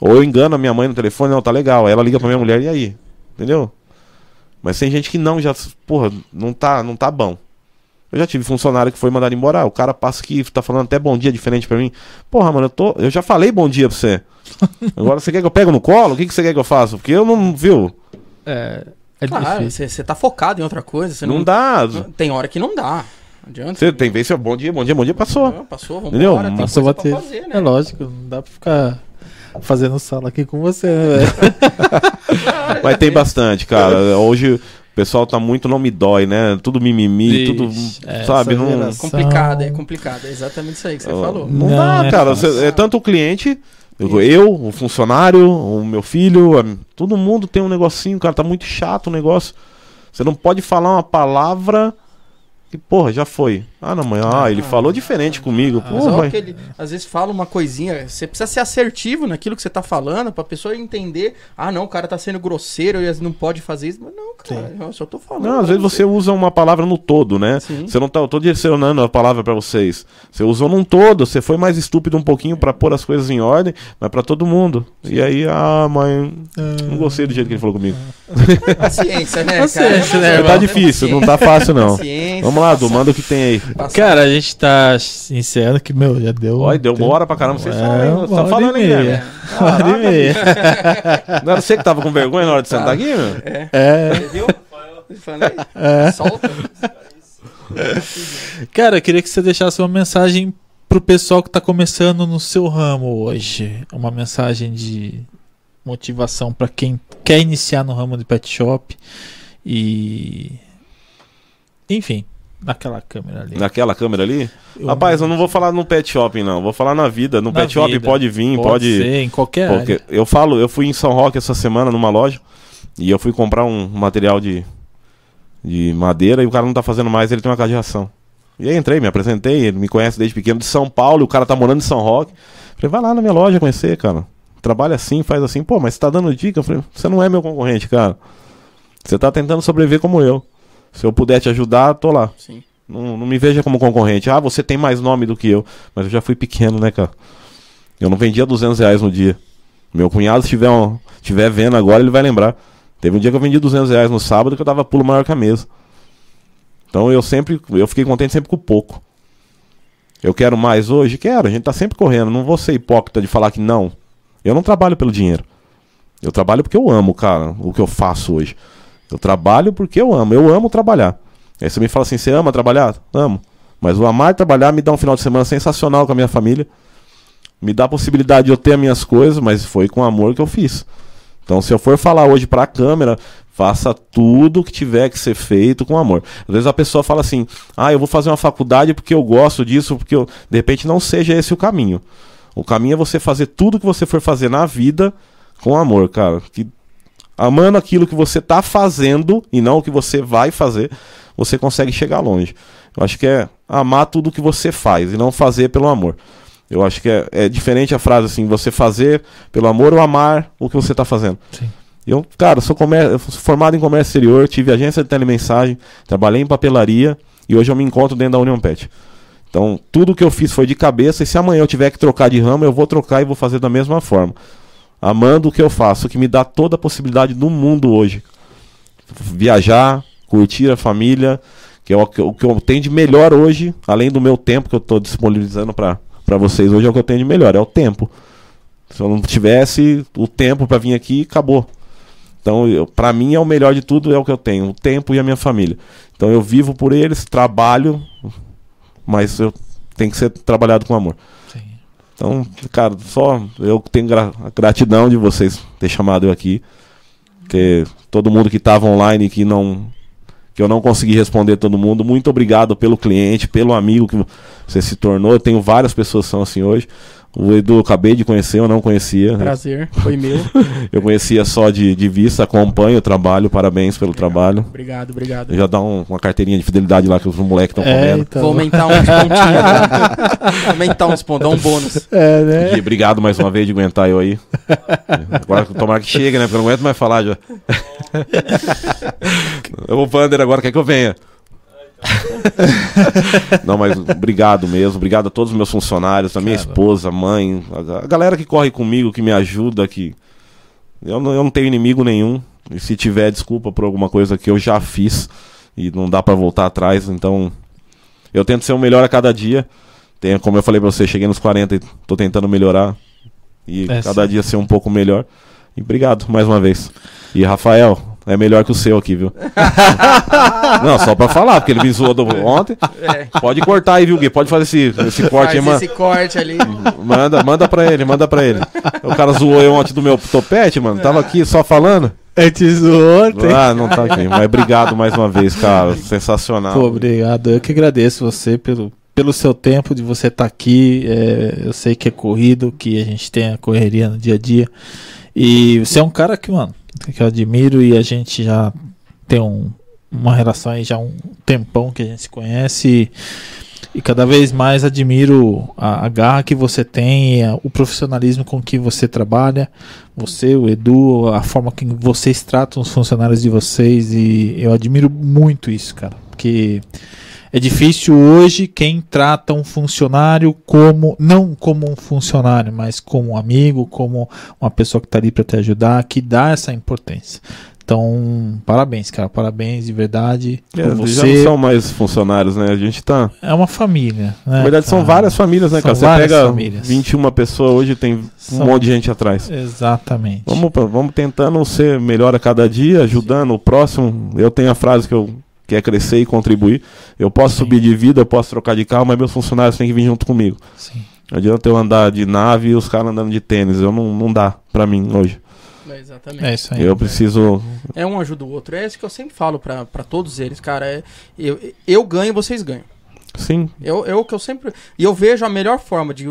Ou eu engano a minha mãe no telefone, não, tá legal. Aí ela liga pra minha mulher, e aí? Entendeu? Mas tem gente que não, já, porra, não tá, não tá bom. Eu já tive funcionário que foi mandado embora. ah, o cara passa aqui, tá falando até bom dia diferente pra mim. Porra, mano, eu, tô, eu já falei bom dia pra você. Agora você quer que eu pego no colo? O que, que você quer que eu faça? Porque eu não, viu? É, é Claro, difícil. você, tá focado em outra coisa. Você Não, não, dá. Tem hora que não dá. Não adianta. Você tem vez, bom dia, bom dia, bom dia, passou. Não, passou, vamos Entendeu? embora. Tem Nossa, coisa bater. pra fazer, né? É lógico, não dá pra ficar fazendo sala aqui com você, né, velho? Mas tem bastante, cara. Hoje o pessoal tá muito não me dói, né? Tudo mimimi, tudo, Ixi, é, sabe? Não, geração- Complicado, é complicado. É exatamente isso aí que você falou. não, Não, dá, é cara. fácil. Cê- é tanto o cliente, eu, eu, o funcionário, o meu filho, a- todo mundo tem um negocinho, cara. Tá muito chato o negócio. Você não pode falar uma palavra que, porra, já foi. Ah, não, mãe, ah, ele Ah, falou diferente comigo. Mas Porra, ó, mas- que ele às vezes fala uma coisinha, você precisa ser assertivo naquilo que você tá falando pra pessoa entender. Ah, não, o cara tá sendo grosseiro e não pode fazer isso. Mas não, cara, eu só tô falando. Não, às vezes você usa uma palavra no todo, né? Sim. Você não tá, eu tô direcionando a palavra pra vocês. Você usou num todo, você foi mais estúpido um pouquinho pra pôr as coisas em ordem, mas pra todo mundo. E aí, ah, mãe, não gostei do jeito que ele falou comigo. Paciência, né, Paciência, cara? né, tá difícil, não tá fácil não. Paciência, Vamos lá, Du, manda o que tem aí. Cara, a gente tá encerrando que, meu, já deu. Olha, deu uma hora pra caramba, vocês É, uma tá falando aí, né? Uma hora e meia. Não era você que tava com vergonha na hora de sentar aqui, meu? É, Você viu? Falei? é. Solta. Cara, eu queria que você deixasse uma mensagem pro pessoal que tá começando no seu ramo hoje. Uma mensagem de motivação pra quem quer iniciar no ramo de pet shop e enfim, naquela câmera ali. Naquela câmera ali? Eu- Rapaz, eu não vou falar no pet shopping, não. Vou falar na vida. No Na pet shop vida. pode vir, pode. ser em qualquer Porque área. eu falo, eu fui em São Roque essa semana numa loja e eu fui comprar um material de, de madeira e o cara não tá fazendo mais, ele tem uma casa de ração. E aí entrei, me apresentei, ele me conhece desde pequeno de São Paulo, o cara tá morando em São Roque. Falei, vai lá na minha loja conhecer, cara. Trabalha assim, faz assim. Pô, mas você tá dando dica? Eu falei, você não é meu concorrente, cara. Você tá tentando sobreviver como eu. Se eu puder te ajudar, tô lá. Sim. Não, não me veja como concorrente. Ah, você tem mais nome do que eu. Mas eu já fui pequeno, né, cara? Eu não vendia 200 reais no dia. Meu cunhado, se tiver, um, tiver vendo agora, ele vai lembrar. Teve um dia que eu vendi 200 reais no sábado que eu dava pulo maior que a mesa. Então eu sempre, eu fiquei contente sempre com pouco. Eu quero mais hoje? Quero, a gente tá sempre correndo. Não vou ser hipócrita de falar que não. Eu não trabalho pelo dinheiro. Eu trabalho porque eu amo, cara, o que eu faço hoje. Eu trabalho porque eu amo. Eu amo trabalhar. Aí você me fala assim: você ama trabalhar? Amo. Mas o amar trabalhar me dá um final de semana sensacional com a minha família. Me dá a possibilidade de eu ter as minhas coisas, mas foi com amor que eu fiz. Então, se eu for falar hoje para a câmera, faça tudo que tiver que ser feito com amor. Às vezes a pessoa fala assim: "Ah, eu vou fazer uma faculdade porque eu gosto disso, porque eu... de repente não seja esse o caminho. O caminho é você fazer tudo que você for fazer na vida com amor, cara. Que amando aquilo que você está fazendo e não o que você vai fazer, você consegue chegar longe. Eu acho que é amar tudo que você faz e não fazer pelo amor. Eu acho que é, é diferente a frase assim, você fazer pelo amor ou amar o que você está fazendo. Sim. Eu, cara, sou, eu sou formado em comércio exterior, tive agência de telemensagem, trabalhei em papelaria e hoje eu me encontro dentro da União Pet. Então, tudo que eu fiz foi de cabeça e se amanhã eu tiver que trocar de ramo, eu vou trocar e vou fazer da mesma forma. Amando o que eu faço, que me dá toda a possibilidade do mundo hoje. Viajar, curtir a família, que é o que eu tenho de melhor hoje, além do meu tempo que eu estou disponibilizando para vocês hoje, é o que eu tenho de melhor, é o tempo. Se eu não tivesse o tempo para vir aqui, acabou. Então, para mim, é o melhor de tudo, é o que eu tenho, o tempo e a minha família. Então, eu vivo por eles, trabalho, mas eu tenho que ser trabalhado com amor. Então, cara, só eu tenho gra gratidão de vocês ter chamado eu aqui. Que todo mundo que estava online que não que eu não consegui responder todo mundo. Muito obrigado pelo cliente, pelo amigo que você se tornou. Eu tenho várias pessoas que são assim hoje. O Edu eu acabei de conhecer, eu não conhecia. Prazer, foi meu. eu conhecia só de, de vista, acompanho o trabalho, parabéns pelo obrigado, trabalho. Obrigado, obrigado. Eu já dá um, uma carteirinha de fidelidade lá que os moleques estão é, comendo. Então. Vou aumentar uns pontinhos. Vou aumentar uns pontos, dar um bônus. É, né? E obrigado mais uma vez de aguentar eu aí. Agora tomara que chegue, né? Porque eu não aguento mais falar já. eu vou Vander agora, quer que eu venha? Não, mas obrigado mesmo. Obrigado a todos os meus funcionários, a minha Cara. esposa, mãe, a, galera que corre comigo, que me ajuda, que. Eu não, eu não tenho inimigo nenhum. E se tiver desculpa por alguma coisa que eu já fiz e não dá para voltar atrás, então eu tento ser o melhor a cada dia. Tenho, como eu falei pra você, cheguei nos 40 e tô tentando melhorar. E é cada sim. dia ser um pouco melhor. E obrigado mais uma vez. E Rafael, é melhor que o seu aqui, viu? não, só pra falar, porque ele me zoou do... ontem. É. Pode cortar aí, viu, Gui? Pode fazer esse, esse corte Faz aí, mano. esse corte ali. Manda, manda pra ele, manda pra ele. O cara zoou eu ontem do meu topete, mano. Tava aqui só falando. É te zoou ontem. Ah, não tá aqui. Mas obrigado mais uma vez, cara. Sensacional. Pô, obrigado. Eu que agradeço você pelo, pelo seu tempo de você estar tá aqui. É, eu sei que é corrido, que a gente tem a correria no dia a dia. E você é um cara que, mano que eu admiro e a gente já tem um, uma relação aí já um tempão que a gente se conhece e, e cada vez mais admiro a, a, garra que você tem, a, o profissionalismo com que você trabalha, você, o Edu, a forma que vocês tratam os funcionários de vocês e eu admiro muito isso, cara, porque é difícil hoje quem trata um funcionário como, não como um funcionário, mas como um amigo, como uma pessoa que está ali para te ajudar, que dá essa importância. Então, parabéns, cara. Parabéns de verdade. É, por você. Já não são mais funcionários, né? A gente tá. É uma família. Né, Na verdade, são várias famílias, né, são cara? Você pega famílias. 21 pessoas hoje, tem são... um monte de gente atrás. Exatamente. Vamos, vamos tentando ser melhor a cada dia, ajudando o próximo. Eu tenho a frase que eu quer crescer e contribuir. Eu posso Sim. subir de vida, eu posso trocar de carro, mas meus funcionários têm que vir junto comigo. Sim. Não adianta eu andar de nave e os caras andando de tênis. Eu não, não dá pra mim hoje. É exatamente. É isso aí. Eu preciso. É um ajuda o outro. É isso que eu sempre falo pra, pra todos eles, cara. É, eu, eu ganho, vocês ganham. Sim. Eu, eu que eu sempre. E eu vejo a melhor forma de.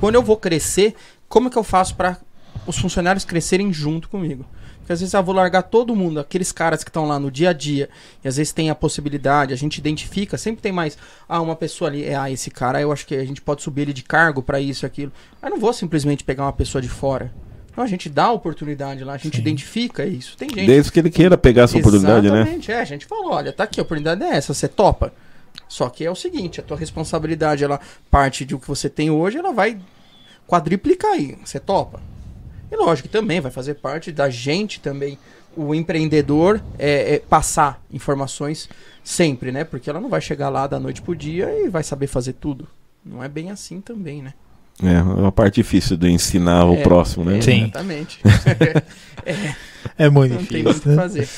Quando eu vou crescer, como é que eu faço para os funcionários crescerem junto comigo? Porque às vezes eu vou largar todo mundo, aqueles caras que estão lá no dia a dia, e às vezes tem a possibilidade, a gente identifica, sempre tem mais, ah, uma pessoa ali, é, ah, esse cara, eu acho que a gente pode subir ele de cargo para isso e aquilo. Mas não vou simplesmente pegar uma pessoa de fora. Não, a gente dá a oportunidade lá, a gente Sim. identifica isso. Tem gente. Desde que ele queira pegar essa oportunidade, né? Exatamente, é, a gente falou, olha, tá aqui, a oportunidade é essa, você topa. Só que é o seguinte, a tua responsabilidade, ela parte de o que você tem hoje, ela vai quadriplicar aí. Você topa? E lógico que também vai fazer parte da gente também, o empreendedor, é, é passar informações sempre, né? Porque ela não vai chegar lá da noite pro dia e vai saber fazer tudo. Não é bem assim também, né? É, é uma parte difícil de ensinar o É, próximo, né? é, Sim. Exatamente. é, É muito não tem difícil. muito o que né? fazer.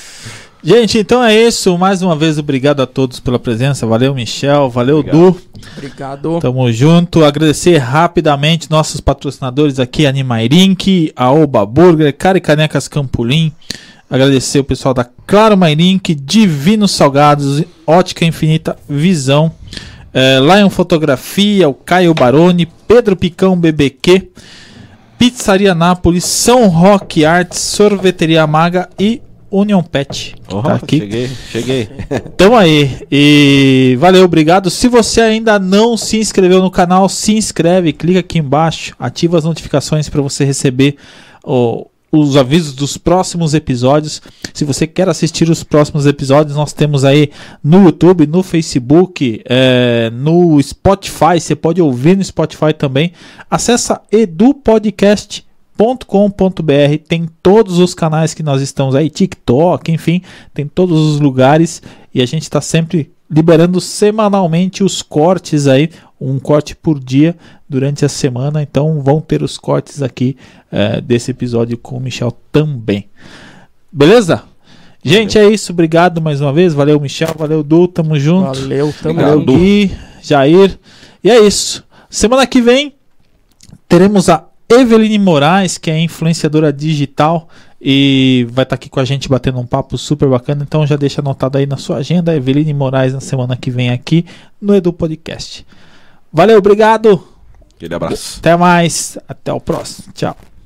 Gente, então é isso. Mais uma vez, obrigado a todos pela presença. Valeu, Michel. Valeu, Obrigado. Du. Obrigado. Tamo junto. Agradecer rapidamente nossos patrocinadores aqui, Animairink, a Oba Burger, Cari Canecas Campolim. Agradecer o pessoal da Claro Mairink, Divino Salgados, Ótica Infinita Visão, eh, Lion Fotografia, o Caio Baroni, Pedro Picão BBQ, Pizzaria Nápoles, São Roque Arts, Sorveteria Maga e Union Pet. Ó, tá aqui. Cheguei, cheguei. Então aí, e valeu, obrigado. Se você ainda não se inscreveu no canal, se inscreve, clica aqui embaixo, ativa as notificações para você receber ó, os avisos dos próximos episódios. Se você quer assistir os próximos episódios, nós temos aí no YouTube, no Facebook, eh, no Spotify. Você pode ouvir no Spotify também. Acessa edupodcast.com.br tem todos os canais que nós estamos aí, TikTok, enfim, tem todos os lugares e a gente está sempre liberando semanalmente os cortes aí, um corte por dia durante a semana. Então vão ter os cortes aqui eh, desse episódio com o Michel também. Beleza? Gente, é isso. Obrigado mais uma vez. Valeu, Michel. Valeu, Du. Tamo junto. Valeu, tamo. Du. Gui, Jair. E é isso. Semana que vem teremos a Eveline Moraes, que é influenciadora digital e vai estar aqui com a gente batendo um papo super bacana. Então já deixa anotado aí na sua agenda, Eveline Moraes na semana que vem aqui no Edu Podcast. Valeu, obrigado. Aquele abraço. Até mais. Até o próximo. Tchau.